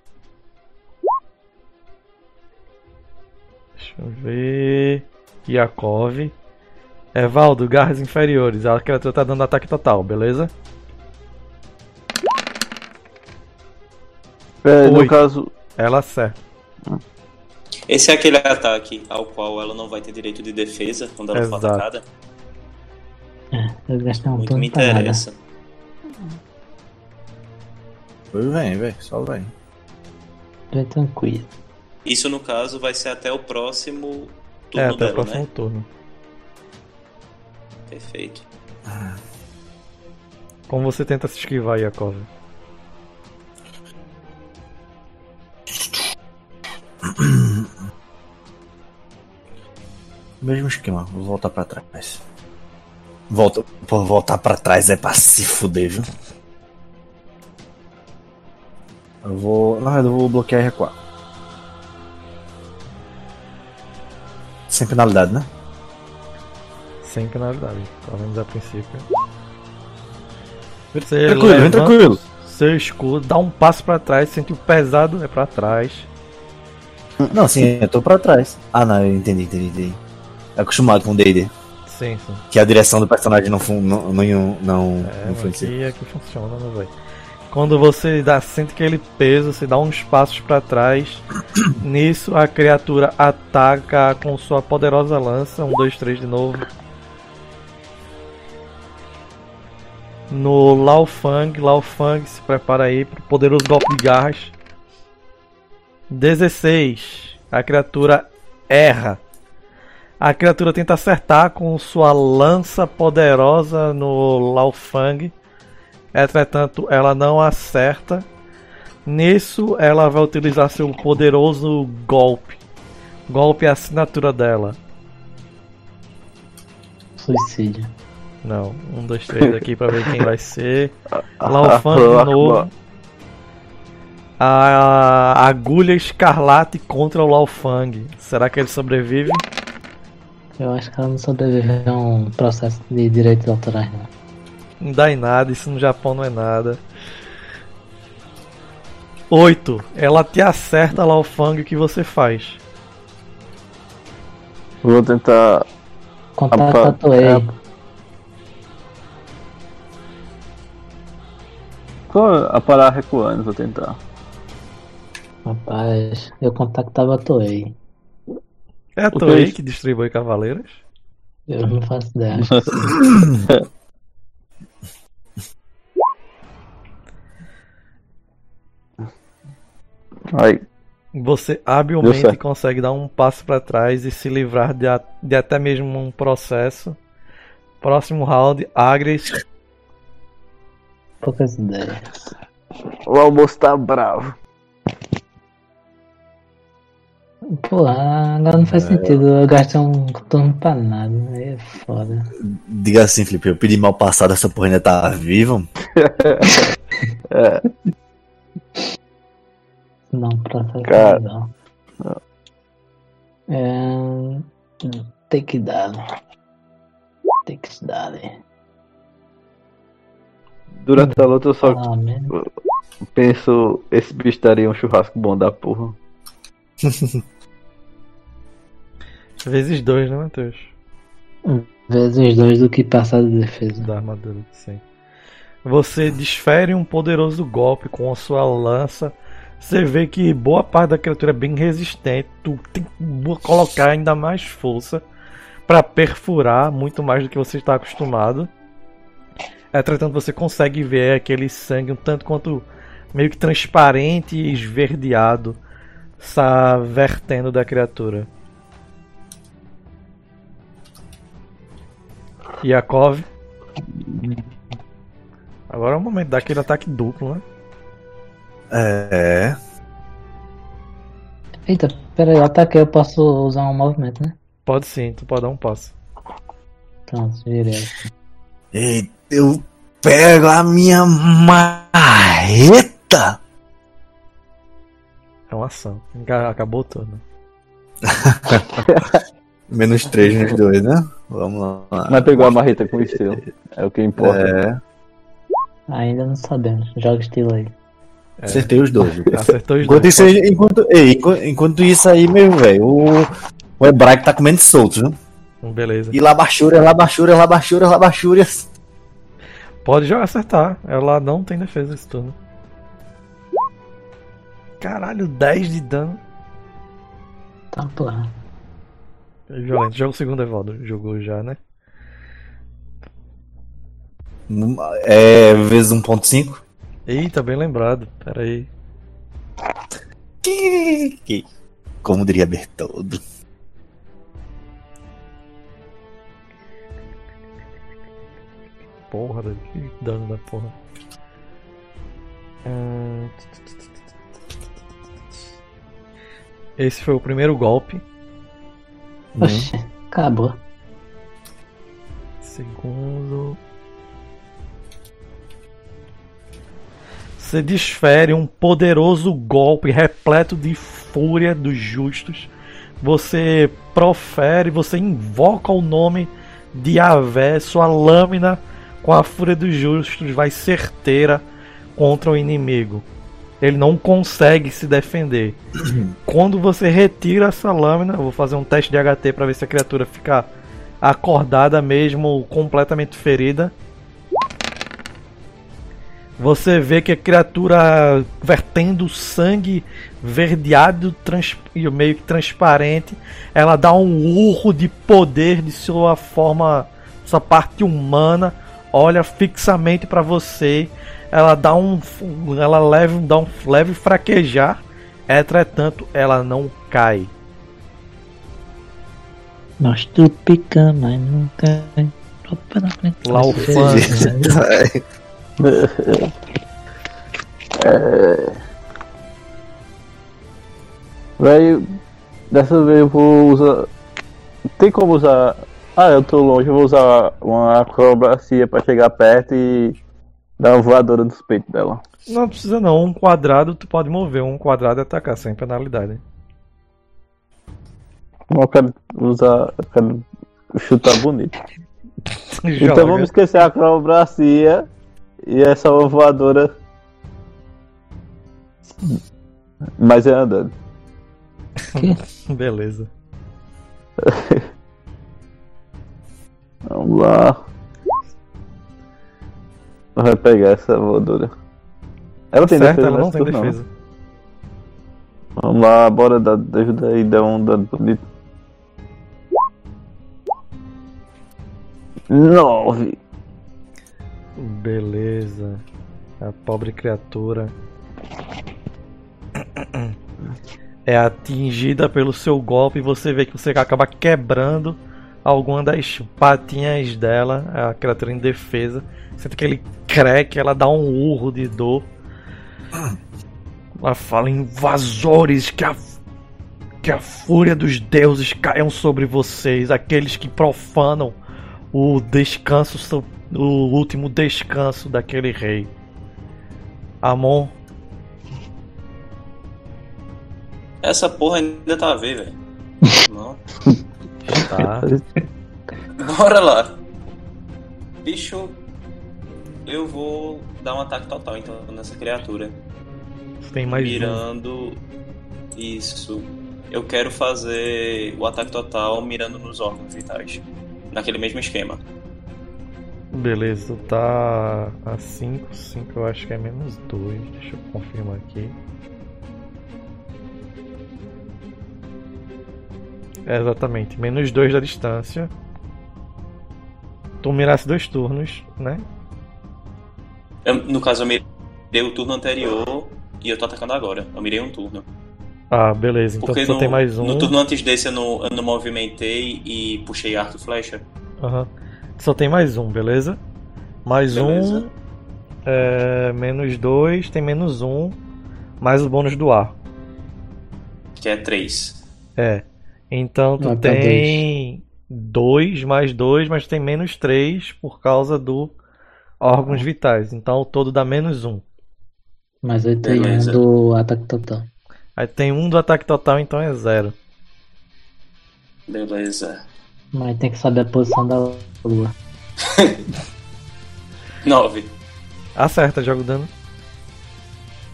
Deixa eu ver. Yakov. Evaldo, garras inferiores. A criatura tá dando ataque total, beleza? É, no caso, Ela acerta. Esse é aquele ataque ao qual ela não vai ter direito de defesa quando ela for Exato. atacada? Eu gastei um Muito me nada. Interessa. Pois vem, velho, só vem. Bem tranquilo. Isso no caso vai ser até o próximo turno É, até o dela, próximo né? turno. Perfeito. Como você tenta se esquivar, Yakov? Mesmo esquema, vou voltar pra trás. Volta, voltar pra trás é pra se fuder, viu? Eu vou. Verdade, eu vou bloquear e recuar. Sem penalidade, né? Sem penalidade, pelo menos a princípio. Você Tranquilo, vem tranquilo. Seu escudo, dá um passo pra trás, sente o pesado é pra trás. Não, sim, eu tô pra trás. Ah, não, eu entendi, entendi, entendi. É acostumado com o DD. Sim, sim. Que a direção do personagem não, fun- não, não, não, É, não influencia. aqui, aqui funciona, meu velho. Quando você dá, sente aquele peso, você dá uns passos pra trás. Nisso, a criatura ataca com sua poderosa lança. Um, dois, três de novo. No Lao Fang. Lao Fang se prepara aí pro poderoso golpe de garras. 16. A criatura erra. A criatura tenta acertar com sua lança poderosa no Lao Fang. Entretanto, ela não acerta. Nisso, ela vai utilizar seu poderoso golpe. Golpe é a assinatura dela. Suicídio. Não, um, dois, três aqui pra ver quem vai ser. Laufang de novo. A agulha escarlate contra o Laufang. Será que ele sobrevive? Eu acho que ela não sobreviveu a um processo de direitos autorais, não. Não dá em nada, isso no Japão não é nada. 8. Ela te acerta Laufang, o que você faz? Vou tentar. Contato Apa- tatuei. é- Só a parar recuando, vou tentar. Rapaz, eu contactava a Toei. É a Toei que- que distribui cavaleiros? Eu não faço ideia. Aí, Você habilmente consegue dar um passo para trás e se livrar de, a- de até mesmo um processo. Próximo round, Agres. Poucas ideias. o almoço tá bravo. Pô, agora não faz sentido. Eu gastei um turno pra nada. Aí é foda. Diga assim, Felipe, eu pedi mal passado, essa porra ainda tá viva. Não, processo Cara. não. É... Tem que dar. Tem que se dar. né? Durante a luta eu só Ah, penso, esse bicho daria um churrasco bom da porra. Vezes dois, né, Matheus? Vezes dois do que passar de defesa. Da armadura, sim. Você desfere um poderoso golpe com a sua lança. Você vê que boa parte da criatura é bem resistente. Tu tem que colocar ainda mais força para perfurar muito mais do que você está acostumado. Entretanto, você consegue ver aquele sangue um tanto quanto meio que transparente e esverdeado está vertendo da criatura. Yakov. Agora é o momento daquele ataque duplo, né? É. Eita, pera aí, o ataque eu posso usar um movimento, né? Pode sim, tu pode dar um passo. Pronto, virei. Eita, eu pego a minha marreta. É uma ação. Ca- Acabou tudo. Menos 3 nos dois, né? Vamos lá. Mas pegou a marreta com estilo. É o que importa. É, Ainda não sabemos. Joga estilo aí. Acertei os dois. Acertou os Enquanto dois. isso, aí- enquanto, ei, enquanto, enquanto isso aí, meu velho, o, o hebraico tá comendo solto, viu? Beleza. E labachúria, labachúria, labachúria, labachúria. Pode jogar acertar. Ela não tem defesa esse turno. Caralho, 10 de dano. Tá, porra. Violento. Joga o segundo Evaldo. Jogou já, né? É, vezes 1.5. Eita, bem lembrado. Pera aí. Como diria Bertoldo. Porra, velho, que dano da porra. Hum, Esse foi o primeiro golpe. Oxi, acabou. Segundo. Você desfere um poderoso golpe repleto de fúria dos justos. Você profere, você invoca o nome de Avé. Sua lâmina com a fúria dos justos vai certeira contra o inimigo. Ele não consegue se defender. Quando você retira essa lâmina, vou fazer um teste de HT para ver se a criatura fica acordada mesmo, completamente ferida. Você vê que a criatura vertendo sangue verdeado trans- e meio que transparente, ela dá um urro de poder de sua forma, sua parte humana, olha fixamente para você, ela dá um, ela leva, dá um leve fraquejar, entretanto ela não cai. Nós tu pica, mas nunca. Opa, na frente. Laufante. Velho, dessa vez eu vou usar. Tem como usar. Ah, eu tô longe, eu vou usar uma acrobacia pra chegar perto e dar uma voadora nos peitos dela. Não precisa não, um quadrado tu pode mover, um quadrado e atacar sem penalidade. Eu quero usar. Eu quero chutar bonito. Então vamos esquecer a acrobacia e essa voadora. Mas é andando. Beleza. Vamos lá. Vai pegar essa voadora. Ela tem certo, defesa, ela não tem turno, defesa. Vamos lá, bora dar, ajuda aí, dá um dano bonito. Nove. Beleza. A pobre criatura é atingida pelo seu golpe e você vê que você acaba quebrando alguma das patinhas dela, a criatura em defesa. Sente que ele crack, ela dá um urro de dor. Ela fala: invasores, que a, que a fúria dos deuses caiam sobre vocês, aqueles que profanam o descanso, so- o último descanso daquele rei. Amon, Essa porra ainda tá a ver, velho. Não. tá? Bora lá. Bicho, eu vou dar um ataque total então nessa criatura. Tem mais um. mirando. Isso. Eu quero fazer o ataque total mirando nos órgãos vitais. Naquele mesmo esquema. Beleza, tá a 5, 5 eu acho que é menos 2. Deixa eu confirmar aqui. É exatamente, menos 2 da distância. Tu mirasse dois turnos, né? Eu- no caso, eu mirei o turno anterior e eu tô atacando agora. Eu mirei um turno. Ah, beleza. Então Porque só no, tem mais um. no turno antes desse eu não, eu não movimentei e puxei arco e flecha. Aham. Só tem mais um, beleza? Mais Beleza. um. É, menos dois, tem menos um. Mais o bônus do ar. Que é 3. É. Então tu Vai pra tem dois mais dois, mas tem menos três por causa do órgãos vitais. Então o todo dá menos um. Mas aí tem um Beleza. do ataque total. Aí tem um do ataque total, então é zero. Beleza. Mas tem que saber a posição da lua. 9. Acerta, joga o dano.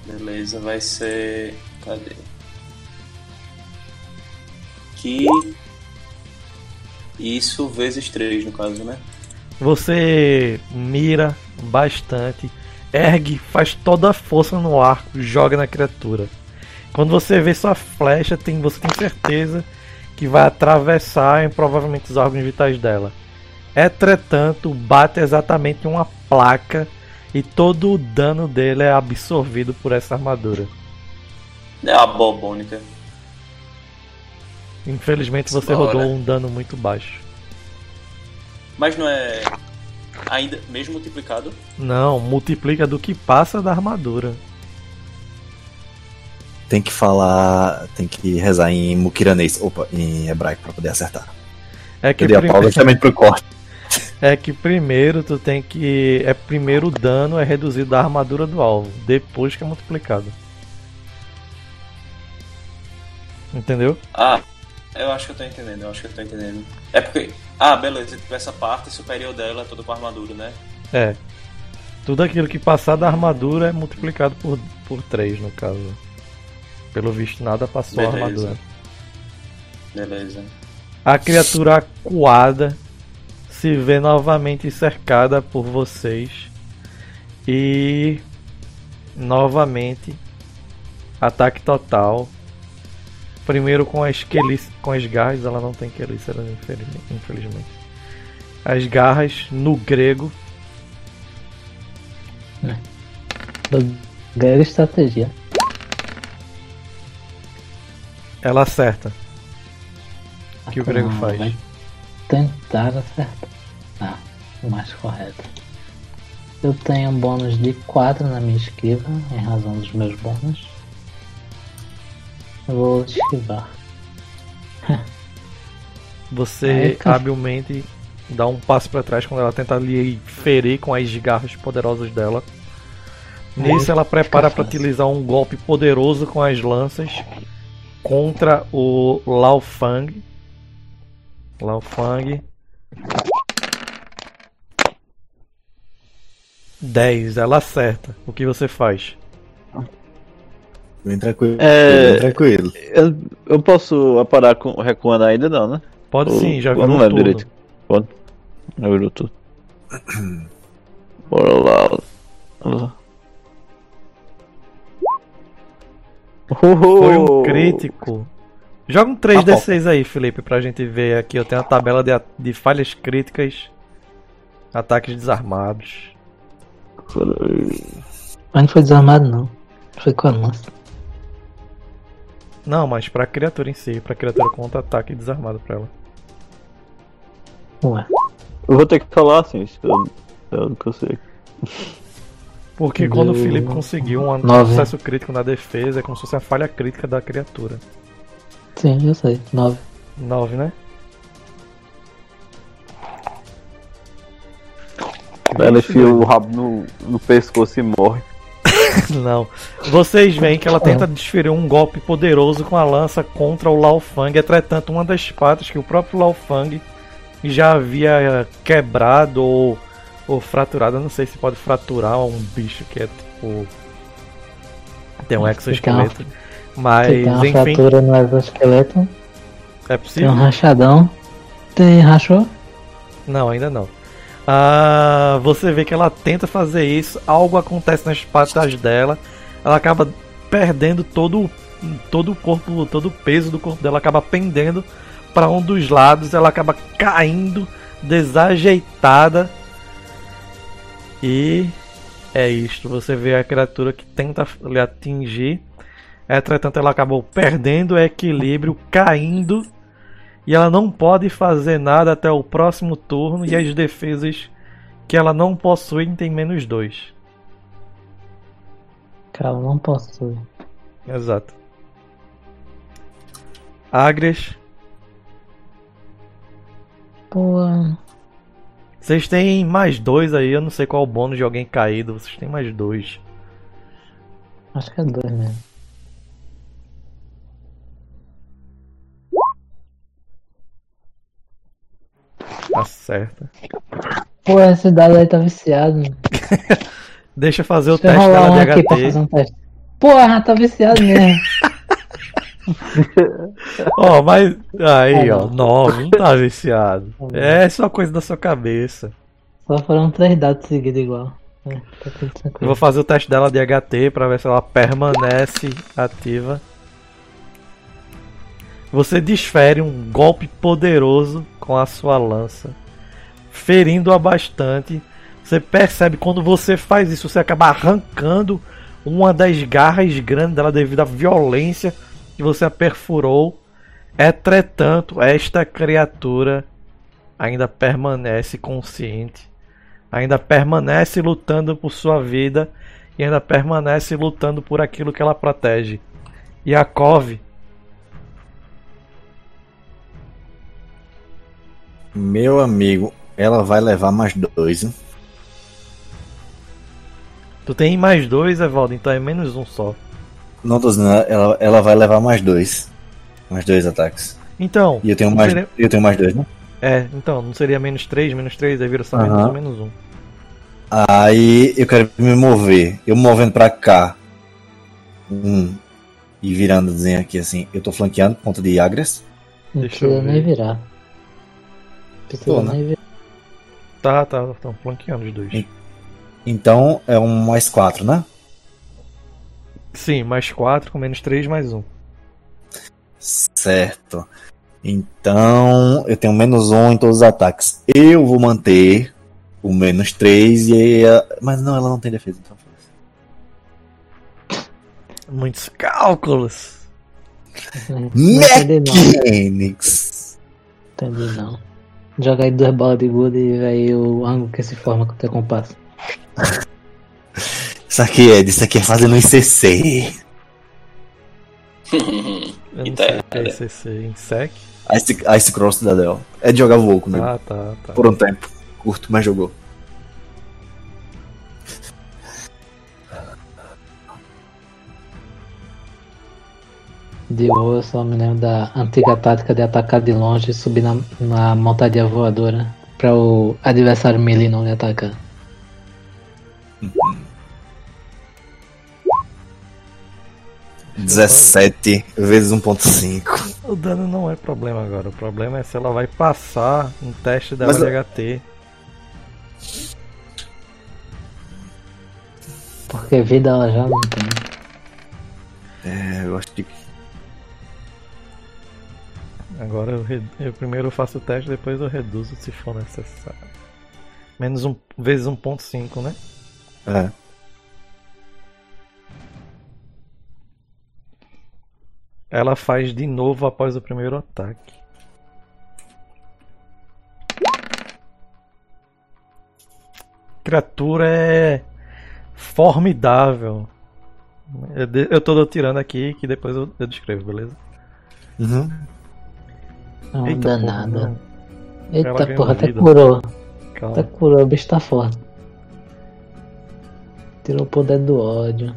Beleza, vai ser. Cadê? Que. Isso vezes 3 no caso, né? Você mira bastante, ergue, faz toda a força no arco, joga na criatura. Quando você vê sua flecha, tem, você tem certeza que vai atravessar provavelmente os órgãos vitais dela. Entretanto, bate exatamente uma placa e todo o dano dele é absorvido por essa armadura. É a bobônica. Infelizmente você Bora. rodou um dano muito baixo. Mas não é. Ainda. Mesmo multiplicado? Não, multiplica do que passa da armadura. Tem que falar. Tem que rezar em muquiranês. Opa, em hebraico pra poder acertar. É que Eu dei a pausa justamente pro corte. É que primeiro tu tem que. É primeiro o dano é reduzido da armadura do alvo, depois que é multiplicado. Entendeu? Ah, eu acho que eu tô entendendo, eu acho que eu tô entendendo. É porque. Ah, beleza, tipo, essa parte superior dela é toda com armadura, né? É. Tudo aquilo que passar da armadura é multiplicado por, por 3, no caso. Pelo visto, nada passou a Beleza. armadura. Beleza. A criatura acuada se vê novamente cercada por vocês. E. Novamente. Ataque total. Primeiro com as quelice, com as garras, ela não tem quelícera, infelizmente. infelizmente. As garras no grego. Ganhar estratégia. Ela acerta. O que o grego faz? vai Tentar acertar. Ah, o mais correto. Eu tenho um bônus de 4 na minha esquiva, em razão dos meus bônus. Eu vou esquivar. Você cara. habilmente dá um passo pra trás quando ela tenta lhe ferir com as garras poderosas dela. Nisso ela prepara para utilizar um golpe poderoso com as lanças contra o Lao Fang. Lao Fang. 10, ela acerta. O que você faz? Bem tranquilo. É- Bem tranquilo. Eu, eu posso parar com, recuando ainda não, né? Pode Ou- sim, já virou não lembro turno. direito. Pode. Já virou tudo. Bora lá. Foi um Uhul. crítico. Joga um 3d6 aí, Felipe, pra gente ver aqui. Eu tenho a tabela de, de falhas críticas, ataques desarmados. Mas não foi desarmado não. Foi com a lança. Não, mas pra criatura em si, pra criatura contra ataque desarmado pra ela. Ué. Eu vou ter que falar assim, isso eu, eu que eu Porque quando o Felipe conseguiu um nove. sucesso crítico na defesa, é como se fosse a falha crítica da criatura. Sim, eu sei. 9. 9, né? Ela enfia o rabo no, no pescoço e morre. Não. Vocês veem que ela tenta desferir um golpe poderoso com a lança contra o Lao Fang. Entretanto, uma das patas que o próprio Lao Fang já havia quebrado ou, ou fraturado. Eu não sei se pode fraturar um bicho que é tipo. Tem um exoesqueleto. Mas, Se tem uma enfim, fratura no exoesqueleto, é tem possível. um rachadão. Tem rachou? Não, ainda não. Ah, você vê que ela tenta fazer isso, algo acontece nas patas dela, ela acaba perdendo todo, o- todo o corpo, todo o peso do corpo dela acaba pendendo para um dos lados, ela acaba caindo desajeitada e é isto. Você vê a criatura que tenta lhe atingir. Entretanto, ela acabou perdendo o equilíbrio, caindo. E ela não pode fazer nada até o próximo turno. E as defesas que ela não possui tem menos dois. Cara, eu não posso. Exato. Agres, Pô, vocês têm mais dois aí. Eu não sei qual o bônus de alguém caído. Vocês têm mais dois. acho que é dois mesmo. Tá certo. Pô, esse dado aí tá viciado. Deixa eu fazer o Deixa eu teste dela um de aqui pra fazer HT. um teste. Porra, tá viciado mesmo. Ó, mas. Aí, ó. não. Nove, não tá viciado. É só coisa da sua cabeça. Só foram três dados seguidos igual. É, tá Eu vou fazer o teste dela de HT pra ver se ela permanece ativa. Você desfere um golpe poderoso com a sua lança, ferindo-a bastante. Você percebe quando você faz isso, você acaba arrancando uma das garras grandes dela devido à violência que você a perfurou. Entretanto, esta criatura ainda permanece consciente ainda permanece lutando por sua vida e ainda permanece lutando por aquilo que ela protege. Yakov, Meu amigo, ela vai levar mais dois. hein? tu tem mais dois, Evaldo, então é menos um só. Não tô dizendo, ela, ela vai levar mais dois. Mais dois ataques. Então, E eu tenho mais, seria- eu tenho mais dois, né? é, então, não seria menos três, menos três, aí vira só menos um, menos um. Aí eu quero me mover. Eu movendo pra cá. Um. E virando desenho aqui assim. Eu tô flanqueando por conta de Agres. Não Deixa eu nem virar. Precisa Tô, né? nem virar. Tá, tá, estão flanqueando os dois. Então é um mais quatro, né? Sim, mais quatro, com menos três, mais um. Certo. Então eu tenho menos um em todos os ataques. Eu vou manter o menos três e. a- Mas não, ela não tem defesa. Então. Muitos cálculos. Não entendi não. Mechanics. Entendi não. Joga aí duas bolas de gude e aí o ângulo que se forma com o teu compasso. Isso aqui é, isso aqui é fazendo um ICC. Eu não tá sei o que é errado. CC em sec. Ice, Ice Cross da Dell. É de jogar voou comigo. Ah, tá, tá. Por um tempo. Curto, mas jogou. De hoje eu só me lembro da antiga tática de atacar de longe e subir na, na montaria voadora para o adversário melee não lhe atacar. Uhum. 17 vezes 1.5. O dano não é problema agora. O problema é se ela vai passar um teste dela Mas de HT. Porque vida ela já não tem. É, eu acho que. Agora eu, re- eu primeiro faço o teste, depois eu reduzo se for necessário. Menos um vezes 1.5, né? É. Ela faz de novo após o primeiro ataque. Criatura é formidável. Eu, tô tirando aqui que depois eu, eu descrevo, beleza? Uhum. Não, Eita, danada. porra, não. Eita porra, até vida. curou. Até Calma. curou, o bicho tá forte. Tirou o poder do ódio.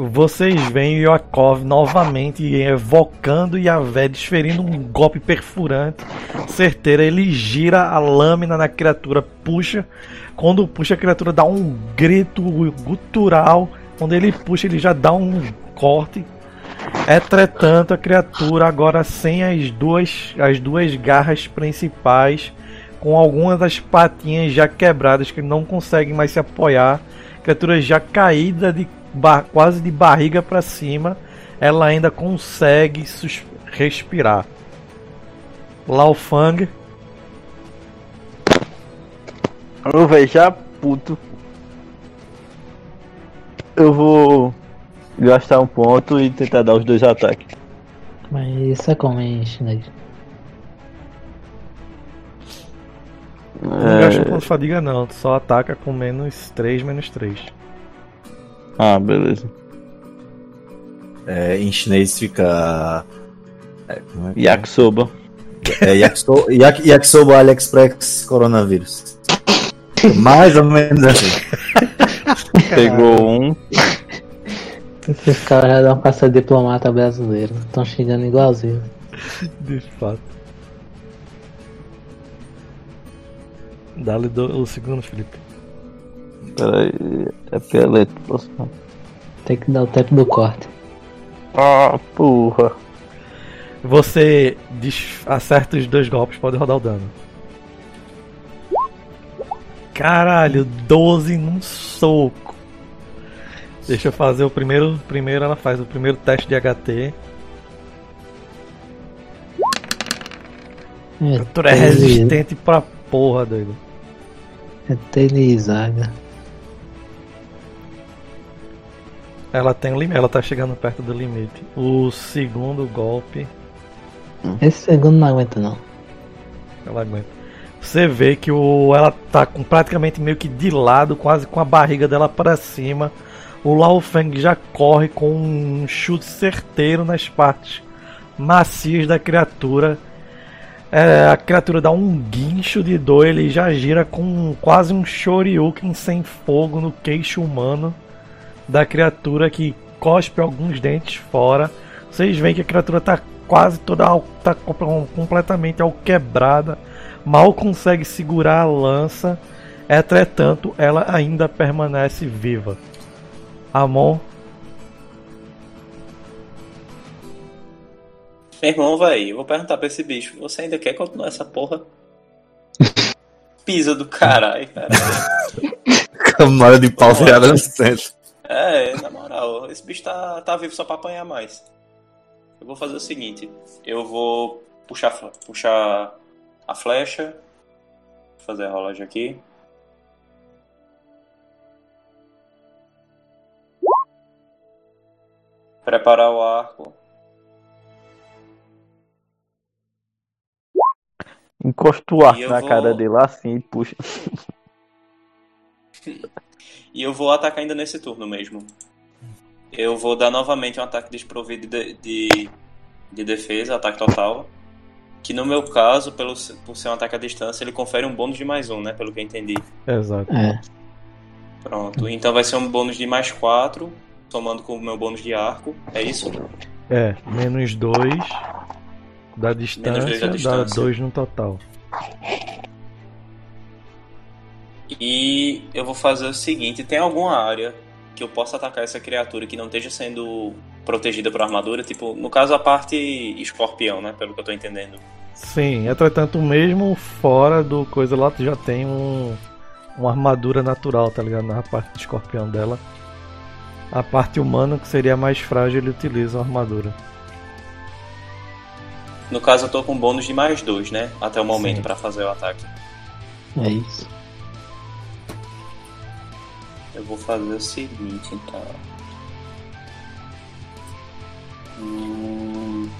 Vocês veem Yakov novamente evocando Yavé, desferindo um golpe perfurante, certeiro. Ele gira a lâmina na criatura, puxa. Quando puxa, a criatura dá um grito gutural. Quando ele puxa, ele já dá um corte. Entretanto, a criatura agora sem as duas, as duas garras principais, com algumas das patinhas já quebradas, que não conseguem mais se apoiar. Criatura já caída de quase de barriga para cima. ela ainda consegue respirar. Lao Fang, Eu velho, já puto. Eu vou gastar um ponto e tentar dar os dois ataques. Mas isso é como em chinês. não É, gasta ponto de fadiga não, tu só ataca com menos 3, menos 3. Ah, beleza. É, em chinês fica. É, como é que é? Yakisoba. É Yakiso- Yak- Yakisoba AliExpress coronavírus. Mais ou menos assim. Pegou um. Esses caras já dão caça diplomata brasileiro. Estão xingando igualzinho. De fato. Dá-lhe do- o segundo, Felipe. Pera aí. É peleto, próximo. Tem que dar o tempo do corte. Ah, porra. Você acerta os dois golpes, pode rodar o dano. Caralho, 12 num soco. Deixa eu fazer o primeiro. Primeiro ela faz o primeiro teste de HT. É, Tu é resistente pra porra, doido. É Telizaga. Ela tem um limite, ela tá chegando perto do limite. O segundo golpe, Esse segundo não aguenta não. ela aguenta. Você vê que o, ela tá com, praticamente meio que de lado, quase com a barriga dela para cima. O Lao Feng já corre com um chute certeiro nas partes macias da criatura. É, a criatura dá um guincho de dor, ele já gira com quase um Shoryuken sem fogo no queixo humano da criatura que cospe alguns dentes fora. Vocês veem que a criatura tá quase toda tá com- completamente alquebrada, mal consegue segurar a lança. Entretanto, ela ainda permanece viva. Amon, Meu irmão, véi, eu vou perguntar pra esse bicho. Você ainda quer continuar essa porra? Pisa do caralho, cara. Camada de pau virada no centro. É, na moral, esse bicho tá, tá vivo só pra apanhar mais. Eu vou fazer o seguinte: eu vou puxar, puxar a flecha, fazer a rolagem aqui. Preparar o arco. Encosta o arco na vou- cara dele assim e puxa. E eu vou atacar ainda nesse turno mesmo. Eu vou dar novamente um ataque desprovido de, de, de defesa, ataque total. Que no meu caso, pelo, por ser um ataque à distância, ele confere um bônus de mais um, né? Pelo que eu entendi. exato. É. Pronto. Então vai ser um bônus de mais 4, somando com o meu bônus de arco. É isso? É, menos 2 da dois distância, da dá distância. 2 no total. E eu vou fazer o seguinte: tem alguma área que eu possa atacar essa criatura que não esteja sendo protegida por armadura? Tipo, no caso, a parte escorpião, né? Pelo que eu tô entendendo. Sim, entretanto, mesmo fora do coisa lá, tu já tem um, uma armadura natural, tá ligado? Na parte do escorpião dela. A parte humana, que seria mais frágil, ele utiliza a armadura. No caso, eu tô com bônus de mais 2, né? Até o momento pra fazer o ataque. É isso. Eu vou fazer o seguinte, então. Hum...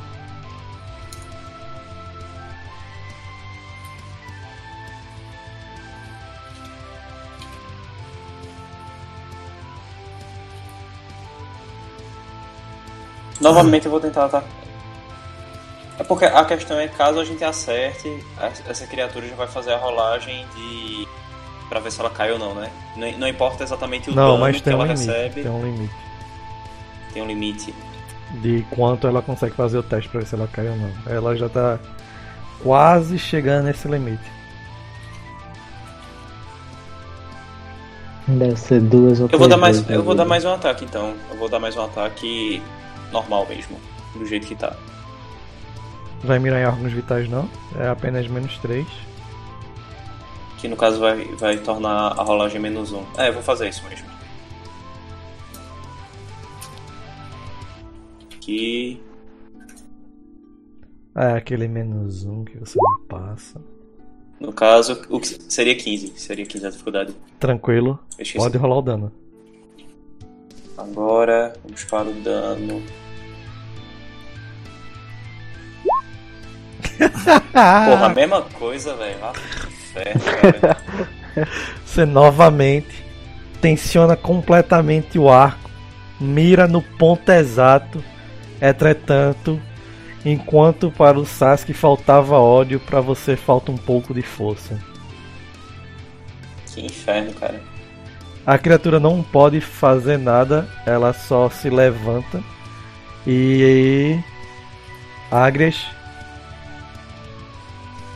Novamente eu vou tentar atacar. É porque a questão é caso a gente acerte, essa criatura já vai fazer a rolagem de. Pra ver se ela cai ou não, né? Não, não importa exatamente o Não, dano mas que tem um ela limite. recebe, Tem um limite. tem um limite. De quanto ela consegue fazer o teste pra ver se ela cai ou não. Ela já tá quase chegando nesse limite. Deve ser duas ou Eu vou três dar mais, eu vou dar mais um ataque então. Eu vou dar mais um ataque normal mesmo, do jeito que tá. Vai mirar em órgãos vitais não. É apenas menos 3. Que no caso vai, vai tornar a rolagem menos um. É, eu vou fazer isso mesmo. aqui. É aquele menos um que você não passa. No caso, o que seria 15. Seria 15 a dificuldade. Tranquilo, pode rolar o dano. Agora, vamos para o dano. Porra, a mesma coisa, velho. Você novamente tensiona completamente o arco, mira no ponto exato. Entretanto, enquanto para o Sasuke faltava ódio, para você falta um pouco de força. Que inferno, cara. A criatura não pode fazer nada, ela só se levanta e. Agres,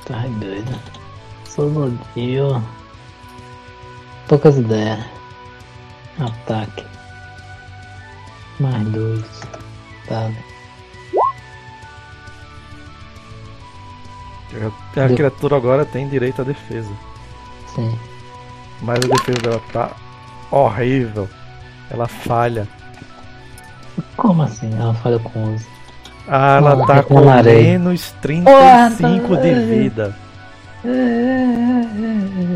Tá doido. Solodio. Poucas ideias. Ataque. Mais dois. Tá. a criatura agora tem direito à defesa. Sim. Mas a defesa dela tá horrível. Ela falha. Como assim? Ela falha com 11. Ah, ela tá com menos 35 de vida. É, é,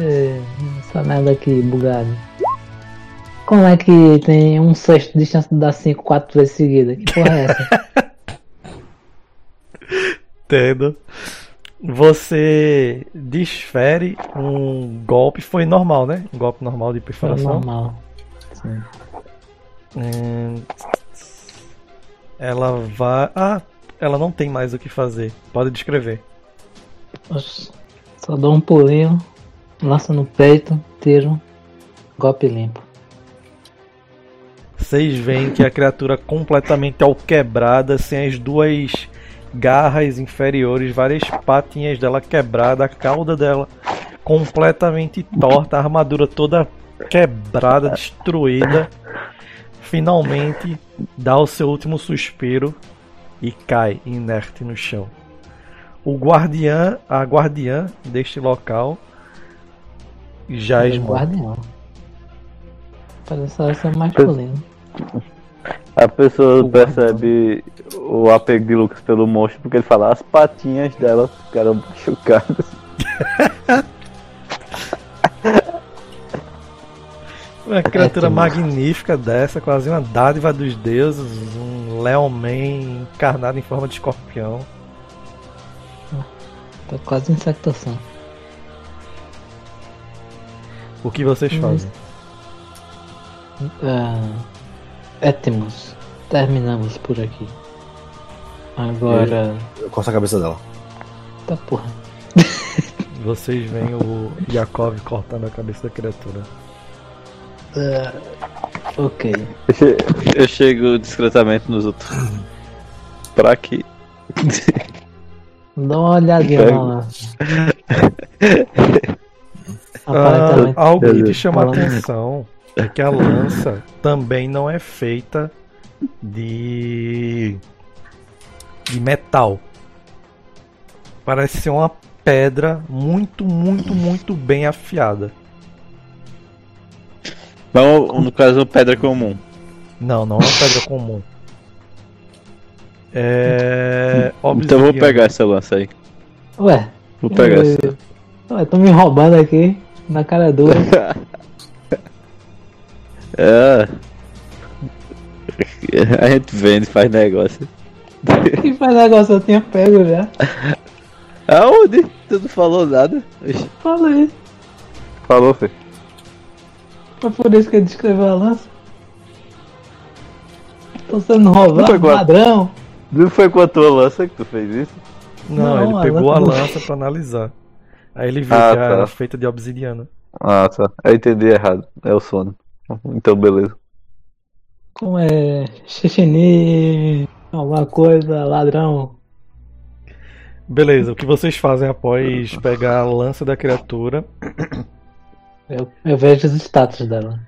é, é. Essa merda aqui bugada. Como é que tem um sexto de chance de dar 5 quatro vezes seguida? Que porra é essa? Entendo. Você desfere um golpe. Foi normal, né? Um golpe normal de perfuração. normal. Sim. Hum, Ela vai. Ah, ela não tem mais o que fazer. Pode descrever. Oxi. Só dou um pulinho, lança no peito, tiro, golpe limpo. Vocês veem que a criatura completamente alquebrada, sem as duas garras inferiores, várias patinhas dela quebrada, a cauda dela completamente torta, a armadura toda quebrada, destruída. Finalmente dá o seu último suspiro e cai inerte no chão. O guardiã, a guardiã deste local, já É guardião. Parece ser masculino. A pessoa O percebe o apego de Lucas pelo monstro porque ele fala as patinhas dela ficaram machucadas. Uma criatura É, magnífica dessa, quase uma dádiva dos deuses, um Leoman encarnado em forma de escorpião. Tá quase insectação. O que vocês Hum. fazem? Ah, Etmos. Terminamos por aqui. Agora. Eu corto a cabeça dela. Tá porra. Vocês veem o Yakov cortando a cabeça da criatura. Ah, ok. Eu che- Eu chego discretamente nos outros. Pra aqui. Dá uma olhadinha lança. Ah, algo que chama a atenção é que a lança também não é feita de de metal. Parece ser uma pedra muito, muito, muito bem afiada. Não, no caso, pedra comum. Não, não é uma pedra comum. É. Então eu vou pegar essa lança aí. Ué. Vou pegar eu- essa. Ué, tô me roubando aqui. Na cara dura. É. A gente vende, faz negócio. que faz negócio eu tinha pego já. Aonde? Tu não falou nada? Falei. Falou, Fê. Foi por isso que ele descreveu a lança. Tô sendo roubado, ladrão. Não foi com a tua lança que tu fez isso? Não, Não, ele a pegou a lança- lança pra analisar. Aí ele viu Ah, que era tá. feita de obsidiana. Ah, tá. Eu entendi errado. É o sono. Então, beleza. Como é? Xixini, alguma coisa, ladrão. Beleza, o que vocês fazem após pegar a lança da criatura? Eu, eu vejo os status dela.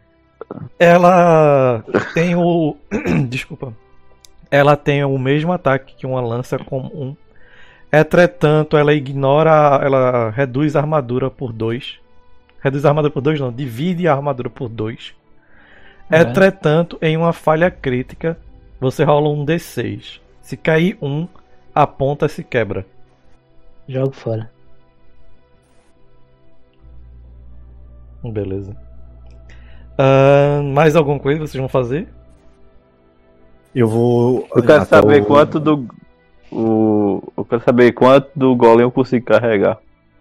Ela tem o. Desculpa. Ela tem o mesmo ataque que uma lança comum. Entretanto, ela ignora. Ela reduz a armadura por 2. Reduz a armadura por 2, não. Divide a armadura por 2. É. Entretanto, em uma falha crítica, Você rola um D6. Se cair um, a ponta se quebra. Jogo fora. Beleza. Ah, mais alguma coisa que vocês vão fazer? Eu vou. Eu quero saber o- quanto do. O, eu quero saber quanto do golem eu consigo carregar.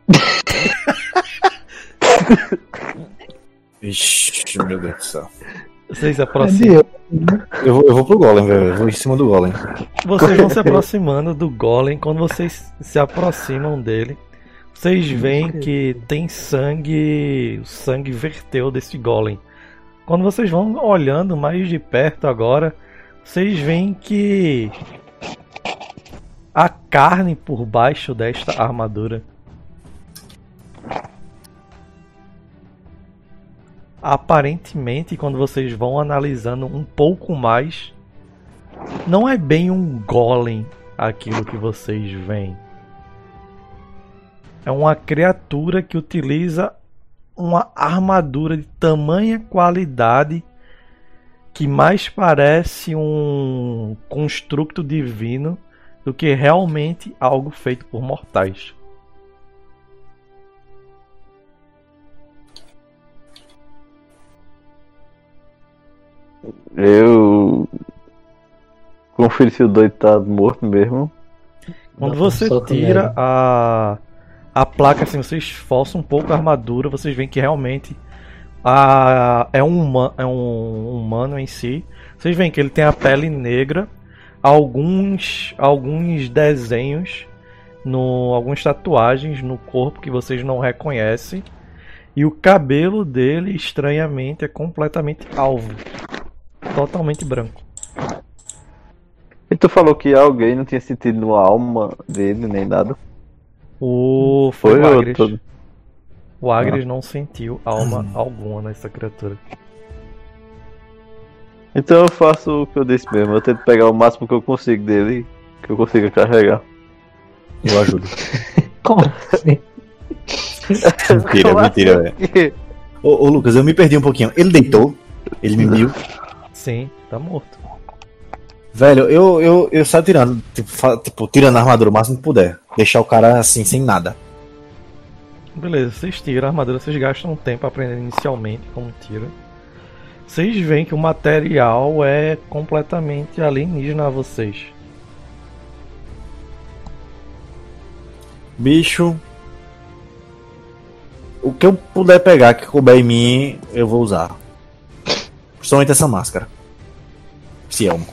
Ixi, meu Deus do céu. Vocês se aproximam. Eu vou, eu vou pro Golem, velho. Eu vou em cima do Golem. Vocês vão se aproximando do Golem. Quando vocês se aproximam dele, vocês veem que tem sangue. O sangue verteu desse Golem. Quando vocês vão olhando mais de perto agora, vocês veem que a carne por baixo desta armadura aparentemente, quando vocês vão analisando um pouco mais, não é bem um golem aquilo que vocês veem. É uma criatura que utiliza uma armadura de tamanha qualidade que mais parece um construto divino do que realmente algo feito por mortais. Eu. Confiro se o doido tá morto mesmo. Quando você tira a, a placa, assim, você esforça um pouco a armadura, vocês veem que realmente a, é, um, é um humano em si. Vocês veem que ele tem a pele negra, alguns, alguns desenhos, no, algumas tatuagens no corpo que vocês não reconhecem. E o cabelo dele, estranhamente, é completamente alvo. Totalmente branco. E tu falou que alguém não tinha sentido no alma dele, nem nada. O, foi, Foi o todo. O Agres não sentiu alma alguma nessa criatura. Então eu faço o que eu disse mesmo. Eu tento pegar o máximo que eu consigo dele, que eu consiga carregar. Eu ajudo. Como assim? Mentira, Como mentira, assim? velho. Ô, ô, Lucas, eu me perdi um pouquinho. Ele deitou? Ele me viu? Sim, tá morto. Velho, eu, eu, eu saio tirando, tipo, fa- tipo, tirando a armadura o máximo que puder. Deixar o cara assim, sem nada. Beleza, vocês tiram a armadura, vocês gastam um tempo aprendendo inicialmente como tira. Vocês veem que o material é completamente alienígena a vocês. Bicho. O que eu puder pegar que couber em mim, eu vou usar. Principalmente essa máscara. Se é um.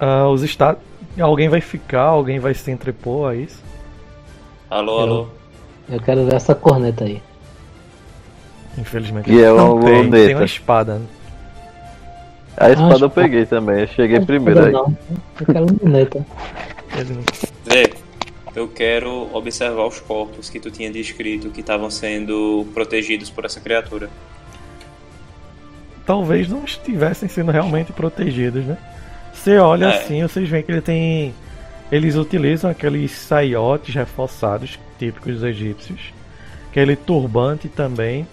Ah, os estados. Alguém vai ficar, alguém vai se entrepor a isso. Alô, alô. Eu quero ver essa corneta aí. Infelizmente. E é uma tem, tem uma espada. A espada Acho eu peguei também, eu cheguei Não, primeiro aí. não. Eu quero luneta. Vê, eu quero observar os corpos que tu tinha descrito que estavam sendo protegidos por essa criatura. talvez não estivessem sendo realmente protegidos, né? Você olha É. assim, vocês veem que ele tem. Eles utilizam aqueles saiotes reforçados, típicos dos egípcios. Aquele turbante também.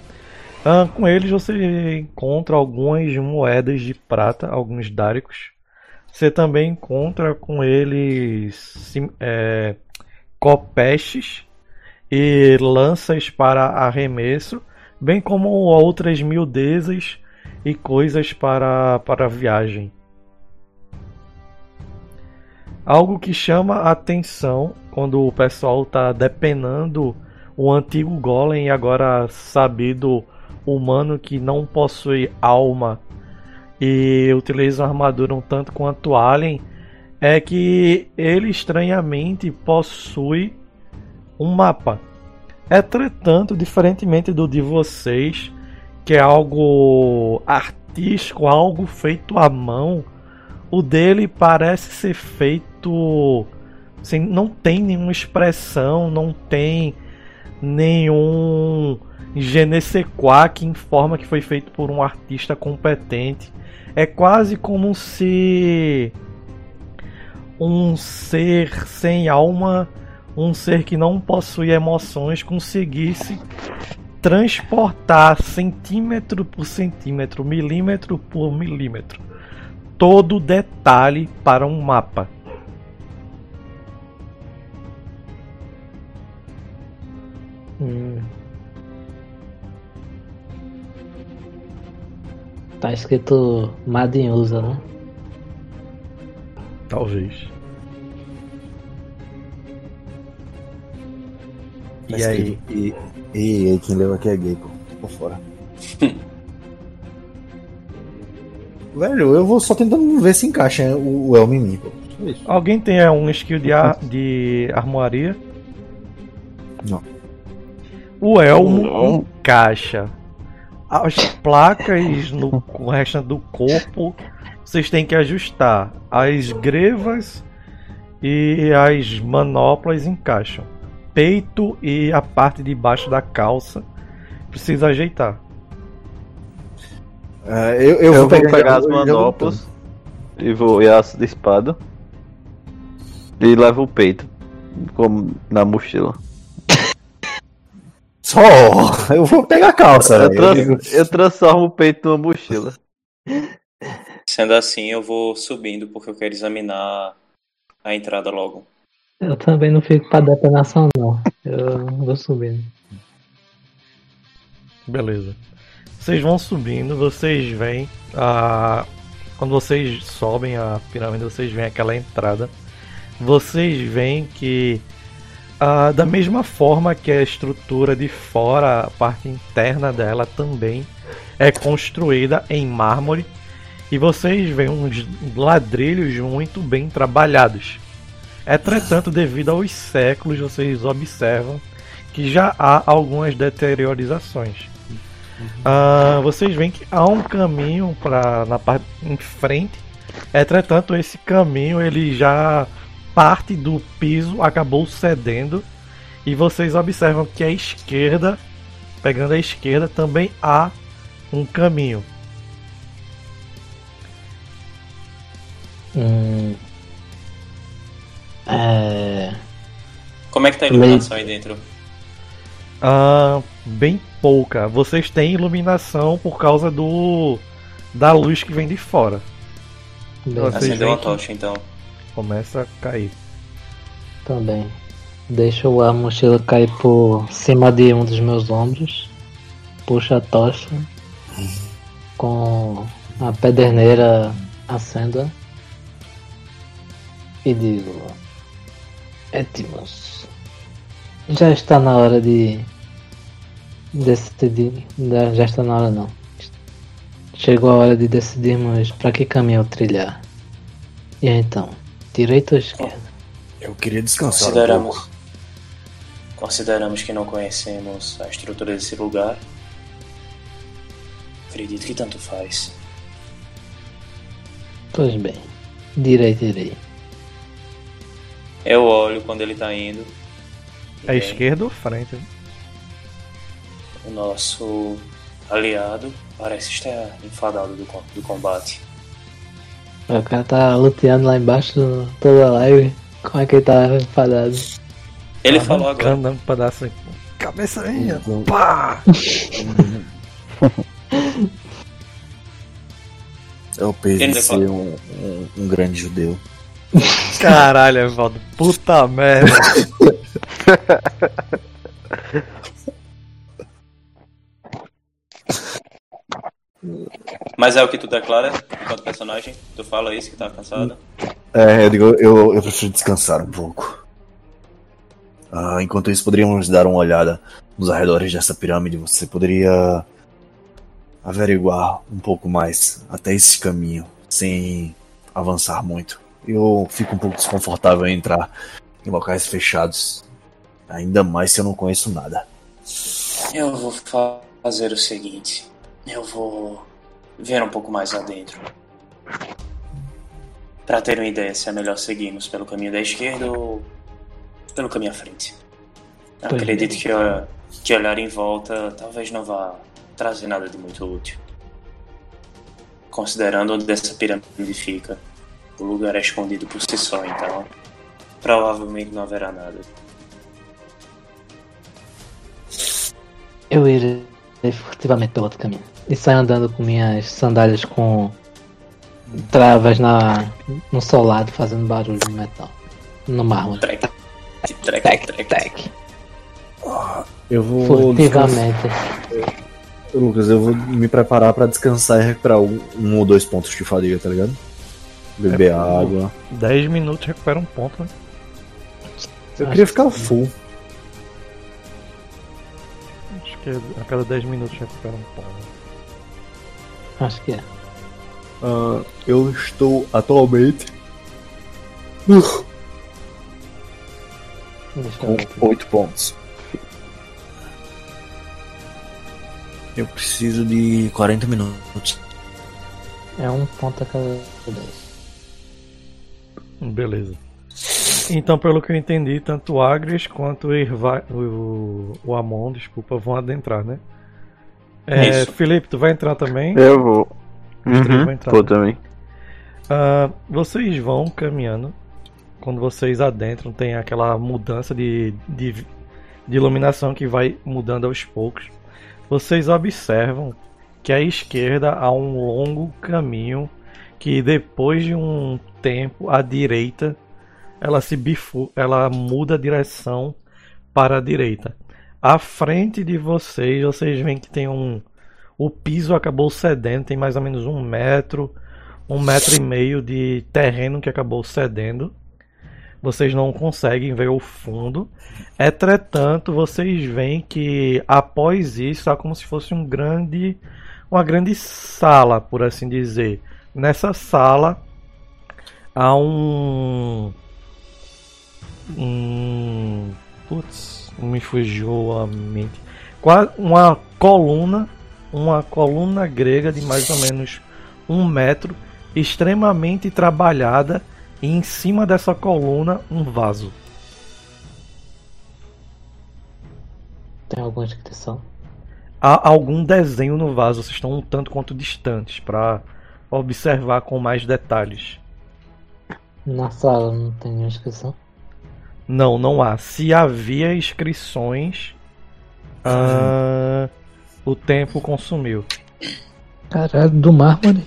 Ah, com eles você encontra algumas moedas de prata, alguns dáricos. Você também encontra com eles é, copestes e lanças para arremesso, bem como outras miudezas e coisas para, para viagem. Algo que chama a atenção quando o pessoal está depenando o antigo golem e agora sabido humano que não possui alma e utiliza armadura um tanto quanto alien é que ele estranhamente possui um mapa. Entretanto, diferentemente do de vocês, que é algo artístico, algo feito à mão, o dele parece ser feito assim, não tem nenhuma expressão, não tem nenhum je ne sais quoi que informa que foi feito por um artista competente. É quase como se um ser sem alma, um ser que não possui emoções, conseguisse transportar centímetro por centímetro, milímetro por milímetro, todo detalhe para um mapa. Hum. Tá escrito Madden usa, né? Talvez. Tá E aí? E, e, e quem leu aqui é gay, pô. Tô por fora. Velho, eu vou só tentando ver se encaixa o, o Elmo em mim, pô. Alguém tem é, um skill de, ar, de armoaria? Não. O elmo Não. encaixa. As placas no o restante do corpo vocês têm que ajustar. As grevas e as manoplas encaixam. Peito e a parte de baixo da calça precisa ajeitar. É, eu, eu, Eu, vou pegar, pegar as manoplas e vou e aço de espada. E levo o peito como na mochila. Só! Eu vou pegar a calça, Eu, trans- eu transformo o peito numa mochila. Sendo assim, eu vou subindo porque eu quero examinar a entrada logo. Eu também não fico pra detonação, não. Eu vou subindo. Beleza. Vocês vão subindo, vocês veem a. Quando vocês sobem a pirâmide, vocês veem aquela entrada. Vocês veem que ah, da mesma forma que a estrutura de fora, a parte interna dela também é construída em mármore. E vocês veem uns ladrilhos muito bem trabalhados. Entretanto, devido aos séculos, vocês observam que já há algumas deteriorizações. Ah, vocês veem que há um caminho para na parte em frente. Entretanto, esse caminho ele já parte do piso acabou cedendo e vocês observam que à esquerda, pegando à esquerda, também há um caminho. Hum. É. Como é que tá a iluminação aí dentro? Ah, bem pouca. Vocês têm iluminação por causa do da luz que vem de fora. Acendeu que- tocha então. Começa a cair. também. Deixo a mochila cair por cima de um dos meus ombros. Puxo a tocha. Com a pederneira acenda. E digo: Etmos, já está na hora de decidir. Já está na hora, não. Chegou a hora de decidirmos para que caminho trilhar. E então, direita ou esquerda? eu queria descansar um Consideramos. pouco. Consideramos que não conhecemos a estrutura desse lugar. Acredito que tanto faz. Pois bem, direita irei. Eu olho quando ele tá indo. É E esquerda ou frente? O nosso aliado parece estar enfadado do, do combate. O cara tá luteando lá embaixo toda a live. Como é que ele tá enfadado? Ele falou agora. Arrancando um pedaço aqui. Cabeça aí, pá! É de fala- ser um, um, um grande judeu. Caralho, Evaldo. Puta merda. Mas é o que tu declara enquanto personagem? Tu fala isso que tá cansado? É, eu digo, eu, eu prefiro descansar um pouco. Ah, enquanto isso, poderíamos dar uma olhada nos arredores dessa pirâmide. Você poderia averiguar um pouco mais até esse caminho, sem avançar muito. Eu fico um pouco desconfortável em entrar em locais fechados, ainda mais se eu não conheço nada. Eu vou fa- fazer o seguinte. Eu vou ver um pouco mais adentro. Pra ter uma ideia se é melhor seguirmos pelo caminho da esquerda ou pelo caminho à frente. Pois acredito que, que olhar em volta talvez não vá trazer nada de muito útil. Considerando onde essa pirâmide fica, o lugar é escondido por si só, então provavelmente não haverá nada. Eu irei furtivamente pelo outro caminho. E saio andando com minhas sandálias com travas na, no solado fazendo barulho no metal. No mármore. Trek, trek, Tec, trek. tec. Eu vou. Furtivamente. Lucas, eu vou me preparar pra descansar e recuperar um, um ou dois pontos de fadiga, tá ligado? Beber É, água. 10 minutos recupera um ponto, né? Eu queria ficar full. Acho que a cada 10 minutos recupera um ponto. Acho que é. Ah, eu estou atualmente eu com. 8 pontos. Eu preciso de 40 minutos. É um ponto a cada 10. Beleza. Então, pelo que eu entendi, tanto o Agres quanto o, Irva... o, o Amon, desculpa, vão adentrar, né? É, Isso. Felipe, tu vai entrar também? Eu vou. Uhum, entrar, vou também. Ah, vocês vão caminhando. Quando vocês adentram, tem aquela mudança de, de, de iluminação que vai mudando aos poucos. Vocês observam que à esquerda há um longo caminho que depois de um tempo à direita ela se bifu ela muda a direção para a direita. À frente de vocês, vocês veem que tem um o piso acabou cedendo, tem mais ou menos um metro um metro e meio de terreno que acabou cedendo. Vocês não conseguem ver o fundo. Entretanto, vocês veem que após isso está como se fosse um grande, uma grande sala, por assim dizer. Nessa sala há um, um putz, me fugiu a mente. Uma coluna, uma coluna grega de mais ou menos um metro, extremamente trabalhada, e em cima dessa coluna um vaso. Tem alguma inscrição? Há algum desenho no vaso, vocês estão um tanto quanto distantes para observar com mais detalhes. Na sala não tem nenhuma inscrição? Não, não há. Se havia inscrições, ah, o tempo consumiu. Caralho, do mármore?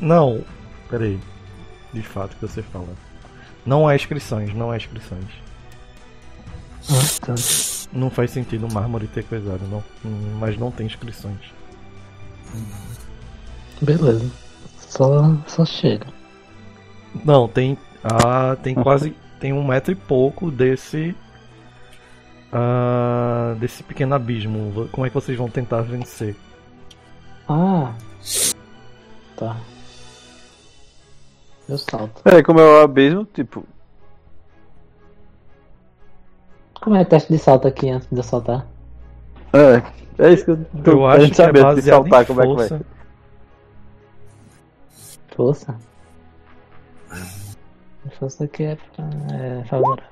Não, peraí. De fato que você fala. Não há inscrições, não há inscrições. Ah, tá. Não faz sentido o mármore ter coisado, não. Mas não tem inscrições. Beleza. Só, só chega. Não, tem. Ah, tem quase. Tem um metro e pouco desse. ah, desse pequeno abismo. Como é que vocês vão tentar vencer? Ah. Tá. Eu salto. É, como é o abismo, tipo. Como é o teste de salto aqui antes de eu saltar? É, é isso que eu tô Eu acho que é baseado saltar em como é que vai. força. Força? Aqui é, é favorável.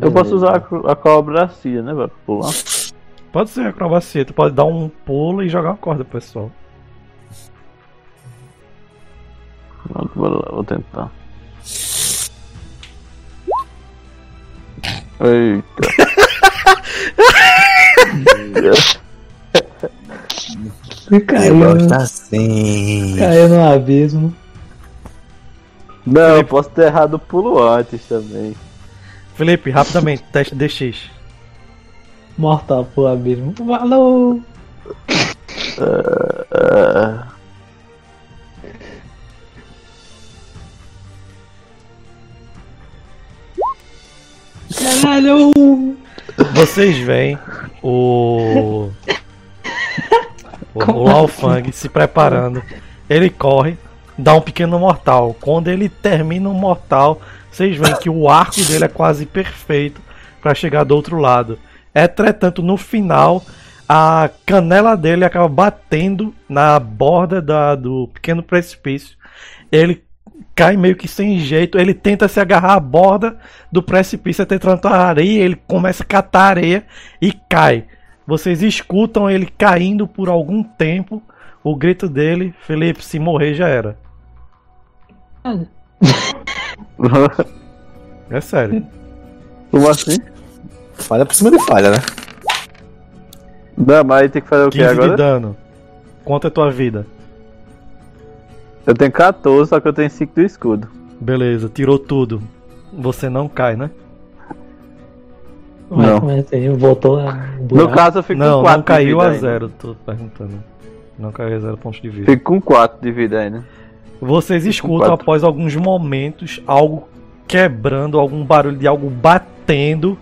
Eu posso usar a, cro- a cobracia, né, pra pular. Pode ser acrobacia, tu pode dar um pulo e jogar uma corda, pro pessoal. Pronto, Vou, lá, vou tentar. Eita. Caiu, assim. caiu no abismo. Não, eu posso ter errado o pulo antes também. Felipe, rapidamente, teste DX. Mortal pro abismo. Valeu! Ah, Caralho! Vocês veem o. O, o Lao Fang se preparando. Ele corre, dá um pequeno mortal. Quando ele termina o mortal, vocês veem que o arco dele é quase perfeito para chegar do outro lado. Entretanto, no final, a canela dele acaba batendo na borda da- do pequeno precipício. Ele cai meio que sem jeito. Ele tenta se agarrar à borda do precipício até tanta areia. Ele começa a catar areia e cai. Vocês escutam ele caindo por algum tempo. O grito dele, Felipe, se morrer já era. É sério. Como assim? Falha por cima de falha, né? Não, mas tem que fazer o que 15 de agora? dano. Quanto é tua vida? Eu tenho 14, só que eu tenho 5 do escudo. Beleza, tirou tudo. Você não cai, né? Mas Não. é assim? Voltou a. No buraco? caso, eu fico não, com 4 não caiu de a vida ainda. zero, tô perguntando. Não caiu a zero pontos de vida. Fico com 4 de vida ainda. Vocês Fico escutam após alguns momentos algo quebrando, algum barulho de algo batendo.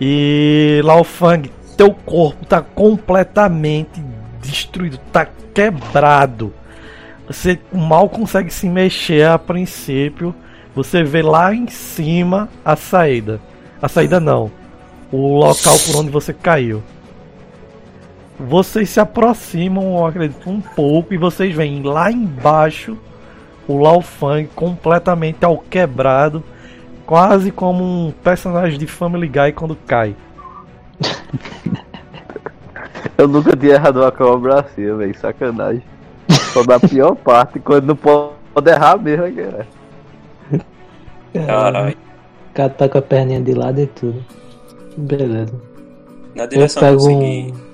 E Laofang, teu corpo tá completamente destruído, tá quebrado. Você mal consegue se mexer a princípio. Você vê lá em cima a saída. A saída não. O local por onde você caiu. Vocês se aproximam, eu acredito, um pouco e vocês veem lá embaixo o Lao Fang completamente ao quebrado, quase como um personagem de Family Guy quando cai. Eu nunca tinha errado uma cobra assim, velho. Sacanagem. Só da pior parte, quando não pode errar mesmo, é cara. Caralho. O cara tá com a perninha de lado e tudo. Beleza. Na Eu direção que eu pego segui. um.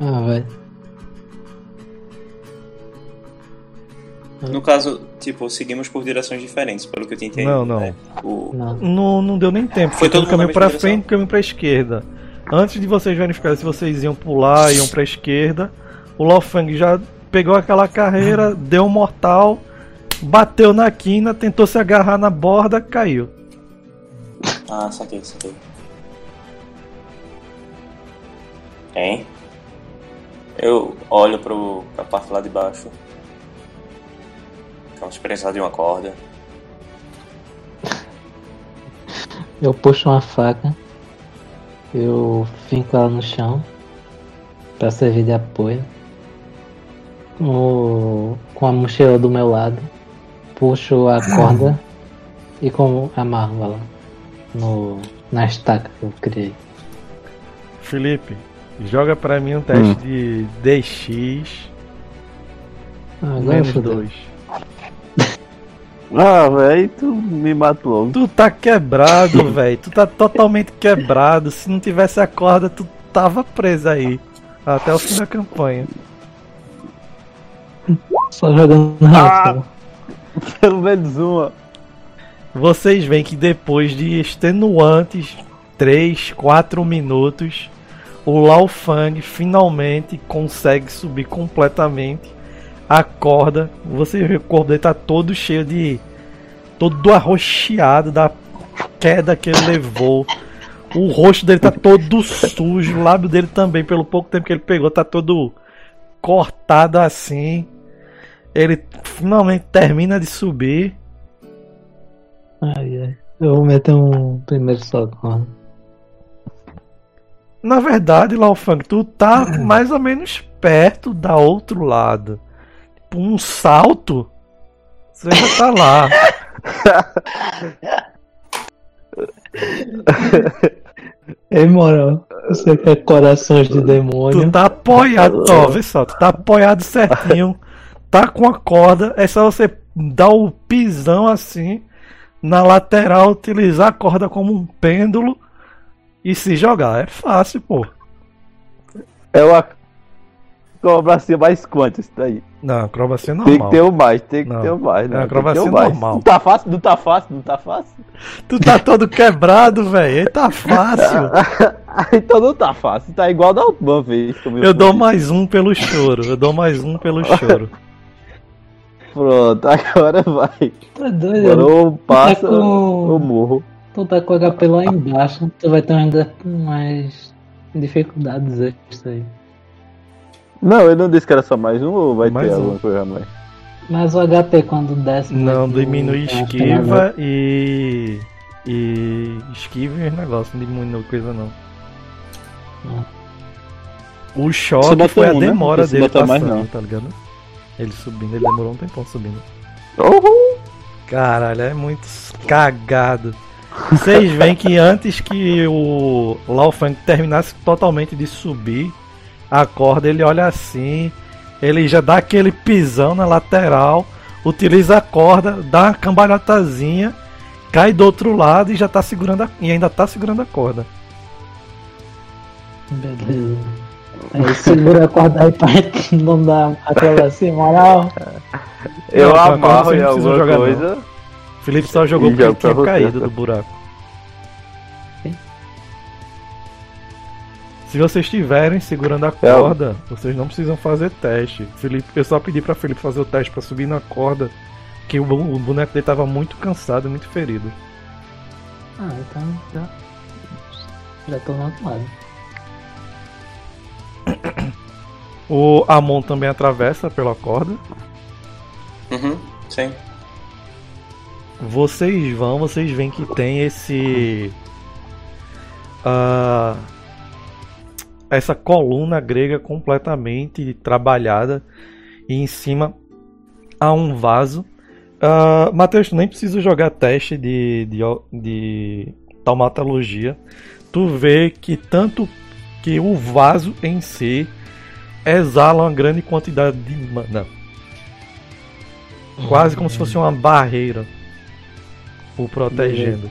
Ah, vai. No caso, tipo, seguimos por direções diferentes, pelo que eu entendi. Não, não. né? O... Não. Não, não deu nem tempo. Foi Foi todo todo mundo caminho pra mesma frente, caminho pra esquerda. Antes de vocês verificarem se vocês iam pular, iam pra esquerda, o Lao Fang já pegou aquela carreira, deu um mortal, bateu na quina, tentou se agarrar na borda, caiu. Ah, saquei, saquei. Hein? Eu olho pro, pra parte lá de baixo. Vamos precisar de uma corda. Eu puxo uma faca. Eu finco ela no chão. Pra servir de apoio. O- com a mochila do meu lado. Puxo a corda. e como amarro ela. No, na estaca que eu criei. Felipe, joga pra mim um teste de DX Ah, agora menos fodeu. 2. Ah, velho, tu me mata logo. Tu tá quebrado, velho. Tu tá totalmente quebrado. Se não tivesse a corda, tu tava preso aí. Até o fim da campanha. Só jogando rápido. Pelo menos uma. Vocês veem que depois de extenuantes 3, 4 minutos, o Lao Fang finalmente consegue subir completamente a corda. Você vê o corpo dele tá todo cheio de. todo arroxeado da queda que ele levou. O rosto dele tá todo sujo, o lábio dele também, pelo pouco tempo que ele pegou, tá todo cortado assim. Ele finalmente termina de subir. Ai, ai. Eu vou meter um primeiro socorro. Na verdade, Laofang, tu tá mais ou menos perto da outro lado. Tipo, um salto, você já tá lá. Ei, moral. Você quer corações de Tu demônio? tá apoiado, ó, vê só, tu tá apoiado certinho, tá com a corda, é só você dar o pisão assim, na lateral, utilizar a corda como um pêndulo e se jogar. É fácil, pô. É uma assim mais quanto isso daí? Não, acrobacia é Tem que normal. ter o mais, tem que Não. ter o mais, né? É acrobacia normal. Não tá fácil, não tá fácil, não tá fácil. Tu tá todo quebrado, velho. Tá fácil. então não tá fácil, tá igual da última vez. Eu dou mais um pelo choro. Eu dou mais um pelo choro. Pronto, agora vai. Tá doido? Agora ou passa com- ou morro. Tu tá com o HP lá embaixo. Tu vai ter ainda mais dificuldades extras aí. Não, eu não disse que era só mais um ou vai Mais ter um. alguma coisa a mais? Mas o HP quando desce. Não, no- diminui esquiva e. E. Esquiva e os negócios. Não diminui coisa não. O Só choque foi a um, né? demora Não precisa dele botar passando, mais, não. tá ligado? Ele subindo, ele demorou um tempão subindo. Uhul. Caralho, é muito cagado. Vocês veem que antes que o Lao Fang terminasse totalmente de subir a corda, ele olha assim, ele já dá aquele pisão na lateral, utiliza a corda, dá uma cambalhotazinha, cai do outro lado e já tá segurando a, e ainda tá segurando a corda. Beleza. Aí segura a corda aí pra não dar aquela assim, moral. Eu Não, amarro você em não alguma jogar, coisa. Felipe só jogou E porque ele tinha caído do buraco. Sim. Se vocês estiverem segurando a corda, vocês não precisam fazer teste. Felipe, eu só pedi pra Felipe fazer o teste pra subir na corda, que o, o boneco dele tava muito cansado e muito ferido. Ah, então já. Já tô no outro lado. O Amon também atravessa pela corda. Uhum, sim. Vocês vão, vocês veem que tem esse. ah, essa coluna grega completamente trabalhada e em cima há um vaso. Ah, Matheus, tu nem precisa jogar teste de, de, de taumatologia. Tu vê que tanto que o vaso em si exala uma grande quantidade de mana. Quase como se fosse uma barreira o protegendo.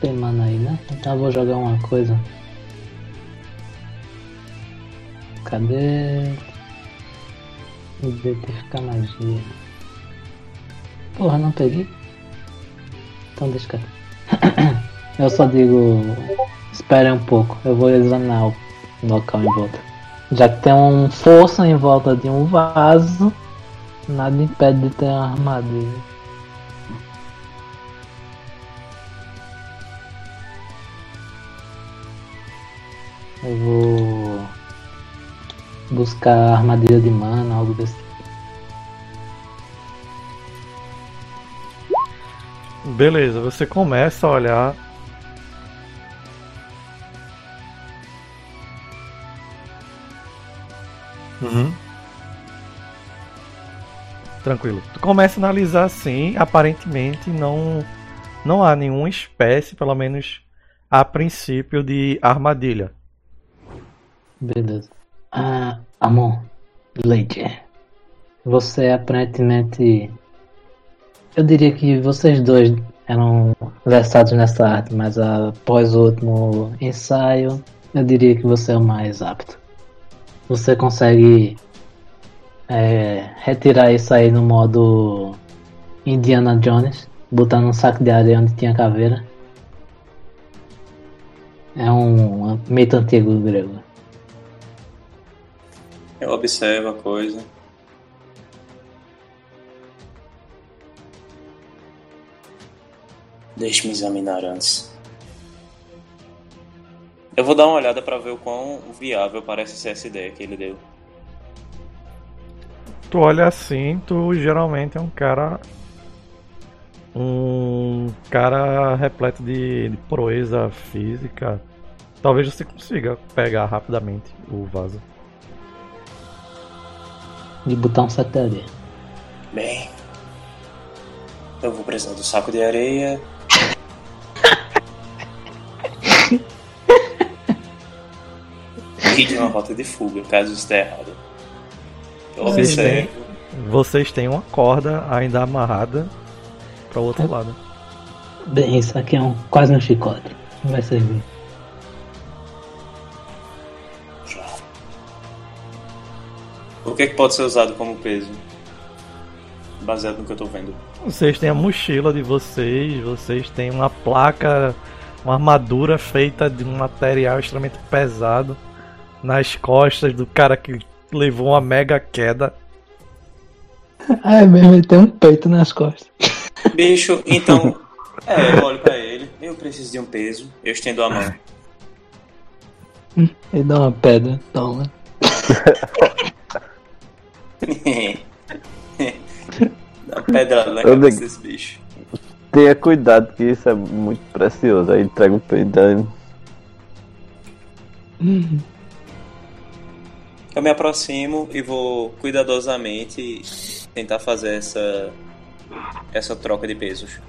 Tem mana aí, né? Então eu vou jogar uma coisa. Cadê? Identificar magia. Porra, não peguei? Então deixa quieto. Eu só digo. Espere um pouco, eu vou examinar o local em volta. Já que tem um força em volta de um vaso, nada impede de ter uma armadilha. Eu vou buscar armadilha de mana, algo desse. Beleza, você começa a olhar. Uhum. Tranquilo. Tu começa a analisar assim, aparentemente não não há nenhuma espécie, pelo menos a princípio, de armadilha. Beleza. Ah, Amon, Lady. Você aparentemente. Eu diria que vocês dois eram versados nessa arte, mas após o último ensaio, eu diria que você é o mais apto. Você consegue é, retirar isso aí no modo Indiana Jones, botar num saco de areia onde tinha caveira. É um mito antigo grego. Eu observo a coisa. Deixe-me examinar antes. Eu vou dar uma olhada para ver o quão viável parece ser essa ideia que ele deu. Tu olha assim, tu geralmente é um cara. Um cara repleto de, de proeza física. Talvez você consiga pegar rapidamente o vaso. De botar um saco de areia. Bem, eu vou precisar do saco de areia. e de uma rota de fuga, caso isso esteja errado. Eu Sim, observo. Vocês têm uma corda ainda amarrada para o outro lado. Bem, isso aqui é um, quase um chicote. Não vai servir. O que, é que pode ser usado como peso? Baseado no que eu tô vendo. Vocês têm a mochila de vocês, vocês têm uma placa, uma armadura feita de um material extremamente pesado nas costas do cara que levou uma mega queda. Ah, é mesmo, ele tem um peito nas costas. Bicho, então. É, eu olho pra ele. Eu preciso de um peso. Eu estendo a mão. Ele dá uma pedra, toma. Dá uma pedrada na Eu cabeça digo- desse bicho. Tenha cuidado que isso é muito precioso. Aí entrega o peito aí. Eu me aproximo e vou cuidadosamente tentar fazer essa. essa troca de pesos.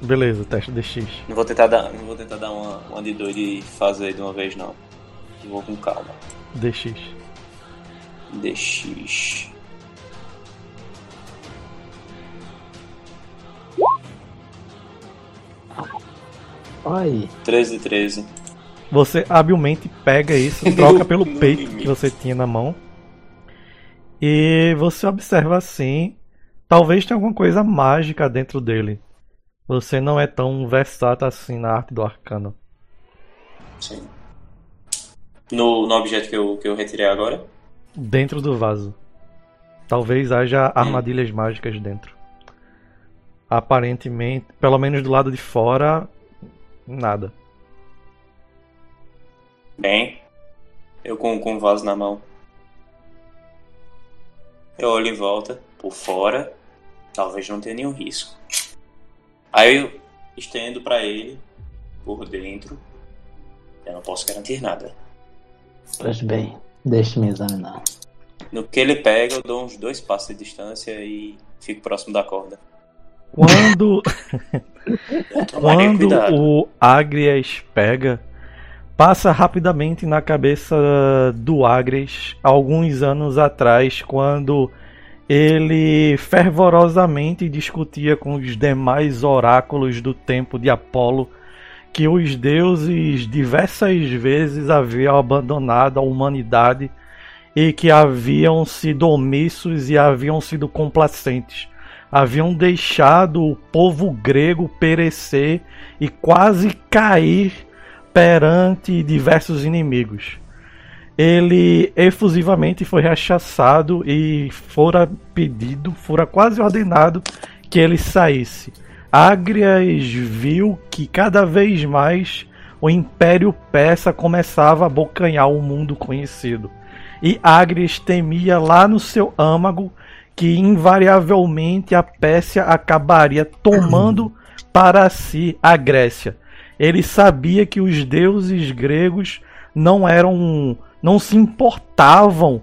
Beleza, teste DX. Não vou tentar dar, não vou tentar dar uma, uma de doido e fazer de uma vez não. Vou com calma. DX. DX. Ai, 13 de 13. Você habilmente pega isso, troca pelo peito que você tinha na mão. E você observa assim. Talvez tenha alguma coisa mágica dentro dele. Você não é tão versátil assim na arte do arcano. Sim. No, no objeto que eu, que eu retirei agora? Dentro do vaso. Talvez haja armadilhas mágicas dentro. Aparentemente, pelo menos do lado de fora, nada. Bem, eu com, com o vaso na mão. Eu olho em volta, por fora, talvez não tenha nenhum risco. Aí eu estendo pra ele, por dentro. Eu não posso garantir nada. Pois bem, deixe-me examinar. No que ele pega, eu dou uns dois passos de distância e fico próximo da corda. Quando, quando cuidado. o Agrias pega, passa rapidamente na cabeça do Agrias alguns anos atrás, quando ele fervorosamente discutia com os demais oráculos do tempo de Apolo que os deuses diversas vezes haviam abandonado a humanidade e que haviam sido omissos e haviam sido complacentes. Haviam deixado o povo grego perecer e quase cair perante diversos inimigos. Ele efusivamente foi rechaçado e fora pedido, fora quase ordenado que ele saísse. Agrias viu que cada vez mais o Império Persa começava a abocanhar o mundo conhecido. E Agrias temia lá no seu âmago que invariavelmente a Pérsia acabaria tomando para si a Grécia. Ele sabia que os deuses gregos não eram não se importavam,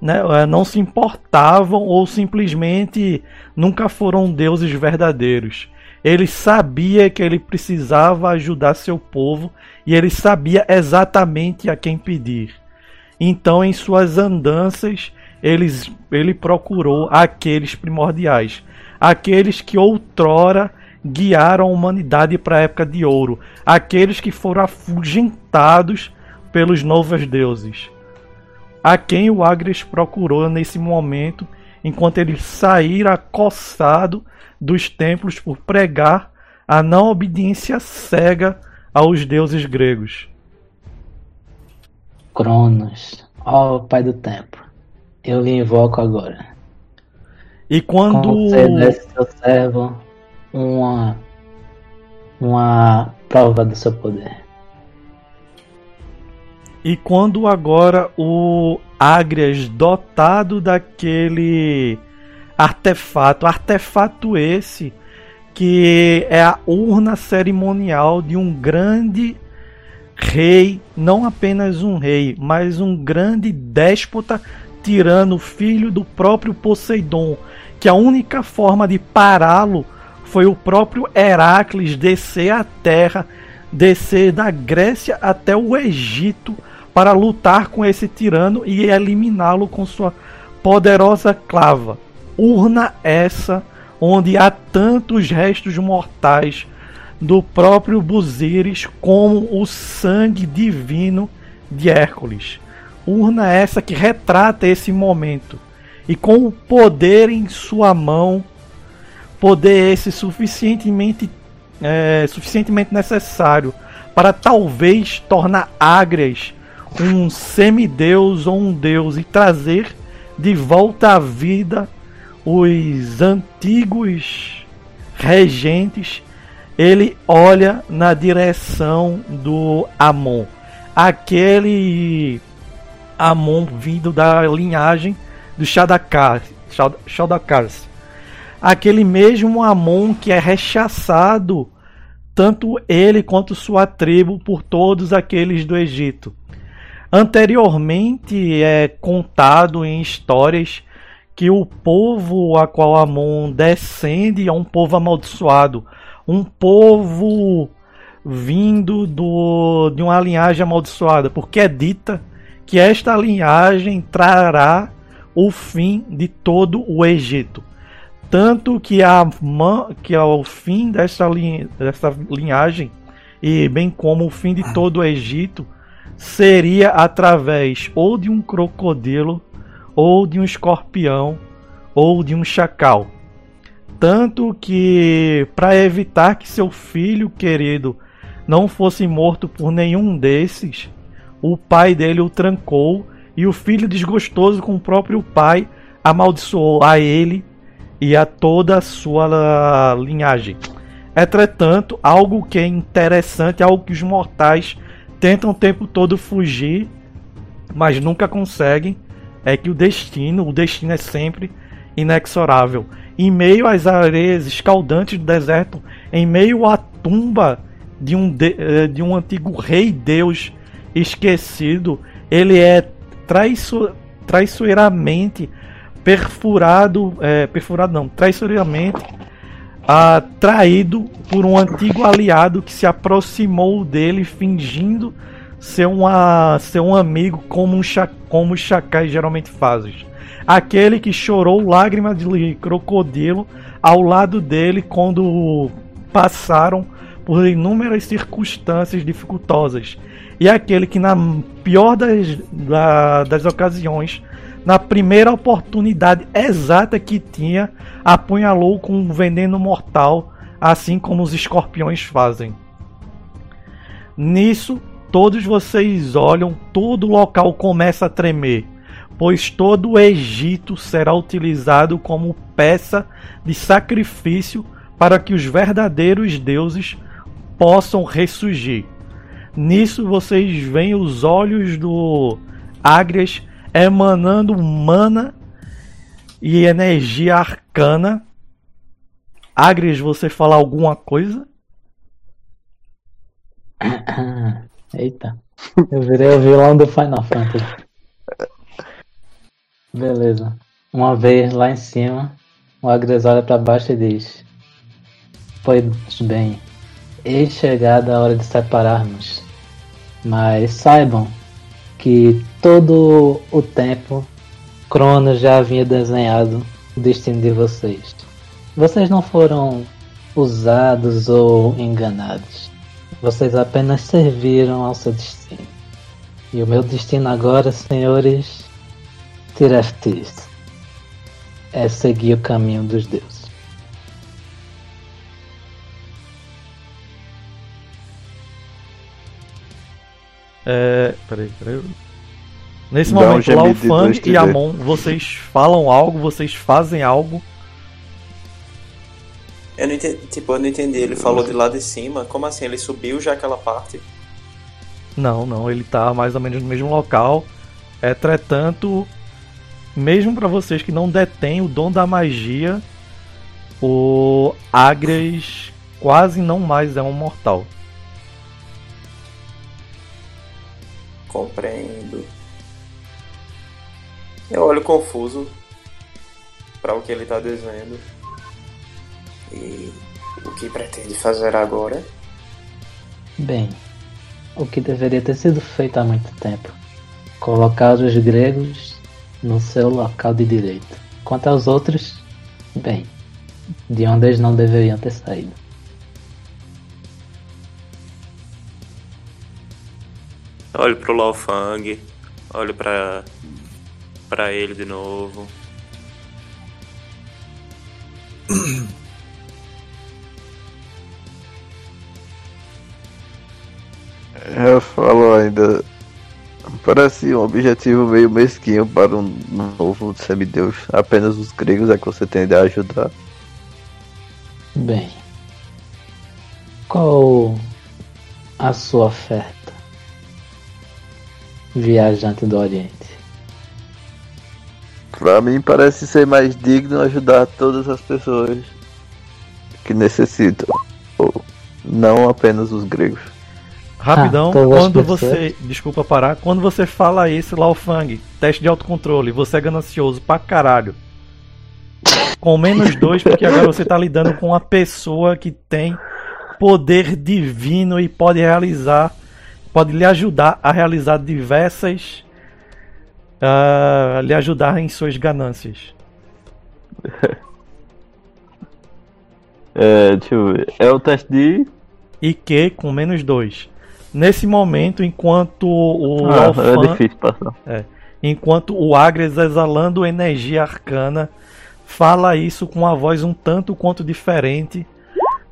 né? eh, não se importavam ou simplesmente nunca foram deuses verdadeiros. Ele sabia que ele precisava ajudar seu povo e ele sabia exatamente a quem pedir. Então, em suas andanças, eles, ele procurou aqueles primordiais, aqueles que outrora guiaram a humanidade para a época de ouro, aqueles que foram afugentados pelos novos deuses. A quem o Agres procurou nesse momento, enquanto ele saíra acossado dos templos por pregar a não obediência cega aos deuses gregos. Cronos, ó Pai do Tempo, eu lhe invoco agora. E quando Conceda esse seu servo uma, uma prova do seu poder. E quando agora o Agrias, dotado daquele artefato, artefato esse que é a urna cerimonial de um grande rei, não apenas um rei, mas um grande déspota tirano, filho do próprio Poseidon, que a única forma de pará-lo foi o próprio Heracles descer à terra, descer da Grécia até o Egito para lutar com esse tirano e eliminá-lo com sua poderosa clava. Urna essa onde há tantos restos mortais do próprio Buzires como o sangue divino de Hércules. Urna essa que retrata esse momento e com o poder em sua mão, poder esse suficientemente é, suficientemente necessário para talvez tornar Agrias um semideus ou um deus e trazer de volta à vida os antigos regentes, ele olha na direção do Amon, aquele Amon vindo da linhagem do Shadakar, Shadakars, aquele mesmo Amon que é rechaçado tanto ele quanto sua tribo por todos aqueles do Egito. Anteriormente é contado em histórias que o povo a qual Amon descende é um povo amaldiçoado, um povo vindo do, de uma linhagem amaldiçoada, porque é dita que esta linhagem trará o fim de todo o Egito. Tanto que, a, que ao fim dessa, linha, dessa linhagem e bem como o fim de todo o Egito seria através ou de um crocodilo, ou de um escorpião, ou de um chacal. Tanto que, para evitar que seu filho querido não fosse morto por nenhum desses, o pai dele o trancou e o filho, desgostoso com o próprio pai, amaldiçoou a ele e a toda a sua linhagem. Entretanto, algo que é interessante, algo que os mortais tentam o tempo todo fugir, mas nunca conseguem, é que o destino, o destino é sempre inexorável. Em meio às areias escaldantes do deserto, em meio à tumba de um, de, eh, de um antigo rei Deus esquecido, ele é traiço, traiçoeiramente perfurado, é, perfurado não, traiçoeiramente atraído por um antigo aliado que se aproximou dele fingindo ser, uma, ser um amigo como, um, como os chacais geralmente fazem. Aquele que chorou lágrimas de crocodilo ao lado dele quando passaram por inúmeras circunstâncias dificultosas. E aquele que, na pior das, da, das ocasiões, na primeira oportunidade exata que tinha, apunhalou com um veneno mortal, assim como os escorpiões fazem. Nisso, todos vocês olham, todo o local começa a tremer, pois todo o Egito será utilizado como peça de sacrifício para que os verdadeiros deuses possam ressurgir. Nisso vocês veem os olhos do Agrias emanando mana e energia arcana. Agres, você fala alguma coisa? Eita. Eu virei o vilão do Final Fantasy. Beleza. Uma vez lá em cima, o Agres olha para baixo e diz: Pois bem, eis chegada a hora de separarmos. Mas saibam que todo o tempo Cronos já havia desenhado o destino de vocês. Vocês não foram usados ou enganados. Vocês apenas serviram ao seu destino. E o meu destino agora, senhores Tiraftis, é seguir o caminho dos deuses. É. Peraí, peraí. Nesse Dá um momento, de Laufang e. Amon, vocês falam algo, vocês fazem algo. Eu não entendi, tipo, eu não entendi. Ele falou de lá de cima. Como assim? Ele subiu já aquela parte? Não, não, ele tá mais ou menos no mesmo local. Entretanto, mesmo para vocês que não detêm o dom da magia, o Agres quase não mais é um mortal. Compreendo. Eu olho confuso para o que ele tá dizendo. E o que pretende fazer agora? Bem, o que deveria ter sido feito há muito tempo: colocar os gregos no seu local de direito. Quanto aos outros, bem, de onde eles não deveriam ter saído. Olho pro Laofang, olho pra, pra ele de novo. Eu falo ainda. Parece um objetivo meio mesquinho para um novo semideus. Apenas os gregos é que você tende a ajudar. Bem, qual a sua oferta, viajante do Oriente? Pra mim parece ser mais digno ajudar todas as pessoas que necessitam. Ou não apenas os gregos. Rapidão, Ah, quando você. Desculpa parar. Quando você fala esse Laofang, teste de autocontrole, você é ganancioso pra caralho. Com menos dois, porque agora você tá lidando com uma pessoa que tem poder divino e pode realizar. Pode lhe ajudar a realizar diversas. ah, lhe ajudar em suas ganâncias. É, deixa eu ver. É o teste de. e Q com menos 2. Nesse momento, enquanto o Ah, é difícil passar. enquanto o Agres exalando energia arcana fala isso com uma voz um tanto quanto diferente,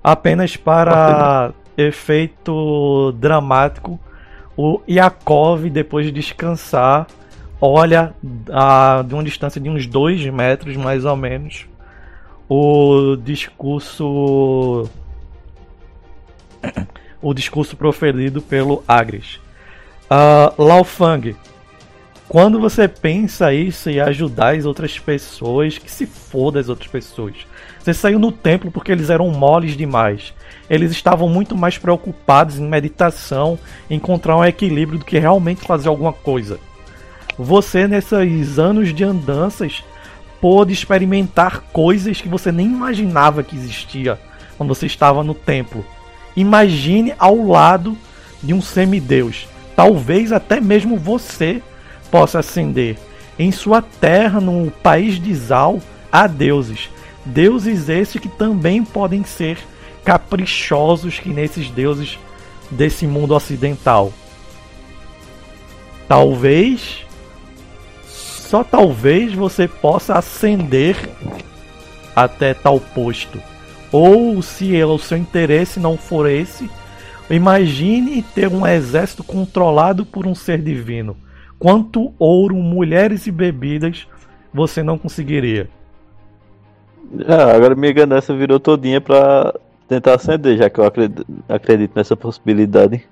apenas para efeito dramático. O Yakov, depois de descansar, olha a, de uma distância de uns 2 metros mais ou menos o discurso o discurso proferido pelo Agres. Ah, Laofang, quando você pensa isso e ajudar as outras pessoas, que se foda as outras pessoas. Você saiu no templo porque eles eram moles demais. Eles estavam muito mais preocupados em meditação, em encontrar um equilíbrio do que realmente fazer alguma coisa. Você, nesses anos de andanças, pôde experimentar coisas que você nem imaginava que existia quando você estava no templo. Imagine ao lado de um semideus. Talvez até mesmo você possa ascender. Em sua terra, no país de Zal, há deuses. Deuses esses que também podem ser caprichosos que nesses deuses desse mundo ocidental. Talvez, só talvez você possa ascender até tal posto. Ou se o seu interesse não for esse, imagine ter um exército controlado por um ser divino. Quanto ouro, mulheres e bebidas você não conseguiria? Ah, agora minha ganância virou todinha pra tentar acender, já que eu acredito, acredito nessa possibilidade.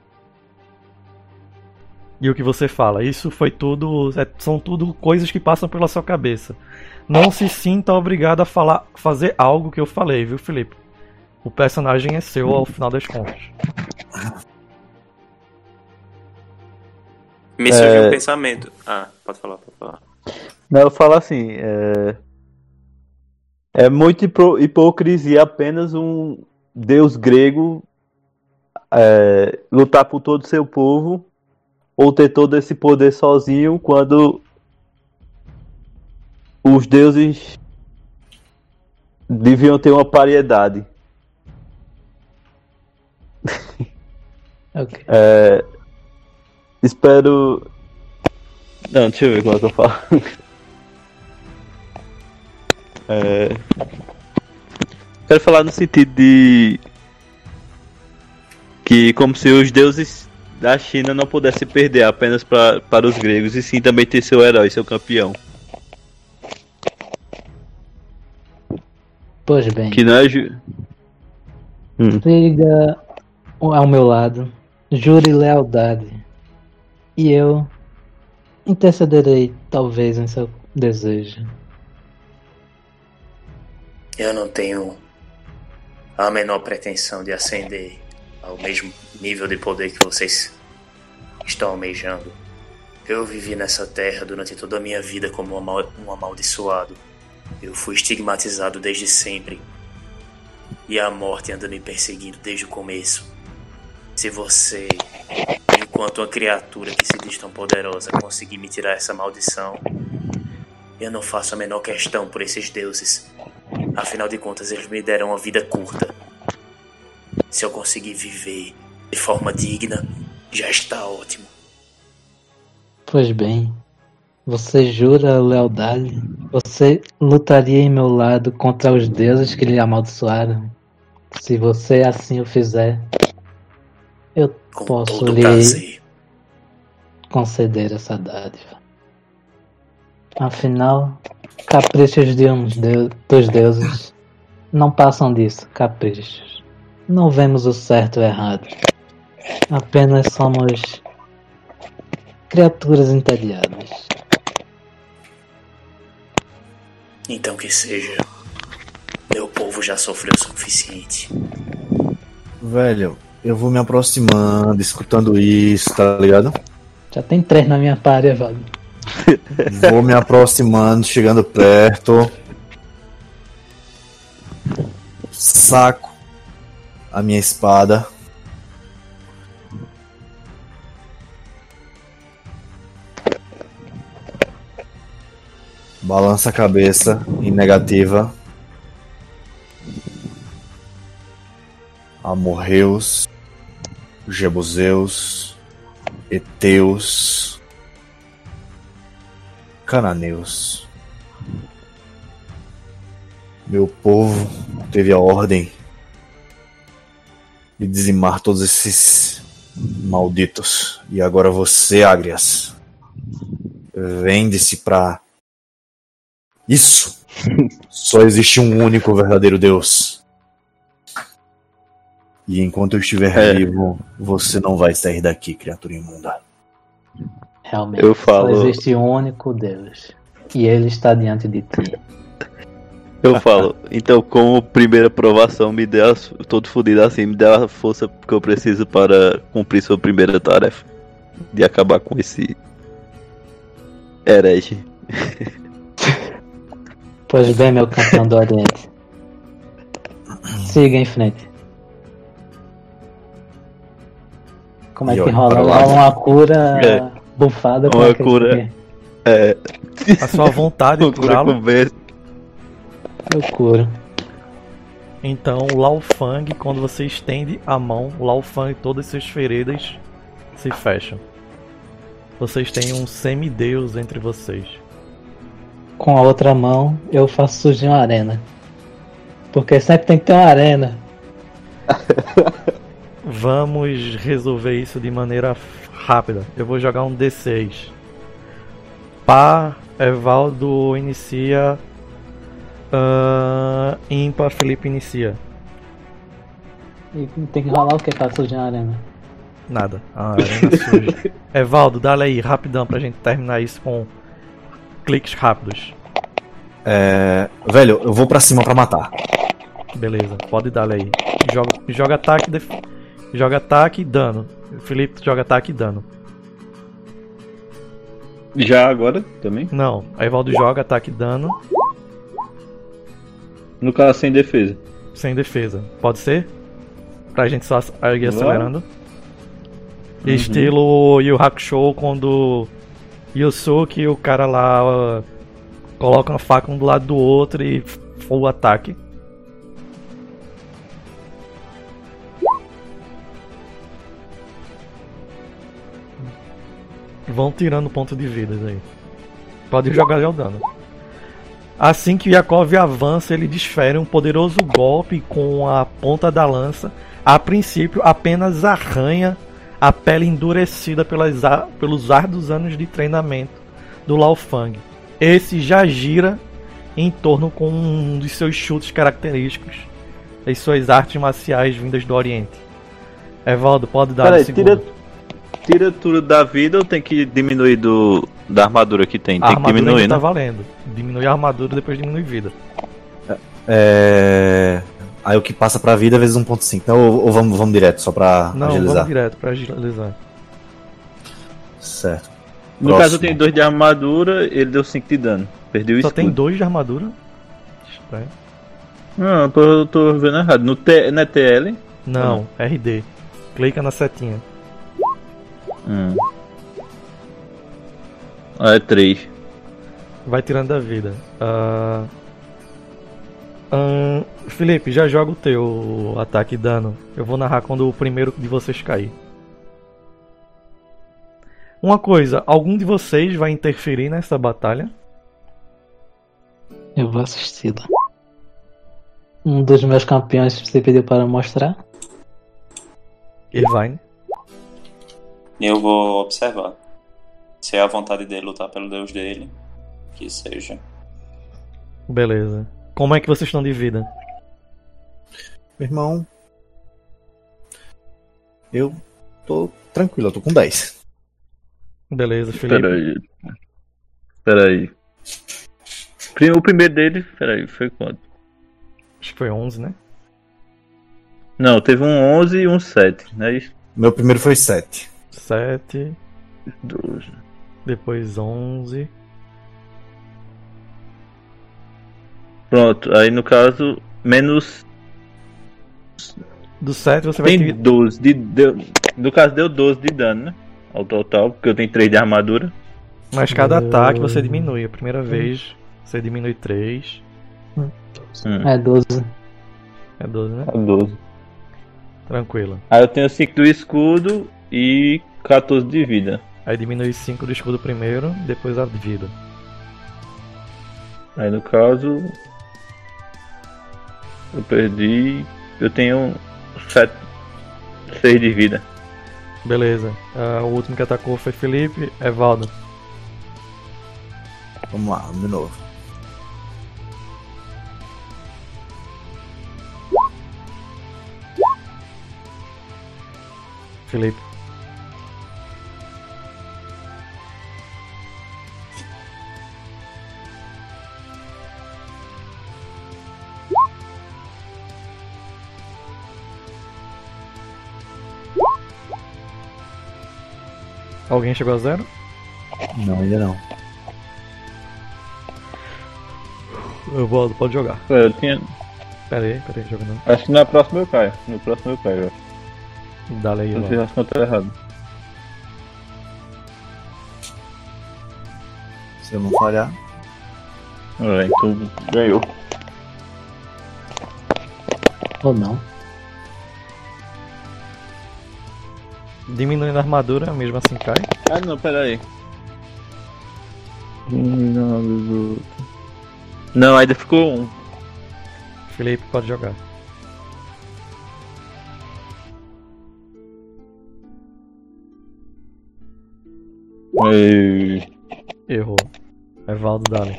E o que você fala? Isso foi tudo. é- são tudo coisas que passam pela sua cabeça. Não se sinta obrigado a falar, fazer algo que eu falei, viu, Felipe? O personagem é seu ao final das contas. Me surgiu É. um pensamento. Ah, pode falar, pode falar. Não, eu falo assim, é... é muita hipo- hipocrisia apenas um deus grego é, lutar por todo o seu povo ou ter todo esse poder sozinho quando os deuses deviam ter uma paridade. Ok. É, espero. Não, deixa eu ver como é que eu falo. É, Quero falar no sentido de. Que como se os deuses da China não pudessem perder apenas pra, para os gregos, e sim também ter seu herói, seu campeão. Pois bem, Que não é. Ju... Hum. siga ao meu lado, jure lealdade, e eu intercederei, talvez, em seu desejo. Eu não tenho a menor pretensão de ascender ao mesmo nível de poder que vocês estão almejando. Eu vivi nessa terra durante toda a minha vida como um amal- amaldiçoado. Eu fui estigmatizado desde sempre. E a morte anda me perseguindo desde o começo. Se você, enquanto uma criatura que se diz tão poderosa, conseguir me tirar essa maldição, eu não faço a menor questão por esses deuses. Afinal de contas, eles me deram uma vida curta. Se eu conseguir viver de forma digna, já está ótimo. Pois bem, você jura lealdade? Você lutaria em meu lado contra os deuses que lhe amaldiçoaram? Se você assim o fizer, eu Com posso lhe prazer. conceder essa dádiva. Afinal, caprichos de uns deu- dos deuses não passam disso, caprichos. Não vemos o certo e o errado. Apenas somos criaturas entediadas. Então que seja. Meu povo já sofreu o suficiente. Velho, eu vou me aproximando, escutando isso, tá ligado? Já tem três na minha párea, velho. Vou me aproximando, chegando perto. Saco a minha espada. Balança a cabeça em negativa. Amorreus. Jebuseus, Eteus, Cananeus. Meu povo teve a ordem de dizimar todos esses malditos. E agora você, Agrias, vende-se pra isso. Só existe um único verdadeiro Deus. E enquanto eu estiver É. vivo, você não vai sair daqui, criatura imunda. Realmente, Eu falo- só existe um único Deus. E ele está diante de ti. Eu falo, então como primeira provação me dê a, todo fudido assim, me dê a força que eu preciso para cumprir sua primeira tarefa. De acabar com esse herege. Pois bem, meu campeão do Oriente. Siga em frente. Como é que rola? Rola uma cura É. bufada Uma com aquele cura- É, A sua vontade de curá-lo. Eu curo. Então, o Lao Fang, quando você estende a mão, Lao Fang, todas as suas feridas se fecham. Vocês têm um semideus entre vocês. Com a outra mão, eu faço surgir uma arena. Porque sempre tem que ter uma arena. Vamos resolver isso de maneira rápida. Eu vou jogar um D6. Par, Evaldo inicia. Uh, ímpar, Felipe inicia. E tem que rolar o que pra surgir uma arena? Nada. A arena surge. Evaldo, dá aí, rapidão, pra gente terminar isso com cliques rápidos. É, velho, eu vou pra cima pra matar. Beleza, pode dar aí. Joga, joga ataque, def... joga ataque e dano. Felipe joga ataque e dano. Já agora também? Não, a Evaldo joga ataque e dano No caso sem defesa. sem defesa. Pode ser? Pra gente só ir acelerando. Estilo Yu Hakusho quando Yusuke e o cara lá ó, colocam a faca um do lado do outro e full ataque. Vão tirando ponto de vidas aí. Pode jogar o dano. Assim que Yakov avança, ele desfere um poderoso golpe com a ponta da lança. A princípio, apenas arranha a pele endurecida pelas ar- pelos árduos anos de treinamento do Lao Fang. Esse já gira em torno com um dos seus chutes característicos, as suas artes marciais vindas do Oriente. Evaldo, pode dar Peraí, um segundo. tira, tira tudo da vida ou tem que diminuir do, da armadura que tem? A Tem que diminuir, ainda né? tá valendo. Diminui a armadura, depois diminui vida. É... Aí o que passa pra vida vezes 1.5. Então, ou, ou vamos, vamos direto, só pra Não, agilizar. vamos direto pra agilizar. Certo. No Próximo. caso eu tenho 2 de armadura, ele deu 5 de dano. Perdeu o Só escudo. tem dois de armadura. Estranho. Não, eu tô, eu tô vendo errado. No T, não é TL? Não, RD. Clica na setinha. Hum. Ah, é 3. Vai tirando da vida. Ah, ahn, Felipe, já joga o teu ataque e dano. Eu vou narrar quando o primeiro de vocês cair. Uma coisa, algum de vocês vai interferir nessa batalha? Eu vou assisti-la. Um dos meus campeões você pediu para mostrar. Irvine. Eu vou observar. Se é a vontade dele lutar pelo deus dele, que seja. Beleza. Como é que vocês estão de vida? Meu irmão. Eu tô tranquilo, eu tô com 10. Beleza, Felipe. Peraí. Peraí. O primeiro dele, peraí, foi quanto? Acho que foi 11, né? Não, teve um 11 e um 7, não é isso? Meu primeiro foi 7. 7, 12. depois 11. Pronto, aí no caso, menos. Do 7 você vai Tem ter 12 de. Deu, no caso, deu 12 de dano, né? Ao total, porque eu tenho 3 de armadura. Mas cada Hum. ataque você diminui. A primeira vez você diminui 3. Hum, É 12. É 12, né? é 12. Tranquilo. Aí eu tenho 5 do escudo e 14 de vida. Aí diminui 5 do escudo primeiro, depois a vida. Aí no caso. Eu perdi. Eu tenho 7. 6 de vida. Beleza. Ah, o último que atacou foi Felipe. Evaldo. Vamos lá, de novo. Felipe. Alguém chegou a zero? Não, ainda não. Evaldo, pode jogar. É, Eu tinha. Pera aí, pera aí, jogando. Acho que na próxima eu caio. No próximo eu caio. eu acho. Dá-lhe aí, Não acho que eu tô errado. Se eu não falhar. É, então ganhou. Ou não. Diminuindo a armadura, mesmo assim cai. Ah não, pera aí. Não, ainda ficou um. Felipe, pode jogar. Ei, Errou. Evaldo, dá-lhe.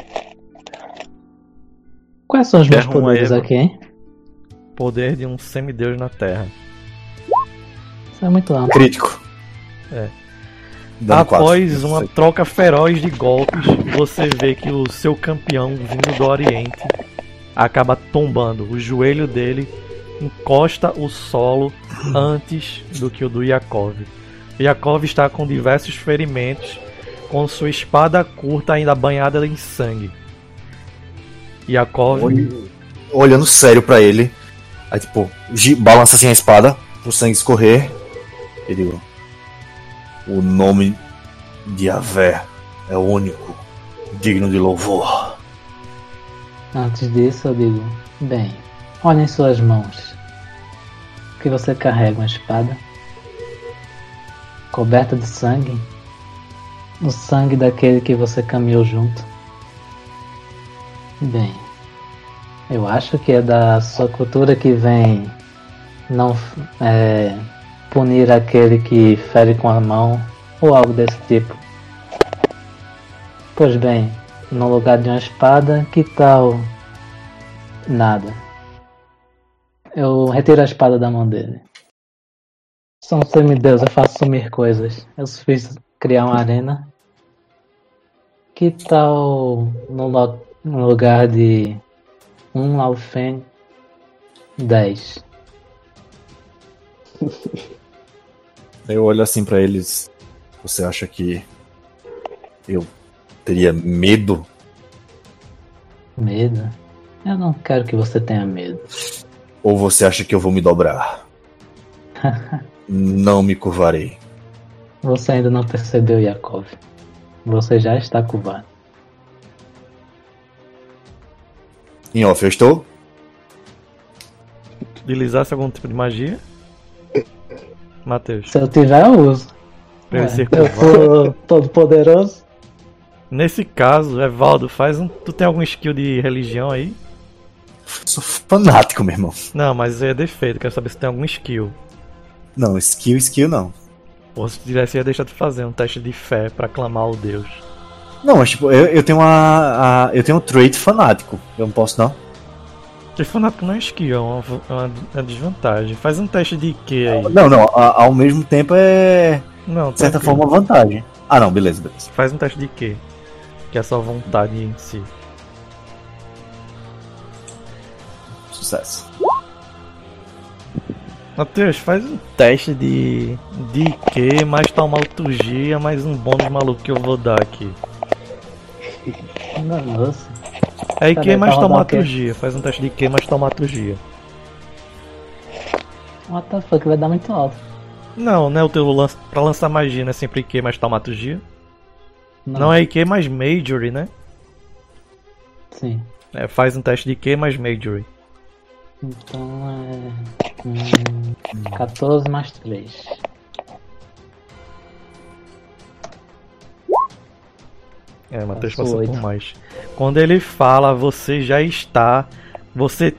Quais são os meus um poderes aí, aqui, hein? Poder de um semideus na Terra. Isso é muito amplo. Crítico. É. Dando quatro. Após uma troca feroz de golpes, você vê que o seu campeão vindo do Oriente acaba tombando. O joelho dele encosta o solo antes do que o do Yakov. Yakov está com diversos ferimentos, com sua espada curta ainda banhada em sangue. Yakov Olhando sério pra ele. Aí, tipo, balança assim a espada, pro sangue escorrer. E digo: O nome de Avé é o único, digno de louvor. Antes disso, eu digo: Bem, olhem suas mãos. Que você carrega uma espada coberta de sangue. O sangue daquele que você caminhou junto. Bem, eu acho que é da sua cultura que vem não é, punir aquele que fere com a mão ou algo desse tipo. Pois bem, no lugar de uma espada, que tal nada? Eu retiro a espada da mão dele. Sou um semideus, eu faço sumir coisas. Eu fiz criar uma arena. Que tal no, no lugar de um Laufen 10? Eu olho assim pra eles. Você acha que eu teria medo? Medo? Eu não quero que você tenha medo. Ou você acha que eu vou me dobrar? Não me curvarei. Você ainda não percebeu, Yakov. Você já está curvado. Em off, eu estou? utilizasse algum tipo de magia. Matheus, Se eu tiver, eu uso. pra ser eu curvado. sou todo poderoso. Nesse caso, Evaldo, faz um. Tu tem algum skill de religião aí? Sou fanático, meu irmão. Não, mas é defeito, quero saber se tem algum skill. Não, skill, skill não. Ou se tivesse, ia deixar de fazer um teste de fé pra clamar ao Deus. Não, mas tipo, eu, eu tenho uma. a- eu tenho um trait fanático. Eu não posso não? Fanático não é skill, é uma, é uma- é uma desvantagem. Faz um teste de Q aí. Não, não, a- ao mesmo tempo é. Não, De certa forma, vantagem. Ah não, beleza, beleza. Faz um teste de Q. Que é só vontade em si. Sucesso. Matheus, faz um teste de. de Q mais taumaturgia mais um bônus maluco que eu vou dar aqui. Nossa. É pra rodar o quê? taumaturgia. Faz um teste de IQ mais taumaturgia. What the fuck, vai dar muito alto. Não, né? O teu lance, pra lançar magia não é sempre IQ mais taumaturgia. Não, é IQ mais Majory, né? Sim. É, faz um teste de IQ mais Majory. Então é. Hum, 14 mais 3. É, Matheus Passou por mais. Quando ele fala, você já está. Você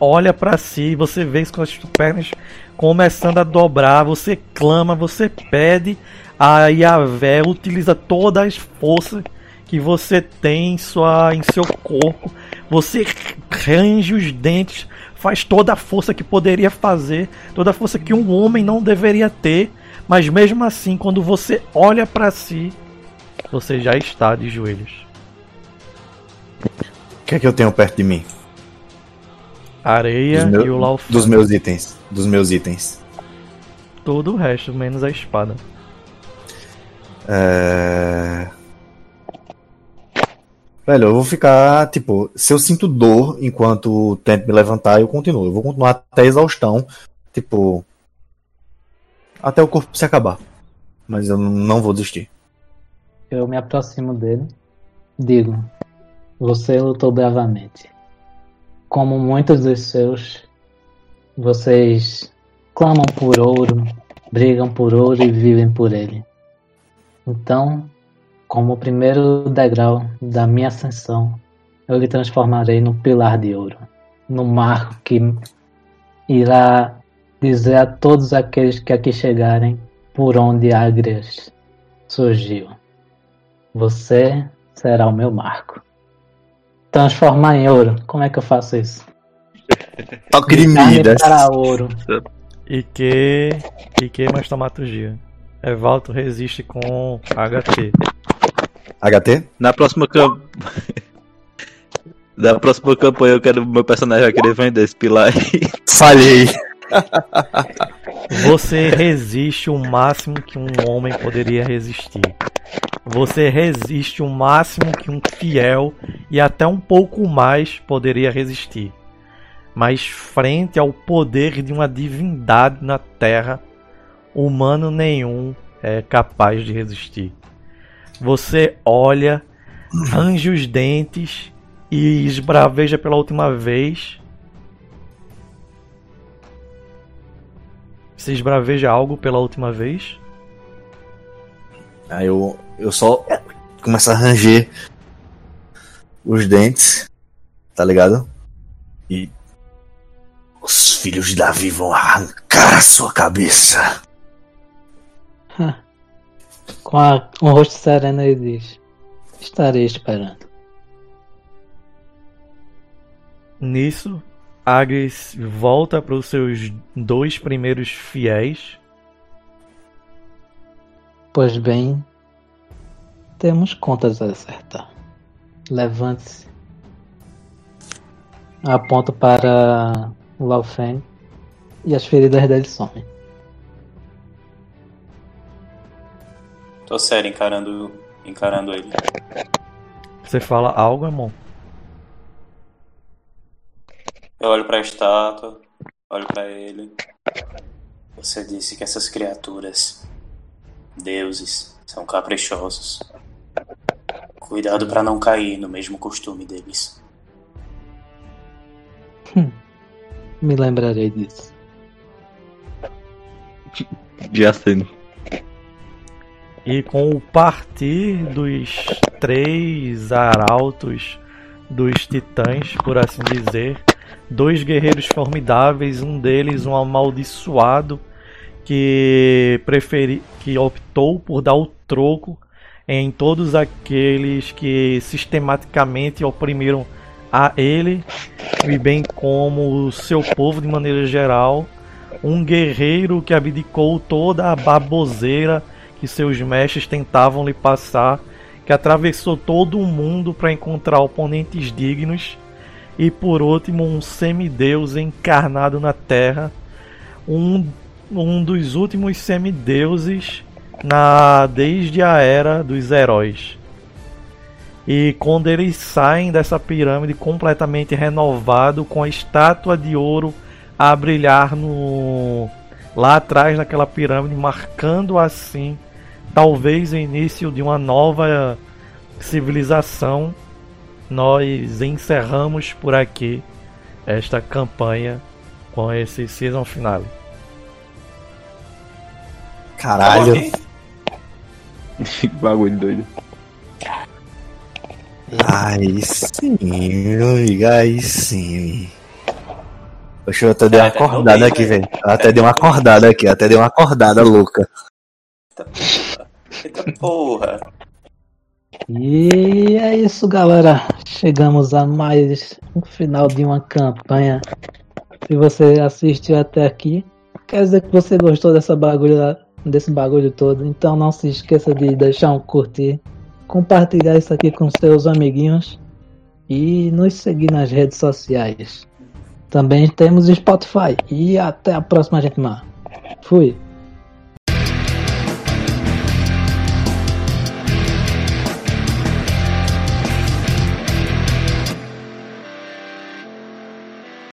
olha pra si, você vê com as pernas começando a dobrar, você clama, você pede a Yahvé, utiliza todas as forças que você tem em, sua, em seu corpo, você range os dentes, faz toda a força que poderia fazer, toda a força que um homem não deveria ter, mas mesmo assim, quando você olha pra si, você já está de joelhos. O que é que eu tenho perto de mim? Areia e o Laufang. dos meus itens. Dos meus itens. Todo o resto, menos a espada. É... Velho, eu vou ficar, tipo, se eu sinto dor enquanto tento me levantar, eu continuo. Eu vou continuar até a exaustão, tipo, até o corpo se acabar. Mas eu não vou desistir. Eu me aproximo dele. Digo: Você lutou bravamente. Como muitos dos seus, vocês clamam por ouro, brigam por ouro e vivem por ele. Então, como o primeiro degrau da minha ascensão, eu lhe transformarei no pilar de ouro, no marco que irá dizer a todos aqueles que aqui chegarem por onde Agrias surgiu. Você será o meu marco. Transformar em ouro. Como é que eu faço isso? Toque de Midas. para ouro. E que. E que mais taumaturgia. Evalto resiste com HT. HT? Na próxima campanha. Da próxima campanha eu quero meu personagem vai querer vender esse pilar aí. Falhei. Você resiste o máximo que um homem poderia resistir. Você resiste o máximo que um fiel e até um pouco mais poderia resistir. Mas frente ao poder de uma divindade na terra, humano nenhum é capaz de resistir. Você olha, range os dentes e esbraveja pela última vez. Você esbraveja algo pela última vez? Aí eu, eu só começo a ranger os dentes, tá ligado? E os filhos de Davi vão arrancar a sua cabeça. Com, a, o rosto sereno ele diz: Estarei esperando. Nisso, Agres volta para os seus dois primeiros fiéis. Pois bem, temos contas a acertar. Levante-se. Aponto para o Laufen e as feridas dele somem. Tô sério encarando, encarando ele. Você fala algo, irmão? Eu olho pra estátua, olho pra ele. Você disse que essas criaturas, deuses, são caprichosos. Cuidado pra não cair no mesmo costume deles. Me lembrarei disso. De aceno. E com o partir dos três arautos dos titãs, por assim dizer, dois guerreiros formidáveis, um deles um amaldiçoado que preferi, que optou por dar o troco em todos aqueles que sistematicamente oprimiram a ele e bem como o seu povo de maneira geral, um guerreiro que abdicou toda a baboseira que seus mestres tentavam lhe passar, que atravessou todo o mundo para encontrar oponentes dignos, e por último um semideus encarnado na Terra, um, um dos últimos semideuses na desde a era dos heróis. E quando eles saem dessa pirâmide completamente renovado, com a estátua de ouro a brilhar no lá atrás naquela pirâmide, marcando assim talvez o início de uma nova civilização, nós encerramos por aqui esta campanha com esse season finale. Caralho. Que bagulho doido. Aí sim, meu amigo, aí sim. Poxa, eu até dei uma É, acordada aqui, velho. até dei uma acordada aqui, até dei uma acordada louca. Eita porra. E é isso, galera. Chegamos a mais um final de uma campanha. Se você assistiu até aqui, quer dizer que você gostou dessa bagulho, desse bagulho todo. Então não se esqueça de deixar um curtir, compartilhar isso aqui com seus amiguinhos e nos seguir nas redes sociais. Também temos Spotify. E até a próxima, gente. Fui.